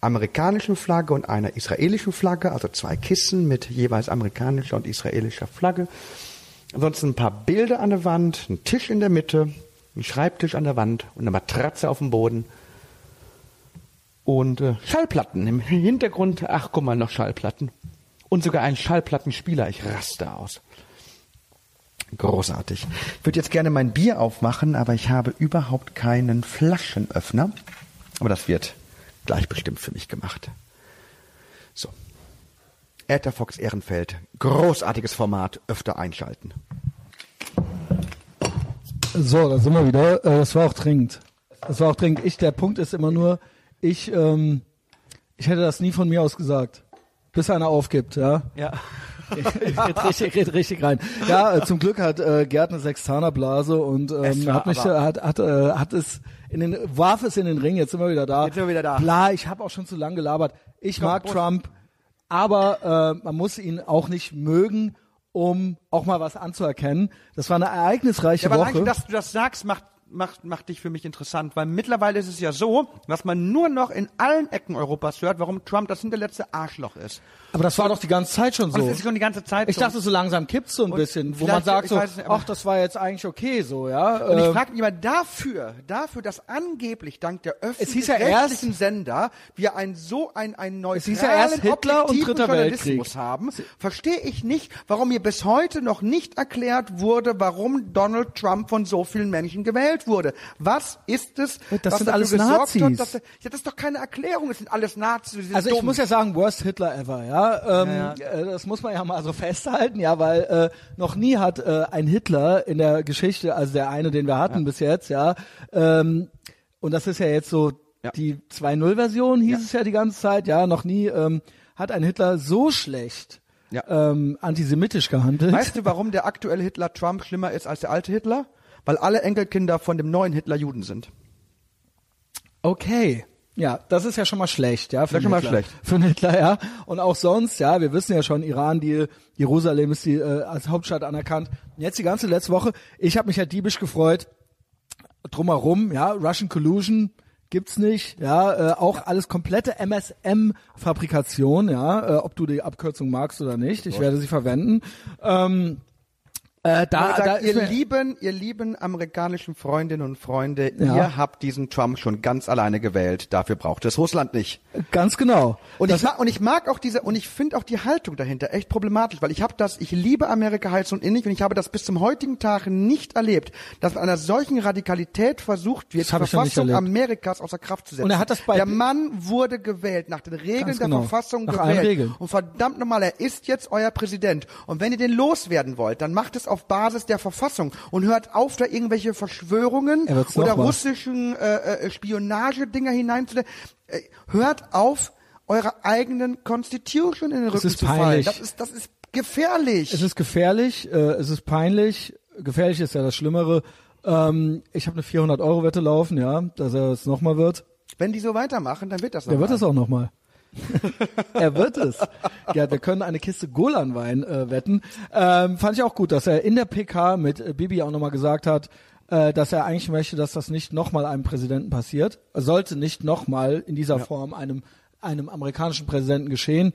amerikanischen Flagge und einer israelischen Flagge, also zwei Kissen mit jeweils amerikanischer und israelischer Flagge. Ansonsten ein paar Bilder an der Wand, ein Tisch in der Mitte, ein Schreibtisch an der Wand und eine Matratze auf dem Boden. Und äh, Schallplatten im Hintergrund. Ach, guck mal, noch Schallplatten. Und sogar ein Schallplattenspieler. Ich raste aus. Großartig. Ich würde jetzt gerne mein Bier aufmachen, aber ich habe überhaupt keinen Flaschenöffner. Aber das wird gleich bestimmt für mich gemacht. So. Ätherfox Ehrenfeld. Großartiges Format. Öfter einschalten. So, da sind wir wieder. Äh, Das war auch dringend. Das war auch dringend. Ich, der Punkt ist immer nur, ich, ähm, ich hätte das nie von mir aus gesagt. Bis einer aufgibt, ja. Ja. [laughs] red richtig, red richtig rein. Ja, äh, zum Glück hat äh, Gerd eine Sextanerblase und ähm, hat mich, äh, hat, hat, äh, hat es in den, warf es in den Ring. Jetzt sind wir wieder da. Jetzt sind wir wieder da. Bla, ich habe auch schon zu lang gelabert. Ich mag Prost. Trump, aber äh, man muss ihn auch nicht mögen, um auch mal was anzuerkennen. Das war eine ereignisreiche Ja, aber Woche. dass du das sagst, macht, macht, macht dich für mich interessant, weil mittlerweile ist es ja so, dass man nur noch in allen Ecken Europas hört, warum Trump das hinterletzte Arschloch ist. aber das war doch die ganze Zeit schon Und so. das ist schon die ganze Zeit Ich so. dachte, so langsam kippt's so ein bisschen, wo man sagt ich so, nicht, ach, das war jetzt eigentlich okay so, ja. Und ich Ähm, frage mich aber dafür, dafür, dass angeblich dank der hieß ja Sender wir ein so ein ein neutralen, hieß ja erst Hitler und Dritter Journalismus Weltkrieg. haben, verstehe ich nicht, warum mir bis heute noch nicht erklärt wurde, warum Donald Trump von so vielen Menschen gewählt wurde. Was ist es, Das was sind alles Nazis. Hat, dass, ja, das ist doch keine Erklärung, es sind alles Nazis. sind Also ich dumm. muss ja sagen, worst Hitler ever, ja. Ähm, Ja, Äh, das muss man ja mal so [laughs] festhalten, ja, weil äh, noch nie hat äh, ein Hitler in der Geschichte, also der eine, den wir hatten bis jetzt, ja, ähm, und das ist ja jetzt so Ja. die 2.0-Version, hieß Ja. es ja die ganze Zeit, ja, noch nie ähm, hat ein Hitler so schlecht Ja. ähm, antisemitisch gehandelt. Weißt du, warum der aktuelle Hitler Trump schlimmer ist als der alte Hitler? Weil alle Enkelkinder von dem neuen Hitler Juden sind. Okay. Ja, das ist ja schon mal schlecht, ja. Für Das ist schon mal schlecht. Für Hitler, ja. Und auch sonst, ja, wir wissen ja schon, Iran, die Jerusalem ist die äh, als Hauptstadt anerkannt. Und jetzt die ganze letzte Woche, ich habe mich ja diebisch gefreut. Drumherum, ja, Russian Collusion gibt's nicht, ja, äh, auch alles komplette MSM-Fabrikation, ja, äh, ob du die Abkürzung magst oder nicht, ich werde sie verwenden. Ähm, äh, da, sagt, da ihr mir- lieben, ihr lieben amerikanischen Freundinnen und Freunde, Ja. ihr habt diesen Trump schon ganz alleine gewählt. Dafür braucht es Russland nicht. ganz genau. Und ich mag, und ich mag auch diese, und ich finde auch die Haltung dahinter echt problematisch, weil ich habe das, ich liebe Amerika heiß und innig und ich habe das bis zum heutigen Tag nicht erlebt, dass mit einer solchen Radikalität versucht wird, die Verfassung. Amerikas außer Kraft zu setzen. Und er hat das bei- Der Mann wurde gewählt, nach den Regeln Ganz der genau. Verfassung Nach gewählt. Regeln. Und verdammt nochmal, er ist jetzt euer Präsident. Und wenn ihr den loswerden wollt, dann macht es auf Basis der Verfassung und hört auf, da irgendwelche Verschwörungen Er oder russischen äh, äh, Spionagedinger hineinzunehmen. Äh, hört auf, eure eigenen Constitution in den Rücken ist zu fallen. Das ist, das ist gefährlich. Es ist gefährlich, äh, es ist peinlich. Gefährlich ist ja das Schlimmere. Ähm, ich habe eine 400-Euro-Wette laufen, ja, dass er es nochmal wird. wenn die so weitermachen, dann wird das Der noch wird es auch nochmal. [laughs] er wird es. Ja, wir können eine Kiste Golanwein äh, wetten. Ähm, fand ich auch gut, dass er in der PK mit äh, Bibi auch nochmal gesagt hat, äh, dass er eigentlich möchte, dass das nicht nochmal einem Präsidenten passiert. Sollte nicht nochmal in dieser Form einem einem amerikanischen Präsidenten geschehen.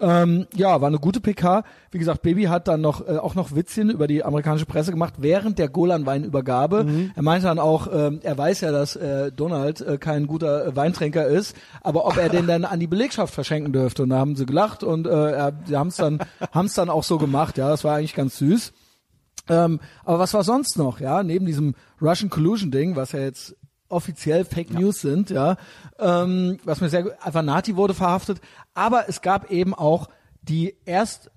Ähm, ja, war eine gute PK. Wie gesagt, Baby hat dann noch äh, auch noch Witzchen über die amerikanische Presse gemacht während der Golanweinübergabe. Er meinte dann auch, ähm, er weiß ja, dass äh, Donald äh, kein guter Weintrinker ist, aber ob er den dann an die Belegschaft verschenken dürfte. Und da haben sie gelacht und äh, er, sie haben es dann [laughs] haben es dann auch so gemacht. Ja, das war eigentlich ganz süß. Ähm, aber was war sonst noch, ja, neben diesem Russian Collusion Ding, was ja jetzt offiziell Fake News sind, ja, ähm, was mir sehr gut, Avanati wurde verhaftet, aber es gab eben auch die erst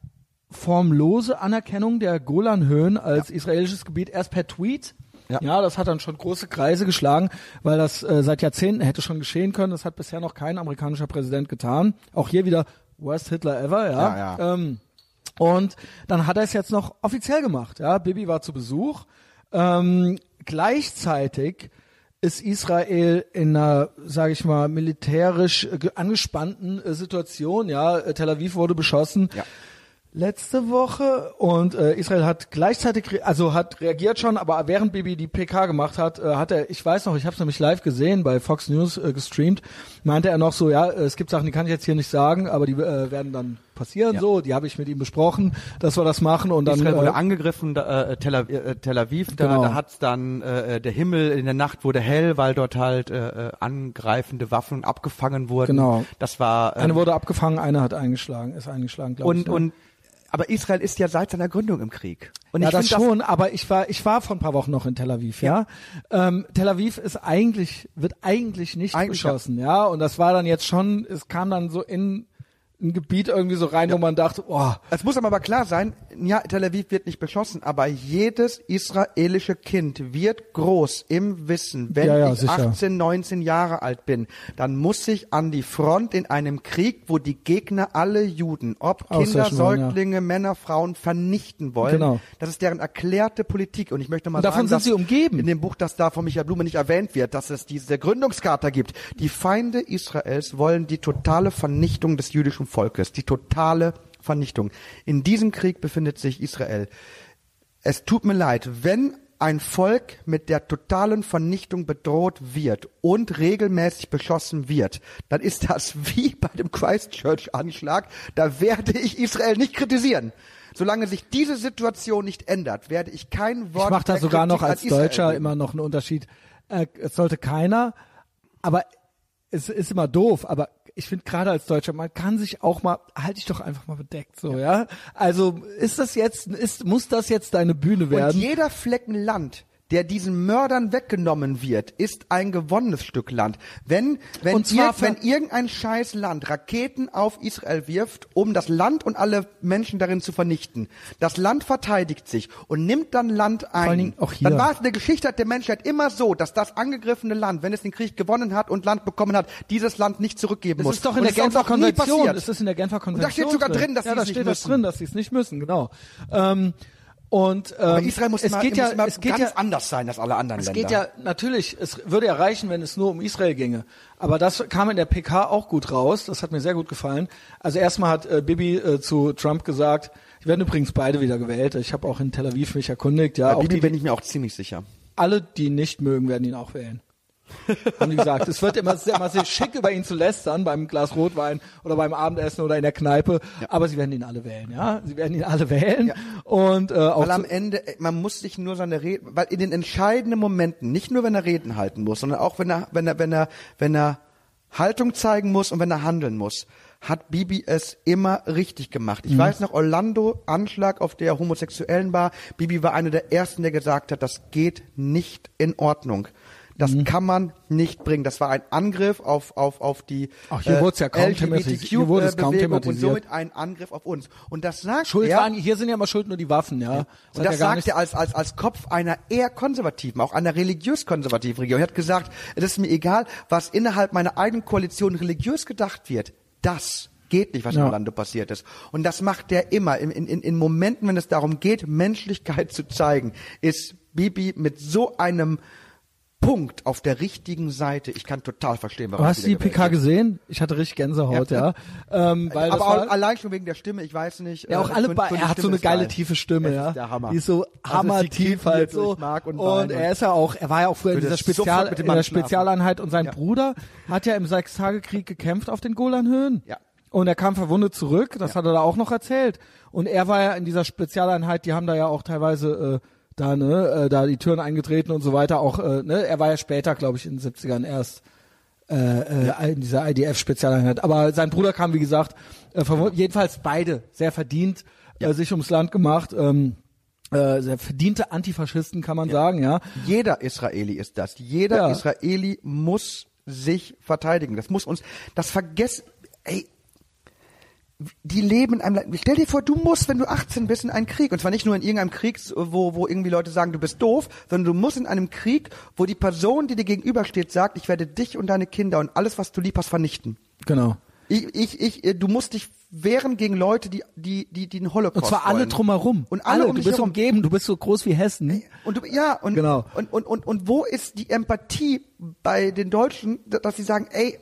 formlose Anerkennung der Golanhöhen als israelisches Gebiet erst per Tweet. Ja. Ja. das hat dann schon große Kreise geschlagen, weil das äh, seit Jahrzehnten hätte schon geschehen können. Das hat bisher noch kein amerikanischer Präsident getan. Auch hier wieder Worst Hitler ever, ja. Ja, ja. Ähm, und dann hat er es jetzt noch offiziell gemacht. Ja, Bibi war zu Besuch. Ähm, gleichzeitig ist Israel in einer, sage ich mal, militärisch äh, ge- angespannten äh, Situation. Ja, Äh, Tel Aviv wurde beschossen. Ja. Letzte Woche und äh, Israel hat gleichzeitig, also hat reagiert schon, aber während Bibi die PK gemacht hat, äh, hat er, ich weiß noch, ich habe es nämlich live gesehen bei Fox News äh, gestreamt, meinte er noch so, ja, es gibt Sachen, die kann ich jetzt hier nicht sagen, aber die äh, werden dann passieren, Ja. so, die habe ich mit ihm besprochen, dass wir das machen und dann Israel wurde äh, angegriffen, äh, Tel, Aviv, äh, Tel Aviv da, Genau. da hat's dann äh, der Himmel in der Nacht wurde hell, weil dort halt äh, äh, angreifende Waffen abgefangen wurden. Genau. Das war ähm, eine wurde abgefangen, eine hat eingeschlagen, ist eingeschlagen, glaube ich. und ne? und aber Israel ist ja seit seiner Gründung im Krieg. Und ja, ich das finde schon, aber ich war, ich war vor ein paar Wochen noch in Tel Aviv, ja. Ähm, Tel Aviv ist eigentlich, wird eigentlich nicht Eigentlich beschossen, ja. Und das war dann jetzt schon, es kam dann so in ein Gebiet irgendwie so rein, wo man dachte, boah, Es muss aber klar sein, ja, Tel Aviv wird nicht beschossen, aber jedes israelische Kind wird groß im Wissen, wenn Ja, ja, ich sicher. 18, 19 Jahre alt bin, dann muss ich an die Front in einem Krieg, wo die Gegner alle Juden, ob Kinder, ja. Säuglinge, Männer, Frauen vernichten wollen. Genau. Das ist deren erklärte Politik. Und ich möchte mal Und davon sagen, sind dass sie umgeben. in dem Buch, das da von Michael Blume nicht erwähnt wird, dass es diese Gründungscharta gibt. Die Feinde Israels wollen die totale Vernichtung des jüdischen Volkes, die totale Vernichtung. In diesem Krieg befindet sich Israel. Es tut mir leid, wenn ein Volk mit der totalen Vernichtung bedroht wird und regelmäßig beschossen wird, dann ist das [laughs] wie bei dem Christchurch-Anschlag. Da werde ich Israel nicht kritisieren. Solange sich diese Situation nicht ändert, werde ich kein Wort ich mache da sogar noch Kritik als an Israel Deutscher geben. immer noch einen Unterschied. Äh, es sollte keiner, aber es ist immer doof, aber ich finde gerade als Deutscher, man kann sich auch mal, halte ich doch einfach mal bedeckt, so, ja. Also ist das jetzt, ist, muss das jetzt deine Bühne Und werden? jeder Flecken Land, der diesen Mördern weggenommen wird, ist ein gewonnenes Stück Land. Wenn, wenn, Und zwar ir wenn irgendein scheiß Land Raketen auf Israel wirft, um das Land und alle Menschen darin zu vernichten, das Land verteidigt sich und nimmt dann Land ein, dann war es in der Geschichte der Menschheit immer so, dass das angegriffene Land, wenn es den Krieg gewonnen hat und Land bekommen hat, dieses Land nicht zurückgeben Es muss. ist doch in und der auch Genfer Konvention. passiert. Es ist in der Genfer Konvention. da steht sogar drin, dass ja, sie da es nicht steht das müssen. drin, dass sie es nicht müssen, genau. Ähm, und ähm, Aber Israel muss es immer, geht ja, immer es geht ganz ja, anders sein als alle anderen Es Länder. geht ja natürlich, es würde ja reichen, wenn es nur um Israel ginge. Aber das kam in der PK auch gut raus. Das hat mir sehr gut gefallen. Also erstmal hat äh, Bibi äh, zu Trump gesagt, die werden übrigens beide wieder gewählt. Ich habe auch in Tel Aviv mich erkundigt. Ja, Bei Bibi die, bin ich mir auch ziemlich sicher. alle, die ihn nicht mögen, werden ihn auch wählen. [laughs] Haben die gesagt. Es wird immer, sehr- immer sehr schick, über ihn zu lästern beim Glas Rotwein oder beim Abendessen oder in der Kneipe. Aber sie werden ihn alle wählen, ja. Sie werden ihn alle wählen. Ja. Und äh, auch Weil am Ende, äh, man muss sich nur seine Reden, weil in den entscheidenden Momenten, nicht nur wenn er Reden halten muss, sondern auch wenn er, wenn er, wenn er, wenn er Haltung zeigen muss und wenn er handeln muss, hat Bibi es immer richtig gemacht. Ich weiß noch, Orlando, Anschlag auf der Homosexuellen war. Bibi war einer der ersten, der gesagt hat, das geht nicht in Ordnung. Das kann man nicht bringen. Das war ein Angriff auf, auf, auf die Ach, hier wurde es ja kaum thematisiert. Es kaum LGBTQ-Bewegung und thematisiert. somit ein Angriff auf uns. Und das sagt Schuld er, waren, hier sind ja immer schuld nur die Waffen, ja. und hat das ja sagt er als, als, als Kopf einer eher konservativen, auch einer religiös-konservativen Regierung. Er hat gesagt, es ist mir egal, was innerhalb meiner eigenen Koalition religiös gedacht wird. Das geht nicht, was in Ja. Orlando passiert ist. Und das macht er immer. In, in, in Momenten, wenn es darum geht, Menschlichkeit zu zeigen, ist Bibi mit so einem Punkt auf der richtigen Seite. Ich kann total verstehen, warum er hast du die PK gesehen? Ich hatte richtig Gänsehaut, ja. Ähm, weil Aber war, auch allein schon wegen der Stimme, ich weiß nicht. ja, auch äh, alle, bei, Toni er hat so eine geile geil. tiefe Stimme, ja. ist der Hammer. Die ist so Also hammertief halt so. Mark und Und Bein er ist ja auch, er war ja auch früher in dieser Spezial, in der. Spezialeinheit und sein Ja. Bruder hat ja im Sechstagekrieg gekämpft auf den Golanhöhen. Ja. Und er kam verwundet zurück, das hat er da auch noch erzählt. Und er war ja in dieser Spezialeinheit, die haben da ja auch teilweise äh, da, ne, äh, da die Türen eingetreten und so weiter. Auch, äh, ne, er war ja später, glaube ich, in den 70ern erst äh, äh, in dieser IDF-Spezialeinheit. Aber sein Bruder kam, wie gesagt, äh, verwundet. jedenfalls beide sehr verdient äh, sich ums Land gemacht. Ähm, äh, sehr verdiente Antifaschisten, kann man sagen, ja. Jeder Israeli ist das. Jeder Ja. Israeli muss sich verteidigen. Das muss uns, das vergessen, ey, die leben in einem Land. Stell dir vor, du musst, wenn du 18 bist, in einen Krieg. Und zwar nicht nur in irgendeinem Krieg, wo, wo irgendwie Leute sagen, du bist doof, sondern du musst in einem Krieg, wo die Person, die dir gegenübersteht, sagt, ich werde dich und deine Kinder und alles, was du lieb hast, vernichten. Genau. Ich, ich, ich, äh, du musst dich wehren gegen Leute, die, die, die, die den Holocaust Und zwar alle wollen. drumherum. Und alle um du dich bist herum. umgeben, du bist so groß wie Hessen. Und du, ja, und, Genau. und, und, und, und wo ist die Empathie bei den Deutschen, da- dass sie sagen, ey,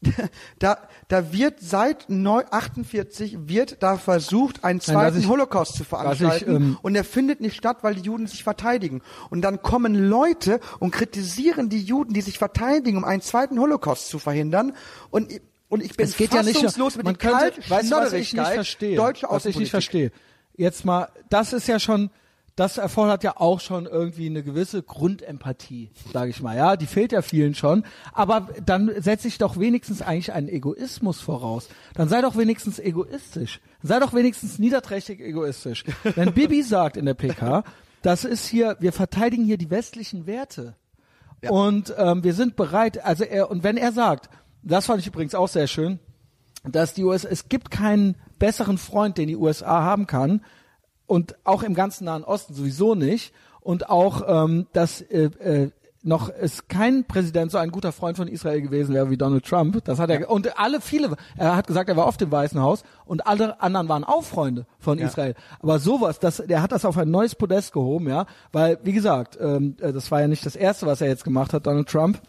[laughs] da, da wird seit neu 48 wird da versucht, einen zweiten ich- Holocaust zu veranstalten ähm, und er findet nicht statt, weil die Juden sich verteidigen. Und dann kommen Leute und kritisieren die Juden, die sich verteidigen, um einen zweiten Holocaust zu verhindern. Und, ich- und ich bin es geht ja nicht, fassungslos über man die könnte, kalte weißt was ich nicht verstehe, deutsche was ich nicht verstehe. Jetzt mal, das ist ja schon, das erfordert ja auch schon irgendwie eine gewisse Grundempathie, sage ich mal, ja, die fehlt ja vielen schon, aber dann setze ich doch wenigstens eigentlich einen Egoismus voraus. Dann sei doch wenigstens egoistisch. Sei doch wenigstens niederträchtig egoistisch. Wenn Bibi sagt in der PK, das ist hier, wir verteidigen hier die westlichen Werte. Und ähm, wir sind bereit, also er, und wenn er sagt, das fand ich übrigens auch sehr schön, dass die USA, es gibt keinen besseren Freund, den die USA haben kann und auch im ganzen Nahen Osten sowieso nicht und auch, ähm, dass äh, äh, noch ist kein Präsident so ein guter Freund von Israel gewesen wäre wie Donald Trump. Das hat er ja. und alle viele. Er hat gesagt, er war oft im Weißen Haus und alle anderen waren auch Freunde von ja. Israel. Aber sowas, das, der hat das auf ein neues Podest gehoben, ja, weil wie gesagt, ähm, äh, das war ja nicht das erste, was er jetzt gemacht hat, Donald Trump.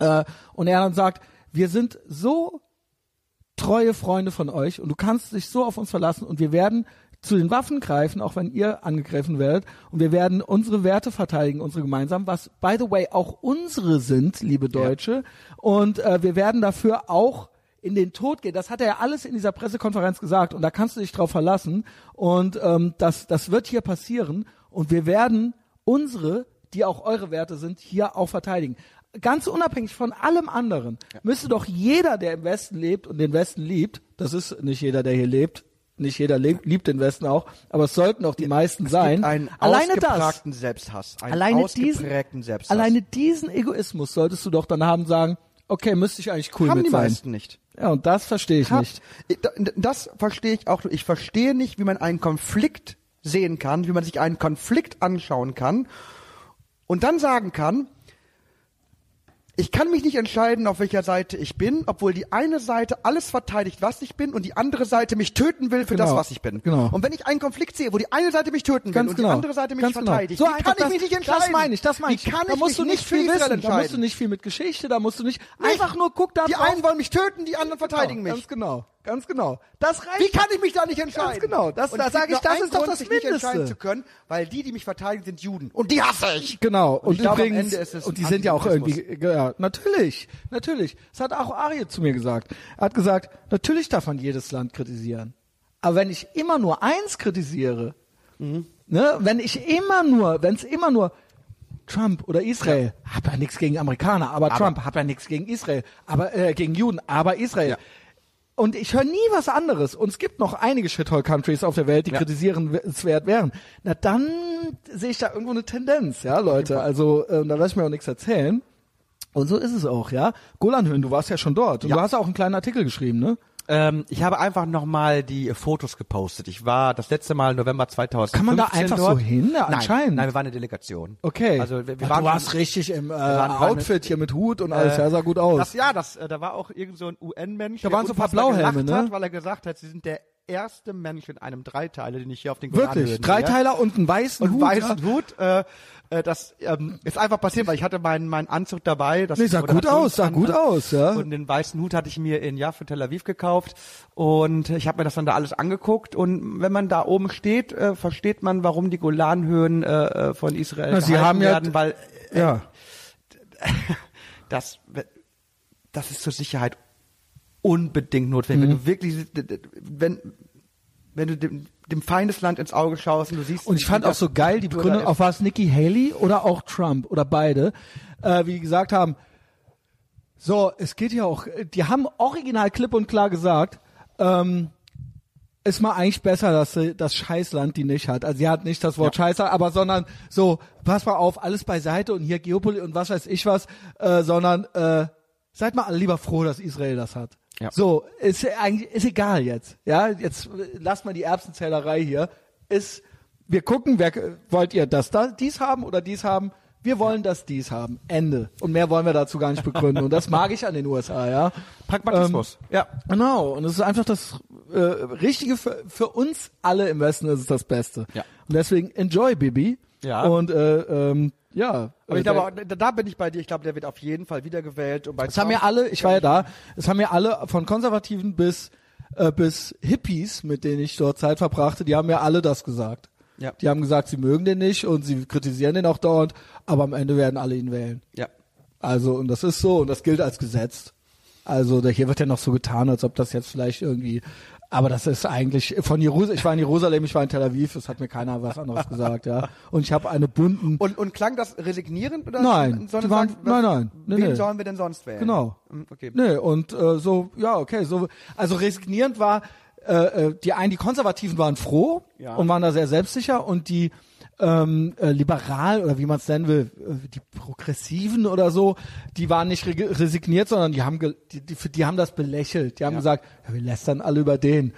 Äh, und er dann sagt, wir sind so treue Freunde von euch und du kannst dich so auf uns verlassen und wir werden zu den Waffen greifen, auch wenn ihr angegriffen werdet. Und wir werden unsere Werte verteidigen, unsere gemeinsamen, was, by the way, auch unsere sind, liebe Deutsche. Ja. Und äh, wir werden dafür auch in den Tod gehen. Das hat er ja alles in dieser Pressekonferenz gesagt und da kannst du dich drauf verlassen. Und ähm, das, das wird hier passieren. Und wir werden unsere, die auch eure Werte sind, hier auch verteidigen ganz unabhängig von allem anderen, ja. müsste doch jeder, der im Westen lebt und den Westen liebt, das ist nicht jeder, der hier lebt, nicht jeder liebt den Westen auch, aber es sollten auch die meisten es sein. einen alleine das, Selbsthass, einen alleine diesen, Selbsthass. Alleine diesen Egoismus solltest du doch dann haben sagen, okay, müsste ich eigentlich cool haben mit die sein. meisten nicht. Ja, und das verstehe ich Hab, nicht. Das verstehe ich auch. Ich verstehe nicht, wie man einen Konflikt sehen kann, wie man sich einen Konflikt anschauen kann und dann sagen kann, ich kann mich nicht entscheiden, auf welcher Seite ich bin, obwohl die eine Seite alles verteidigt, was ich bin, und die andere Seite mich töten will für Genau. das, was ich bin. Genau. Und wenn ich einen Konflikt sehe, wo die eine Seite mich töten will Ganz und genau. die andere Seite mich Ganz genau. verteidigt, So wie einfach kann ich das, mich nicht entscheiden? Das meine ich, das meine ich. Wie kann da ich musst du mich nicht für viel Israel wissen, da entscheiden? musst du nicht viel mit Geschichte, da musst du nicht einfach nur guck da Die drauf. einen wollen mich töten, die anderen verteidigen genau, mich. Ganz genau, ganz genau. Das reicht. Wie kann ich mich da nicht entscheiden? Ganz genau, das- Und da es sag gibt ich, das ist doch das nicht entscheiden Mindeste. zu können, weil die, die mich verteidigen, sind Juden. Und die hasse ich. Genau. Und, am übrigens, Ende ist es und die sind ja auch irgendwie, Antisemitismus. Ja, natürlich, natürlich. Das hat auch Arie zu mir gesagt. Er hat gesagt, natürlich darf man jedes Land kritisieren. Aber wenn ich immer nur eins kritisiere, Mhm. ne, wenn ich immer nur, wenn es immer nur Trump oder Israel, hab ja nichts gegen Amerikaner, aber, Trump, hab ja nichts gegen Israel, aber äh, gegen Juden, aber Israel. Ja. Und ich höre nie was anderes. Und es gibt noch einige Shithole-Countries auf der Welt, die Ja. kritisierenswert wären. Na dann sehe ich da irgendwo eine Tendenz, ja, Leute. Also äh, da lass ich mir auch nichts erzählen. Und so ist es auch, ja. Golanhöhen, du warst ja schon dort. Und Ja. du hast auch einen kleinen Artikel geschrieben, ne? Ähm, ich habe einfach nochmal die Fotos gepostet. Ich war das letzte Mal November 2015 Kann man da einfach dort. so hin? Nein, anscheinend. Nein, wir waren eine Delegation. Okay. Also wir, wir Ach, waren du warst richtig im äh, Outfit hier mit Hut und alles, Äh, ja, sah gut aus. Das, ja, das, äh, da war auch irgend so ein UN-Mensch. Da waren so ein paar Blauhelme, ne? Hat, weil er gesagt hat, sie sind der erste Mensch in einem Dreiteiler, den ich hier auf den Wirklich. Golanhöhen sehe. Dreiteiler und einen weißen und Hut. weißen ja. Hut. Äh, äh, das ähm, ist einfach passiert, weil ich hatte meinen meinen Anzug dabei. Das Nee, sah gut aus, sah gut aus, ja. Und den weißen Hut hatte ich mir in Jaffa Tel Aviv gekauft und ich habe mir das dann da alles angeguckt und wenn man da oben steht, äh, versteht man, warum die Golanhöhen äh, äh, von Israel Na, sie haben ja- werden, weil äh, Ja. [laughs] das, das ist zur Sicherheit unbedingt notwendig. Mhm. Wenn du wirklich, wenn, wenn du dem, dem Feindesland ins Auge schaust und du siehst. Und ich fand auch so geil die Begründung, auf was Nikki Haley oder auch Trump oder beide, äh, wie gesagt haben, so, es geht ja auch, die haben original klipp und klar gesagt, ähm, ist mal eigentlich besser, dass sie das Scheißland die nicht hat. Also sie hat nicht das Wort Ja. Scheiße, aber sondern so, pass mal auf, alles beiseite und hier Geopolitik und was weiß ich was, äh, sondern äh, seid mal alle lieber froh, dass Israel das hat. Ja. So, ist eigentlich ist egal jetzt. Ja, jetzt äh, lasst mal die Erbsenzählerei hier. Ist wir gucken, wer wollt ihr das da dies haben oder dies haben? Wir wollen das dies haben. Ende. Und mehr wollen wir dazu gar nicht begründen. Und das mag ich an den USA, ja. Pragmatismus. ja. Genau, und es ist einfach das äh, Richtige für, für uns alle im Westen ist es das Beste. Ja. Und deswegen enjoy, Bibi. Ja. Und äh, ähm, ja. Aber äh, ich glaube, auch, da, da bin ich bei dir. Ich glaube, der wird auf jeden Fall wiedergewählt. Und bei es haben ja alle, ich war ja da, es haben ja alle von Konservativen bis äh, bis Hippies, mit denen ich dort Zeit verbrachte, die haben ja alle das gesagt. Ja. Die haben gesagt, sie mögen den nicht und sie kritisieren den auch dauernd, aber am Ende werden alle ihn wählen. Ja. Also, und das ist so, und das gilt als Gesetz. Also, hier wird ja noch so getan, als ob das jetzt vielleicht irgendwie, aber das ist eigentlich von Jerusalem, ich war in Jerusalem, ich war in Tel Aviv, es hat mir keiner was anderes gesagt, ja. Und ich habe eine bunten, Und, und klang das resignierend oder? Nein, sondern waren- sagt, nein, nein, nee, wen nee. sollen wir denn sonst wählen? Genau. Hm, Okay. nee, und äh, so, ja, okay, so, also resignierend war, äh, äh, die einen, die Konservativen waren froh Ja. und waren da sehr selbstsicher und die ähm, äh, liberal oder wie man es nennen will, äh, die Progressiven oder so, die waren nicht re resigniert, sondern die haben die, die, die haben das belächelt. Die haben gesagt, ja, wir lästern alle über den.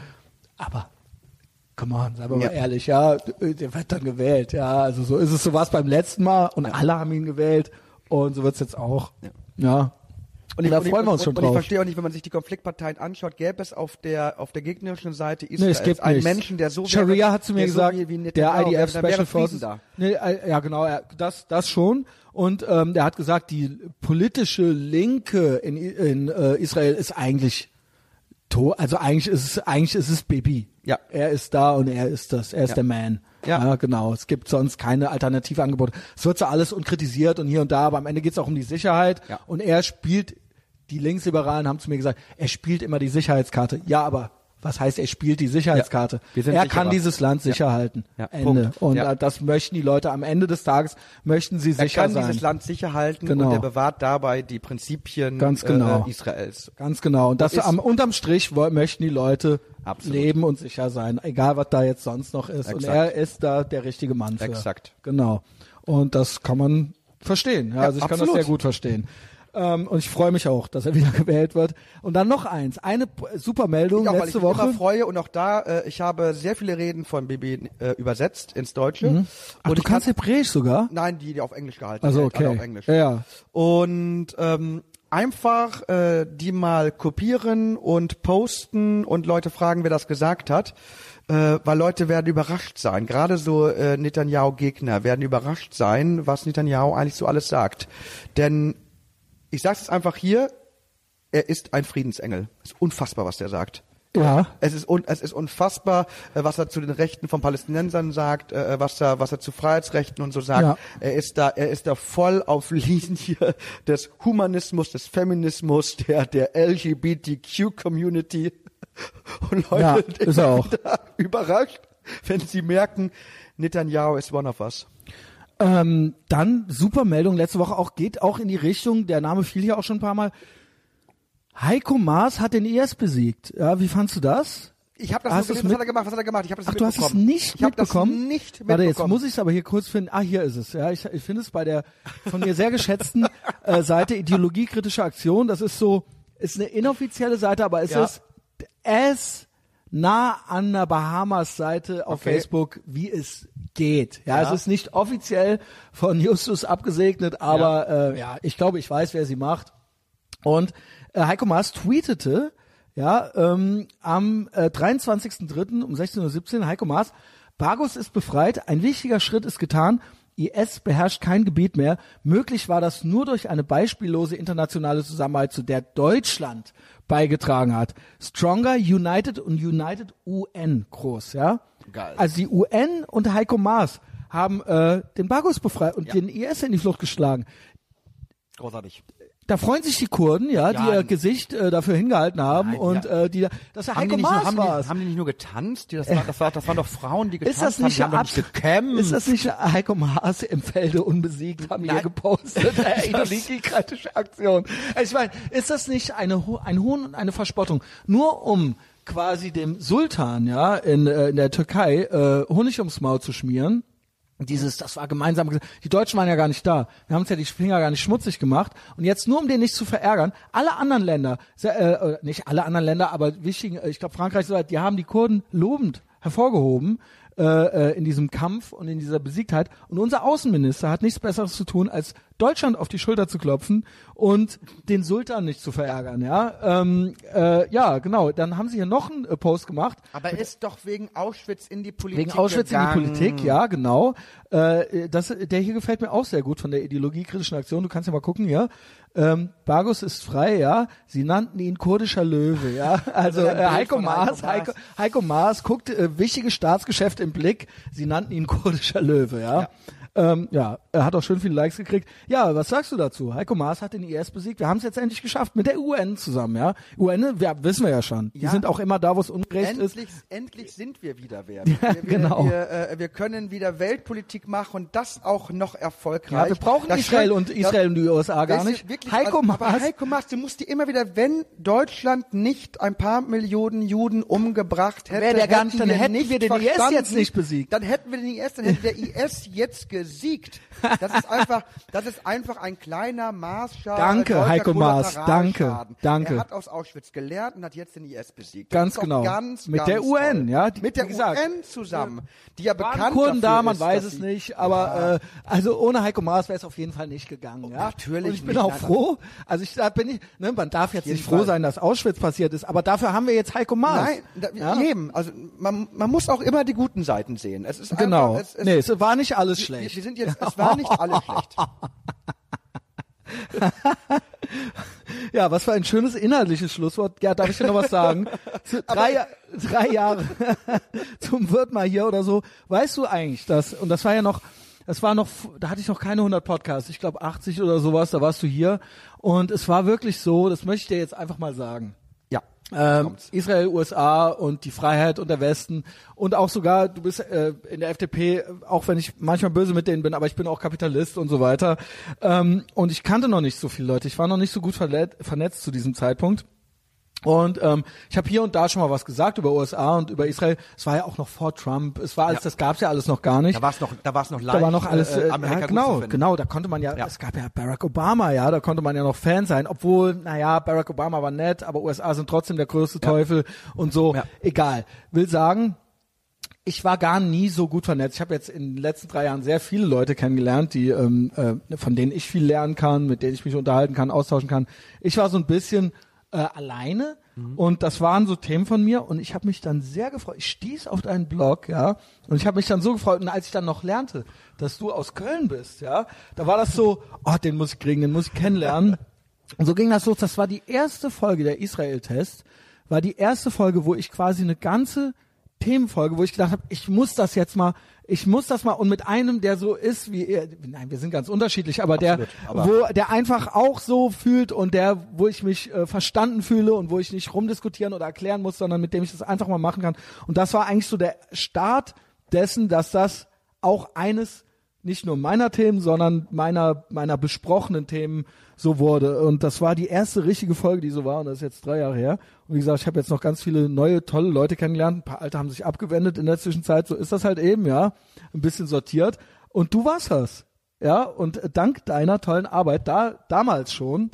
Aber come on, seien wir Ja. mal ehrlich, ja, der wird dann gewählt, ja, also so ist es, so war es beim letzten Mal und alle haben ihn gewählt und so wird's jetzt auch. Ja. Und, da freuen wir uns und, schon und ich drauf. verstehe auch nicht, wenn man sich die Konfliktparteien anschaut, gäbe es auf der auf der gegnerischen Seite Nee, Israels es gibt einen nichts. Menschen, der so Sharia wäre, hat zu mir gesagt, so der IDF wäre Special Forces. da. Nee, äh, ja, genau, er- das, das schon. Und ähm, der hat gesagt, die politische Linke in, in äh, Israel ist eigentlich to also eigentlich ist es eigentlich ist es Baby. Ja. Er ist da und er ist das, er ist Ja. der Man. Ja. genau. Es gibt sonst keine alternative Angebote. Es wird zwar alles und kritisiert und hier und da, aber am Ende geht es auch um die Sicherheit. Ja. Und er spielt, die Linksliberalen haben zu mir gesagt, er spielt immer die Sicherheitskarte. Ja, aber was heißt, er spielt die Sicherheitskarte? Ja, wir sind er sicherer. kann dieses Land sicher halten. Ja, Ende. Punkt. Und Ja. äh, das möchten die Leute am Ende des Tages, möchten sie Er sicher kann sein. dieses Land sicher halten Genau. und er bewahrt dabei die Prinzipien Ganz genau. äh, Israels. Ganz genau. Und das am unterm Strich möchten die Leute Absolut. leben und sicher sein, egal was da jetzt sonst noch ist. Und Exakt. er ist da der richtige Mann für. Exakt. Genau. Und das kann man verstehen. Ja, also ich kann absolut. das sehr gut verstehen. Ähm, und ich freue mich auch, dass er [laughs] wieder gewählt wird. Und dann noch eins, eine p- super Meldung Ich auch, weil ich letzte mich Woche. freue und auch da, äh, ich habe sehr viele Reden von Bibi äh, übersetzt ins Deutsche. Mhm. Ach, und du kannst kann, Hebräisch sogar? Nein, die, die auf Englisch gehalten Also sind, alle okay. auf Englisch. Ja, ja. Und ähm, einfach äh, die mal kopieren und posten und Leute fragen, wer das gesagt hat. Äh, weil Leute werden überrascht sein. Gerade so äh, Netanyahu-Gegner werden überrascht sein, was Netanyahu eigentlich so alles sagt. Denn ich sage es einfach hier, er ist ein Friedensengel. Es ist unfassbar, was der sagt. Ja. Es ist, un, es ist unfassbar, äh, was er zu den Rechten von Palästinensern sagt, äh, was er, was er zu Freiheitsrechten und so sagt. Ja. Er ist da, er ist da voll auf [laughs] Linie des Humanismus, des Feminismus, der, der LGBTQ-Community. Und Leute Ja, ist er auch. [laughs] überrascht, wenn sie merken, Netanyahu ist one of us. Ähm, dann super Meldung letzte Woche auch geht auch in die Richtung. Der Name fiel hier auch schon ein paar Mal. Heiko Maas hat den IS besiegt. Ja, wie fandst du das? Ich habe das Hast gesehen, was hat er gemacht? Was hat er gemacht? Ich habe das Ach, du hast es nicht ich mitbekommen? Das nicht mitbekommen. Warte, jetzt muss ich es aber hier kurz finden. Ah, hier ist es. Ja, ich, ich finde es bei der von mir sehr geschätzten äh, Seite Ideologiekritische Aktion. Das ist so, ist eine inoffizielle Seite, aber es Ja. ist es nah an der Bahamas-Seite auf Okay. Facebook, wie es geht. Ja, Ja. es ist nicht offiziell von Justus abgesegnet, aber ja, äh, ja ich glaube, ich weiß, wer sie macht. Und äh, Heiko Maas tweetete, ja, ähm, am äh, 23.03. um 16.17 Uhr, Heiko Maas, Bargus ist befreit, ein wichtiger Schritt ist getan, IS beherrscht kein Gebiet mehr. Möglich war das nur durch eine beispiellose internationale Zusammenarbeit, zu der Deutschland beigetragen hat. Stronger, United und United UN groß, ja. Geil. Also die UN und Heiko Maas haben äh, den Bargus befreit und Ja. den IS in die Flucht geschlagen. Großartig. Da freuen sich die Kurden, ja, die Ja. ihr Gesicht äh, dafür hingehalten haben Nein, und ja. äh, die, dass er Haben Heiko die, nicht nur, Maas haben, war. die, haben die nicht nur getanzt? Die, das, war, das, war, das waren doch Frauen, die getanzt [laughs] Ist das haben. nicht, Die haben doch ab, nicht gekämpft. ist das nicht Heiko Maas im Felde unbesiegt, haben Nein. gepostet. [laughs] Das ist die kritische Aktion. Ich meine, ist das nicht eine, ein Hohn und eine Verspottung? Nur um quasi dem Sultan, ja, in, äh, in der Türkei äh, Honig ums Maul zu schmieren. Dieses, das war gemeinsam. Die Deutschen waren ja gar nicht da. Wir haben uns ja die Finger gar nicht schmutzig gemacht. Und jetzt nur um den nicht zu verärgern, alle anderen Länder, äh, äh, nicht alle anderen Länder, aber wichtigen, äh, ich glaube Frankreich, die haben die Kurden lobend hervorgehoben äh, äh, in diesem Kampf und in dieser Besiegtheit. Und unser Außenminister hat nichts Besseres zu tun, als Deutschland auf die Schulter zu klopfen und den Sultan nicht zu verärgern. Ja, ähm, äh, ja, genau. Dann haben sie hier noch einen äh, Post gemacht. Aber er ist doch wegen Auschwitz in die Politik Wegen Auschwitz gegangen. in die Politik, ja, genau. Äh, das, der hier gefällt mir auch sehr gut von der ideologiekritischen Aktion. Du kannst ja mal gucken, ja. Ähm, Bargus ist frei, ja. Sie nannten ihn kurdischer Löwe, ja. [laughs] Also ein äh, Heiko Maas, Heiko. Heiko Maas guckt äh, wichtige Staatsgeschäfte im Blick. Sie nannten ihn kurdischer Löwe, ja. Ja. Ähm, ja, er hat auch schön viele Likes gekriegt. Ja, was sagst du dazu? Heiko Maas hat den IS besiegt. Wir haben es jetzt endlich geschafft mit der UN zusammen, ja. UN, wir, wissen wir ja schon. Die Ja. sind auch immer da, wo es ungerecht ist. Endlich, endlich sind wir wieder wer. [laughs] Ja, wir, genau. Wir, äh, wir können wieder Weltpolitik machen und das auch noch erfolgreich. Ja, wir brauchen Das Israel und Israel und die USA gar nicht. Wirklich, Heiko also, aber Maas. Heiko Maas, du musst dir immer wieder, wenn Deutschland nicht ein paar Millionen Juden umgebracht hätte, Wäre der gar nicht, dann hätten wir den IS jetzt nicht besiegt. Dann hätten wir den IS, dann hätte der IS jetzt gesiegt. Das ist einfach, das ist einfach ein kleiner Maßstab. Danke, Heiko Maas. Danke, danke. Er hat aus Auschwitz gelernt und hat jetzt den IS besiegt. Ganz das doch genau. Ganz, Mit ganz der UN, toll. ja, die- Mit der gesagt, UN zusammen, die ja Waren bekannt Kurden da, man ist, weiß es nicht, aber äh, also ohne Heiko Maas wäre es auf jeden Fall nicht gegangen. Ja? natürlich Und ich bin nicht, auch froh. Also ich da bin ich, ne, man darf jetzt nicht froh Fall. sein, dass Auschwitz passiert ist, aber dafür haben wir jetzt Heiko Maas. Nein, da, ja? eben. Also man, man muss auch immer die guten Seiten sehen. Es ist Genau. Einfach, es, es, nee, es war nicht alles wir, schlecht. wir sind jetzt, [laughs] es war nicht alles schlecht. [laughs] Ja, was für ein schönes inhaltliches Schlusswort. Ja, darf ich dir noch was sagen? [laughs] Drei, drei Jahre zum Wirt mal hier oder so. Weißt du eigentlich das? Und das war ja noch, das war noch, da hatte ich noch keine 100 Podcasts. Ich glaube 80 oder sowas, da warst du hier. Und es war wirklich so, das möchte ich dir jetzt einfach mal sagen. Ähm. Israel, USA und die Freiheit und der Westen und auch sogar, du bist äh, in der FDP, auch wenn ich manchmal böse mit denen bin, aber ich bin auch Kapitalist und so weiter. Ähm, und ich kannte noch nicht so viele Leute. Ich war noch nicht so gut vernetzt zu diesem Zeitpunkt. Und ähm, ich habe hier und da schon mal was gesagt über USA und über Israel. Es war ja auch noch vor Trump. Es war alles, Ja. das gab's ja alles noch gar nicht. Da war es noch, da war es noch leicht. Da war noch alles, äh, äh, Amerika ja, genau, genau, da konnte man ja, Ja. es gab ja Barack Obama, ja, da konnte man ja noch Fan sein, obwohl, naja, Barack Obama war nett, aber USA sind trotzdem der größte Teufel und so, Ja. egal. Will sagen, ich war gar nie so gut vernetzt. Ich habe jetzt in den letzten drei Jahren sehr viele Leute kennengelernt, die ähm, äh, von denen ich viel lernen kann, mit denen ich mich unterhalten kann, austauschen kann. Ich war so ein bisschen äh, alleine und das waren so Themen von mir und ich habe mich dann sehr gefreut. Ich stieß auf deinen Blog, ja, und ich habe mich dann so gefreut und als ich dann noch lernte, dass du aus Köln bist, ja, da war das so, oh, den muss ich kriegen, den muss ich kennenlernen. Und so ging das los. Das war die erste Folge der Israel-Test, war die erste Folge, wo ich quasi eine ganze Themenfolge, wo ich gedacht habe, ich muss das jetzt mal, ich muss das mal und mit einem, der so ist wie er, nein, wir sind ganz unterschiedlich, aber der, aber- wo der einfach auch so fühlt und der, wo ich mich äh, verstanden fühle und wo ich nicht rumdiskutieren oder erklären muss, sondern mit dem ich das einfach mal machen kann. Und das war eigentlich so der Start dessen, dass das auch eines nicht nur meiner Themen, sondern meiner meiner besprochenen Themen so wurde. Und das war die erste richtige Folge, die so war. Und das ist jetzt drei Jahre her. Und wie gesagt, ich habe jetzt noch ganz viele neue, tolle Leute kennengelernt. Ein paar alte haben sich abgewendet in der Zwischenzeit. So ist das halt eben, ja. Ein bisschen sortiert. Und du warst das. Ja. Und dank deiner tollen Arbeit da, damals schon.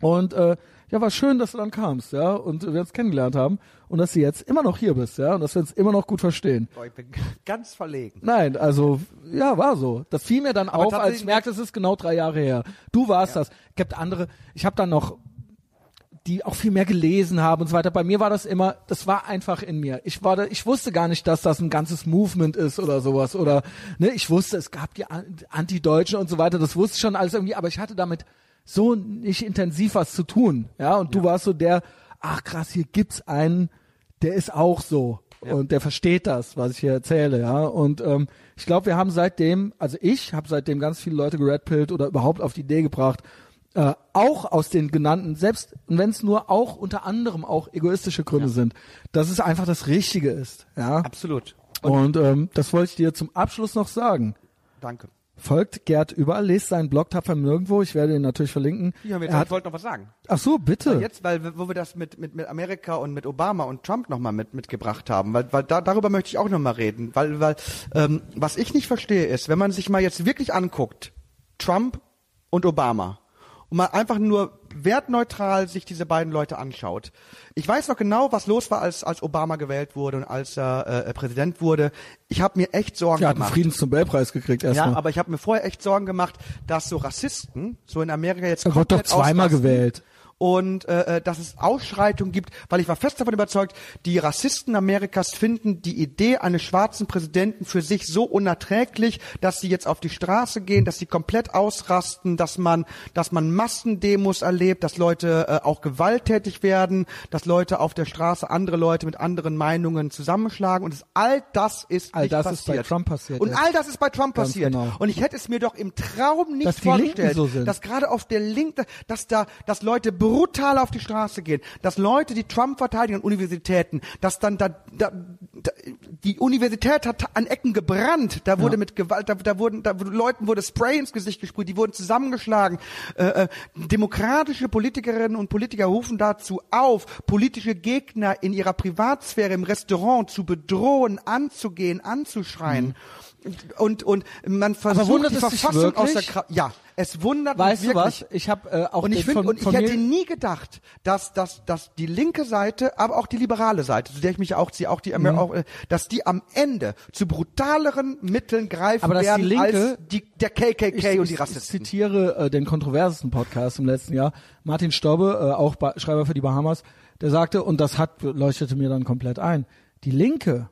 Und äh, ja, war schön, dass du dann kamst, ja, und wir uns kennengelernt haben und dass du jetzt immer noch hier bist, ja, und dass wir uns immer noch gut verstehen. Boah, ich bin [laughs] ganz verlegen. Nein, also ja, war so. Das fiel mir dann auf, als ich merkte, es ist genau drei Jahre her. Du warst das. Gibt andere. Ich habe dann noch die auch viel mehr gelesen haben und so weiter. Bei mir war das immer, das war einfach in mir. Ich war da, ich wusste gar nicht, dass das ein ganzes Movement ist oder sowas oder ne, ich wusste, es gab die An- Anti-Deutschen und so weiter. Das wusste ich schon alles irgendwie, aber ich hatte damit so nicht intensiv was zu tun. Ja, und du warst so der, ach krass, hier gibt's einen, der ist auch so und der versteht das, was ich hier erzähle, ja. Und ähm, ich glaube, wir haben seitdem, also ich habe seitdem ganz viele Leute geredpillt oder überhaupt auf die Idee gebracht, äh, auch aus den genannten, selbst wenn es nur auch unter anderem auch egoistische Gründe sind, dass es einfach das Richtige ist, ja. Absolut. Und ähm, das wollte ich dir zum Abschluss noch sagen. Danke. Folgt Gerd überall, lest seinen Blog Tapfer nirgendwo. Ich werde ihn natürlich verlinken. Ja, er ich hat, wollte noch was sagen. ach so, bitte. Jetzt, weil wo wir das mit, mit, mit Amerika und mit Obama und Trump nochmal mit, mitgebracht haben, weil, weil da, darüber möchte ich auch nochmal reden. Weil, weil ähm, was ich nicht verstehe ist, wenn man sich mal jetzt wirklich anguckt, Trump und Obama, und mal einfach nur wertneutral sich diese beiden Leute anschaut. Ich weiß noch genau, was los war, als, als Obama gewählt wurde und als er äh, Präsident wurde. Ich habe mir echt Sorgen er hat einen gemacht. Friedensnobelpreis gekriegt erstmal. Ja, aber ich habe mir vorher echt Sorgen gemacht, dass so Rassisten so in Amerika jetzt er wurde doch komplett zweimal ausrasten gewählt. Und äh, äh, dass es Ausschreitungen gibt, weil ich war fest davon überzeugt, die Rassisten Amerikas finden die Idee eines schwarzen Präsidenten für sich so unerträglich, dass sie jetzt auf die Straße gehen, dass sie komplett ausrasten, dass man, dass man Massendemos erlebt, dass Leute äh, auch gewalttätig werden, dass Leute auf der Straße andere Leute mit anderen Meinungen zusammenschlagen und es, all das ist All nicht das passiert. ist bei Trump passiert Und jetzt. all das ist bei Trump Ganz passiert. genau. Und ich hätte es mir doch im Traum nicht Dass vorgestellt, so dass gerade auf der Linken, dass da, dass Leute brutal auf die Straße gehen, dass Leute, die Trump verteidigen an Universitäten, dass dann da, da, da die Universität hat an Ecken gebrannt, da wurde mit Gewalt, da, da wurden, da wurde, Leuten wurde Spray ins Gesicht gesprüht, die wurden zusammengeschlagen. Äh, äh, demokratische Politikerinnen und Politiker rufen dazu auf, politische Gegner in ihrer Privatsphäre im Restaurant zu bedrohen, anzugehen, anzuschreien. Und, und man versucht die Verfassung aus der? Kraft. Ja, es wundert Weißt mich du wirklich. was? Ich habe äh, auch Und ich finde, und ich hätte nie gedacht, dass, dass, dass die linke Seite, aber auch die liberale Seite, zu der ich mich auch ziehe, auch die, Mhm. auch, äh, dass die am Ende zu brutaleren Mitteln greifen Aber dass die werden Linke- als die, der KKK ich, und ich, die ich Rassisten. zitiere äh, den kontroversesten Podcast im letzten Jahr. Martin Stobbe, äh, auch ba Schreiber für die Bahamas, der sagte, und das hat leuchtete mir dann komplett ein, die Linke,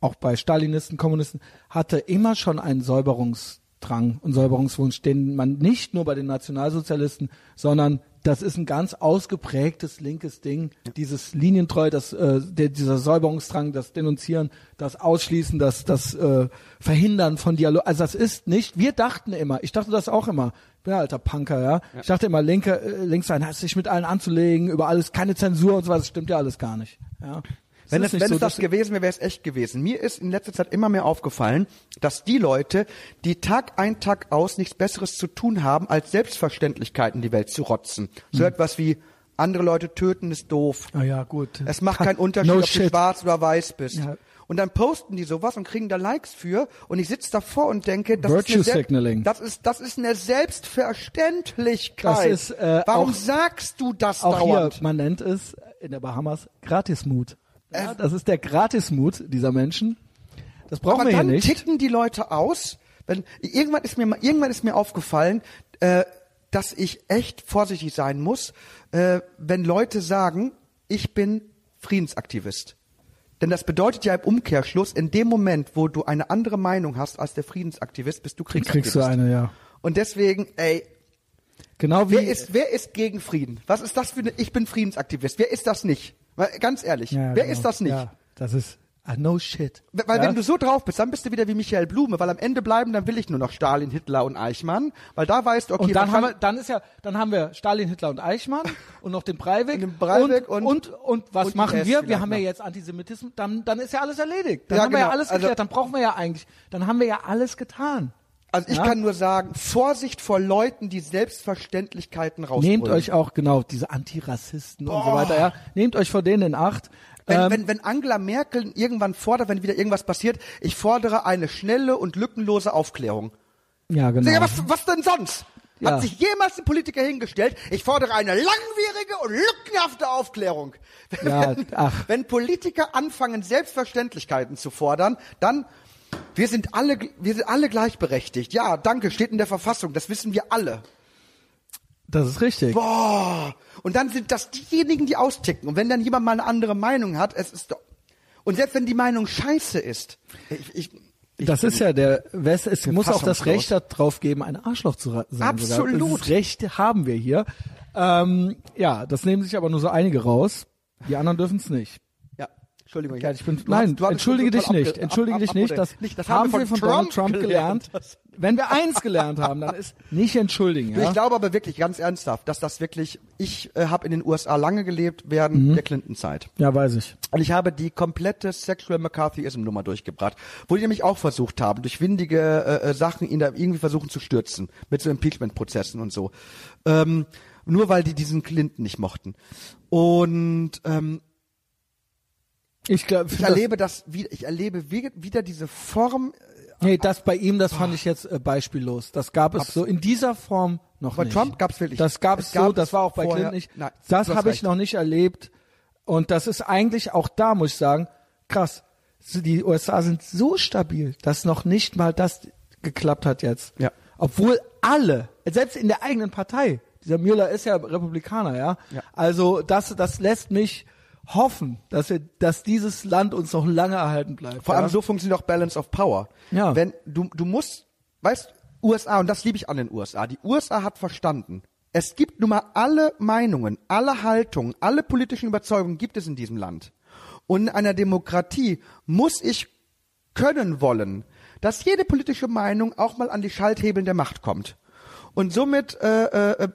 auch bei Stalinisten, Kommunisten, hatte immer schon einen Säuberungsdrang und Säuberungswunsch, den man nicht nur bei den Nationalsozialisten, sondern das ist ein ganz ausgeprägtes linkes Ding, dieses Linientreu, das, äh, der, dieser Säuberungsdrang, das Denunzieren, das Ausschließen, das, das äh, Verhindern von Dialog. Also das ist nicht, wir dachten immer, ich dachte das auch immer, ich bin ja alter Punker, ja. Ich dachte immer, Linke, äh, links sein, hat sich mit allen anzulegen, über alles, keine Zensur und so was, das stimmt ja alles gar nicht. Ja. Wenn es, wenn so, es das gewesen wäre, wäre es echt gewesen. Mir ist in letzter Zeit immer mehr aufgefallen, dass die Leute, die Tag ein, Tag aus nichts Besseres zu tun haben, als Selbstverständlichkeiten in die Welt zu rotzen. So Hm. etwas wie, andere Leute töten ist doof. Ah ja, gut. Es macht keinen [laughs] Unterschied, No ob du shit. schwarz oder weiß bist. Ja. Und dann posten die sowas und kriegen da Likes für und ich sitze davor und denke, das Virtue ist, eine Signaling. das ist das ist eine Selbstverständlichkeit. Das ist, äh, Warum auch- sagst du das Auch dauernd? hier, man nennt es in der Bahamas Gratismut. Ja, das ist der Gratismut dieser Menschen. Das brauchen Aber wir hier dann nicht. ticken die Leute aus. Wenn, irgendwann ist mir irgendwann ist mir aufgefallen, äh, dass ich echt vorsichtig sein muss, äh, wenn Leute sagen, ich bin Friedensaktivist. Denn das bedeutet ja im Umkehrschluss, in dem Moment, wo du eine andere Meinung hast als der Friedensaktivist, bist du Kriegst Kriegsaktivist. du eine, ja. Und deswegen, ey, Genau wie wer ist, wer ist gegen Frieden? Was ist das für eine, ich bin Friedensaktivist. Wer ist das nicht? Weil, ganz ehrlich, Ja, wer genau. ist das nicht? Ja, das ist ah, no shit. Weil ja? wenn du so drauf bist, dann bist du wieder wie Michael Blume, weil am Ende bleiben, dann will ich nur noch Stalin, Hitler und Eichmann, weil da weißt du, okay, und dann haben wir, dann ist ja, dann haben wir Stalin, Hitler und Eichmann [laughs] und noch den Breivik. Den Breivik und, und- und, und was und machen wir? Wir haben ja noch. jetzt Antisemitismus, dann, dann ist ja alles erledigt. Dann Ja, haben wir ja genau. alles Also- geklärt, dann brauchen wir ja eigentlich, dann haben wir ja alles getan. Also ich Ja? kann nur sagen, Vorsicht vor Leuten, die Selbstverständlichkeiten rausholen. Nehmt euch auch, genau, diese Antirassisten und so weiter, ja. Nehmt euch vor denen in Acht. wenn, Ähm, wenn, wenn Angela Merkel irgendwann fordert, wenn wieder irgendwas passiert, ich fordere eine schnelle und lückenlose Aufklärung. ja, genau. Ja, was, was denn sonst? Ja. Hat sich jemals ein Politiker hingestellt? Ich fordere eine langwierige und lückenhafte Aufklärung. [laughs] Wenn, ach. wenn Politiker anfangen, Selbstverständlichkeiten zu fordern, dann wir sind alle, wir sind alle gleichberechtigt. Ja, danke, steht in der Verfassung. Das wissen wir alle. Das ist richtig. Boah. Und dann sind das diejenigen, die austicken. Und wenn dann jemand mal eine andere Meinung hat, es ist doch. Und selbst wenn die Meinung scheiße ist, ich, ich, ich Das ist ja der, West, es muss auch das. Recht darauf geben, ein Arschloch zu sein. Absolut. Das Recht haben wir hier. Ähm, ja, das nehmen sich aber nur so einige raus. Die anderen dürfen es nicht. Entschuldigung. Ja, ich bin, Du nein, hast- du entschuldige dich nicht. Entschuldige ab- dich ab- nicht. ab- Das, nicht. Das haben wir von Donald Trump gelernt. Das- Wenn wir eins gelernt haben, dann ist nicht entschuldigen. Ja? Ich glaube aber wirklich, ganz ernsthaft, dass das wirklich, ich äh, habe in den USA lange gelebt während Mhm. der Clinton-Zeit. ja, weiß ich. Und ich habe die komplette Sexual McCarthyism-Nummer durchgebracht, wo die nämlich auch versucht haben, durch windige äh, äh, Sachen ihn da irgendwie versuchen zu stürzen, mit so Impeachment-Prozessen und so. Ähm, nur weil die diesen Clinton nicht mochten. Und ähm, Ich glaube, ich erlebe das, wieder, ich erlebe wie- wieder diese Form, Nee, das bei ihm, das fand ich jetzt äh, beispiellos. Das gab es so in dieser Form noch Bei nicht. Trump gab's wirklich- Das gab es es so, gab das es war auch bei Clinton nicht. Nein, das habe ich noch nicht erlebt. Und das ist eigentlich auch da, muss ich sagen, krass. Die USA sind so stabil, dass noch nicht mal das geklappt hat jetzt. Ja. Obwohl alle, selbst in der eigenen Partei, Dieser Mueller ist ja Republikaner, ja. Ja. Also das, das lässt mich hoffen, dass wir, dass dieses Land uns noch lange erhalten bleibt. Vor ja? allem so funktioniert auch Balance of Power. Ja. Wenn du, du musst, weißt, USA, und das liebe ich an den USA, die USA hat verstanden, es gibt nun mal alle Meinungen, alle Haltungen, alle politischen Überzeugungen gibt es in diesem Land. Und in einer Demokratie muss ich können wollen, dass jede politische Meinung auch mal an die Schalthebeln der Macht kommt. Und somit äh, äh,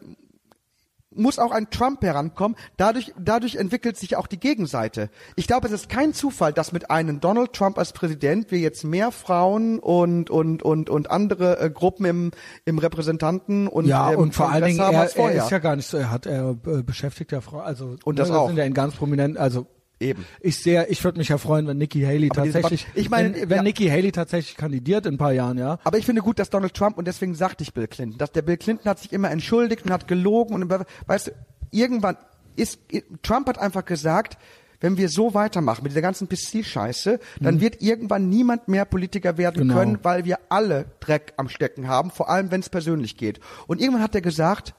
muss auch ein Trump herankommen. Dadurch, dadurch entwickelt sich auch die Gegenseite. Ich glaube, es ist kein Zufall, dass mit einem Donald Trump als Präsident wir jetzt mehr Frauen und und und und andere äh, Gruppen im im Repräsentanten und ja, und vor allen Dingen, haben er, er ist ja gar nicht so, er hat, er äh, beschäftigt ja Frau, also Und das ne, auch. sind ja in ganz prominent, also Eben. Ich sehe, ich würde mich ja freuen, wenn Nikki Haley Aber tatsächlich, ich meine, wenn, wenn ja. Nikki Haley tatsächlich kandidiert in ein paar Jahren, ja. Aber ich finde gut, dass Donald Trump, und deswegen sagte ich Bill Clinton, dass der Bill Clinton hat sich immer entschuldigt und hat gelogen und weißt du, irgendwann ist, Trump hat einfach gesagt, wenn wir so weitermachen mit dieser ganzen PC-Scheiße, dann wird irgendwann niemand mehr Politiker werden Mhm. Genau. können, weil wir alle Dreck am Stecken haben, vor allem wenn es persönlich geht. Und irgendwann hat er gesagt,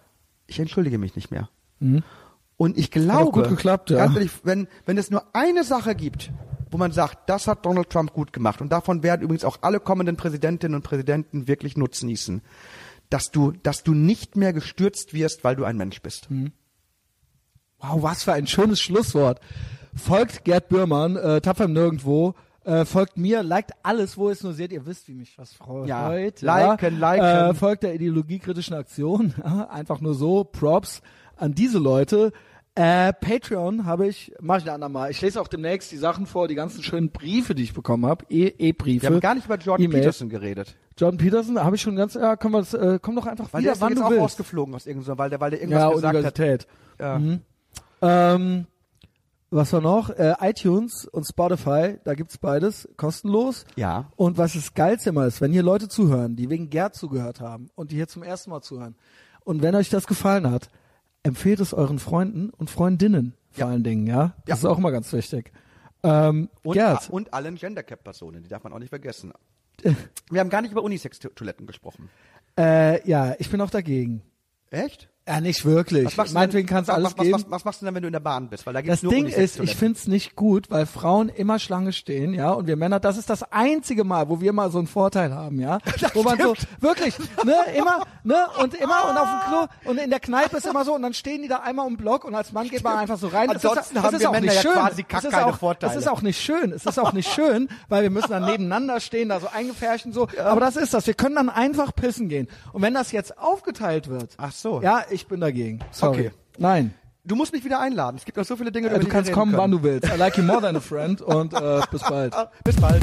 ich entschuldige mich nicht mehr. Und ich glaube, Mhm. geklappt, ja. ehrlich, wenn, wenn es nur eine Sache gibt, wo man sagt, das hat Donald Trump gut gemacht, und davon werden übrigens auch alle kommenden Präsidentinnen und Präsidenten wirklich nutznießen, dass du, dass du nicht mehr gestürzt wirst, weil du ein Mensch bist. Wow, was für ein schönes Schlusswort. Folgt Gerd Bührmann, äh, tapfer Nirgendwo. Äh, folgt mir, liked alles, wo ihr es nur seht. Ihr wisst, wie mich was freut. Ja, liken, liken. Äh, folgt der ideologiekritischen Aktion. [laughs] Einfach nur so. Props an diese Leute. Äh, Patreon habe ich, mache ich ein andermal. Ich lese auch demnächst die Sachen vor, die ganzen schönen Briefe, die ich bekommen habe. E- E-Briefe. Wir haben gar nicht über Jordan E-Mails. Peterson geredet. Jordan Peterson habe ich schon ganz, ja, können wir das, äh, komm doch einfach Weil wieder, der ist wann jetzt du auch willst. rausgeflogen aus irgendeinem, weil der, weil der irgendwas Ja, gesagt Universität. hat. Ja. Ähm, was war noch? Äh, iTunes und Spotify, da gibt's beides kostenlos. Ja. Und was das Geilste immer ist, wenn hier Leute zuhören, die wegen Gerd zugehört haben und die hier zum ersten Mal zuhören. Und wenn euch das gefallen hat, empfehlt es euren Freunden und Freundinnen vor Ja. allen Dingen, ja? Das Ja. ist auch immer ganz wichtig. Ähm, Und, Gerd, und allen Gender-Cap-Personen, die darf man auch nicht vergessen. [laughs] Wir haben gar nicht über Unisex-Toiletten gesprochen. äh, ja, ich bin auch dagegen. Echt? Ja, nicht wirklich. Was machst du Meinetwegen denn, kann's was, alles was, geben. Was, was, machst du denn, wenn du in der Bahn bist? Weil da gibt's Das nur Ding ist, ich find's nicht gut, weil Frauen immer Schlange stehen, ja, und wir Männer, das ist das einzige Mal, wo wir mal so einen Vorteil haben, ja, [laughs] wo man so wirklich, ne, immer, ne, und immer und auf dem Klo und in der Kneipe ist immer so und dann stehen die da einmal um den Block und als Mann geht man einfach so rein. Ansonsten es haben wir auch Männer nicht ja schön. quasi es ist keine auch, Vorteile. Es ist auch nicht schön. Es ist auch nicht schön, weil wir müssen dann nebeneinander stehen, da so eingefärscht und so. Aber das ist das. Wir können dann einfach pissen gehen. Und wenn das jetzt aufgeteilt wird, Ach so. ja, ich bin dagegen. Sorry. Okay. Nein. Du musst mich wieder einladen. Es gibt noch so viele Dinge, Äh, über Du die kannst wir kommen, reden wann können. du willst. I like you more than a friend und äh, [laughs] bis bald. Bis bald.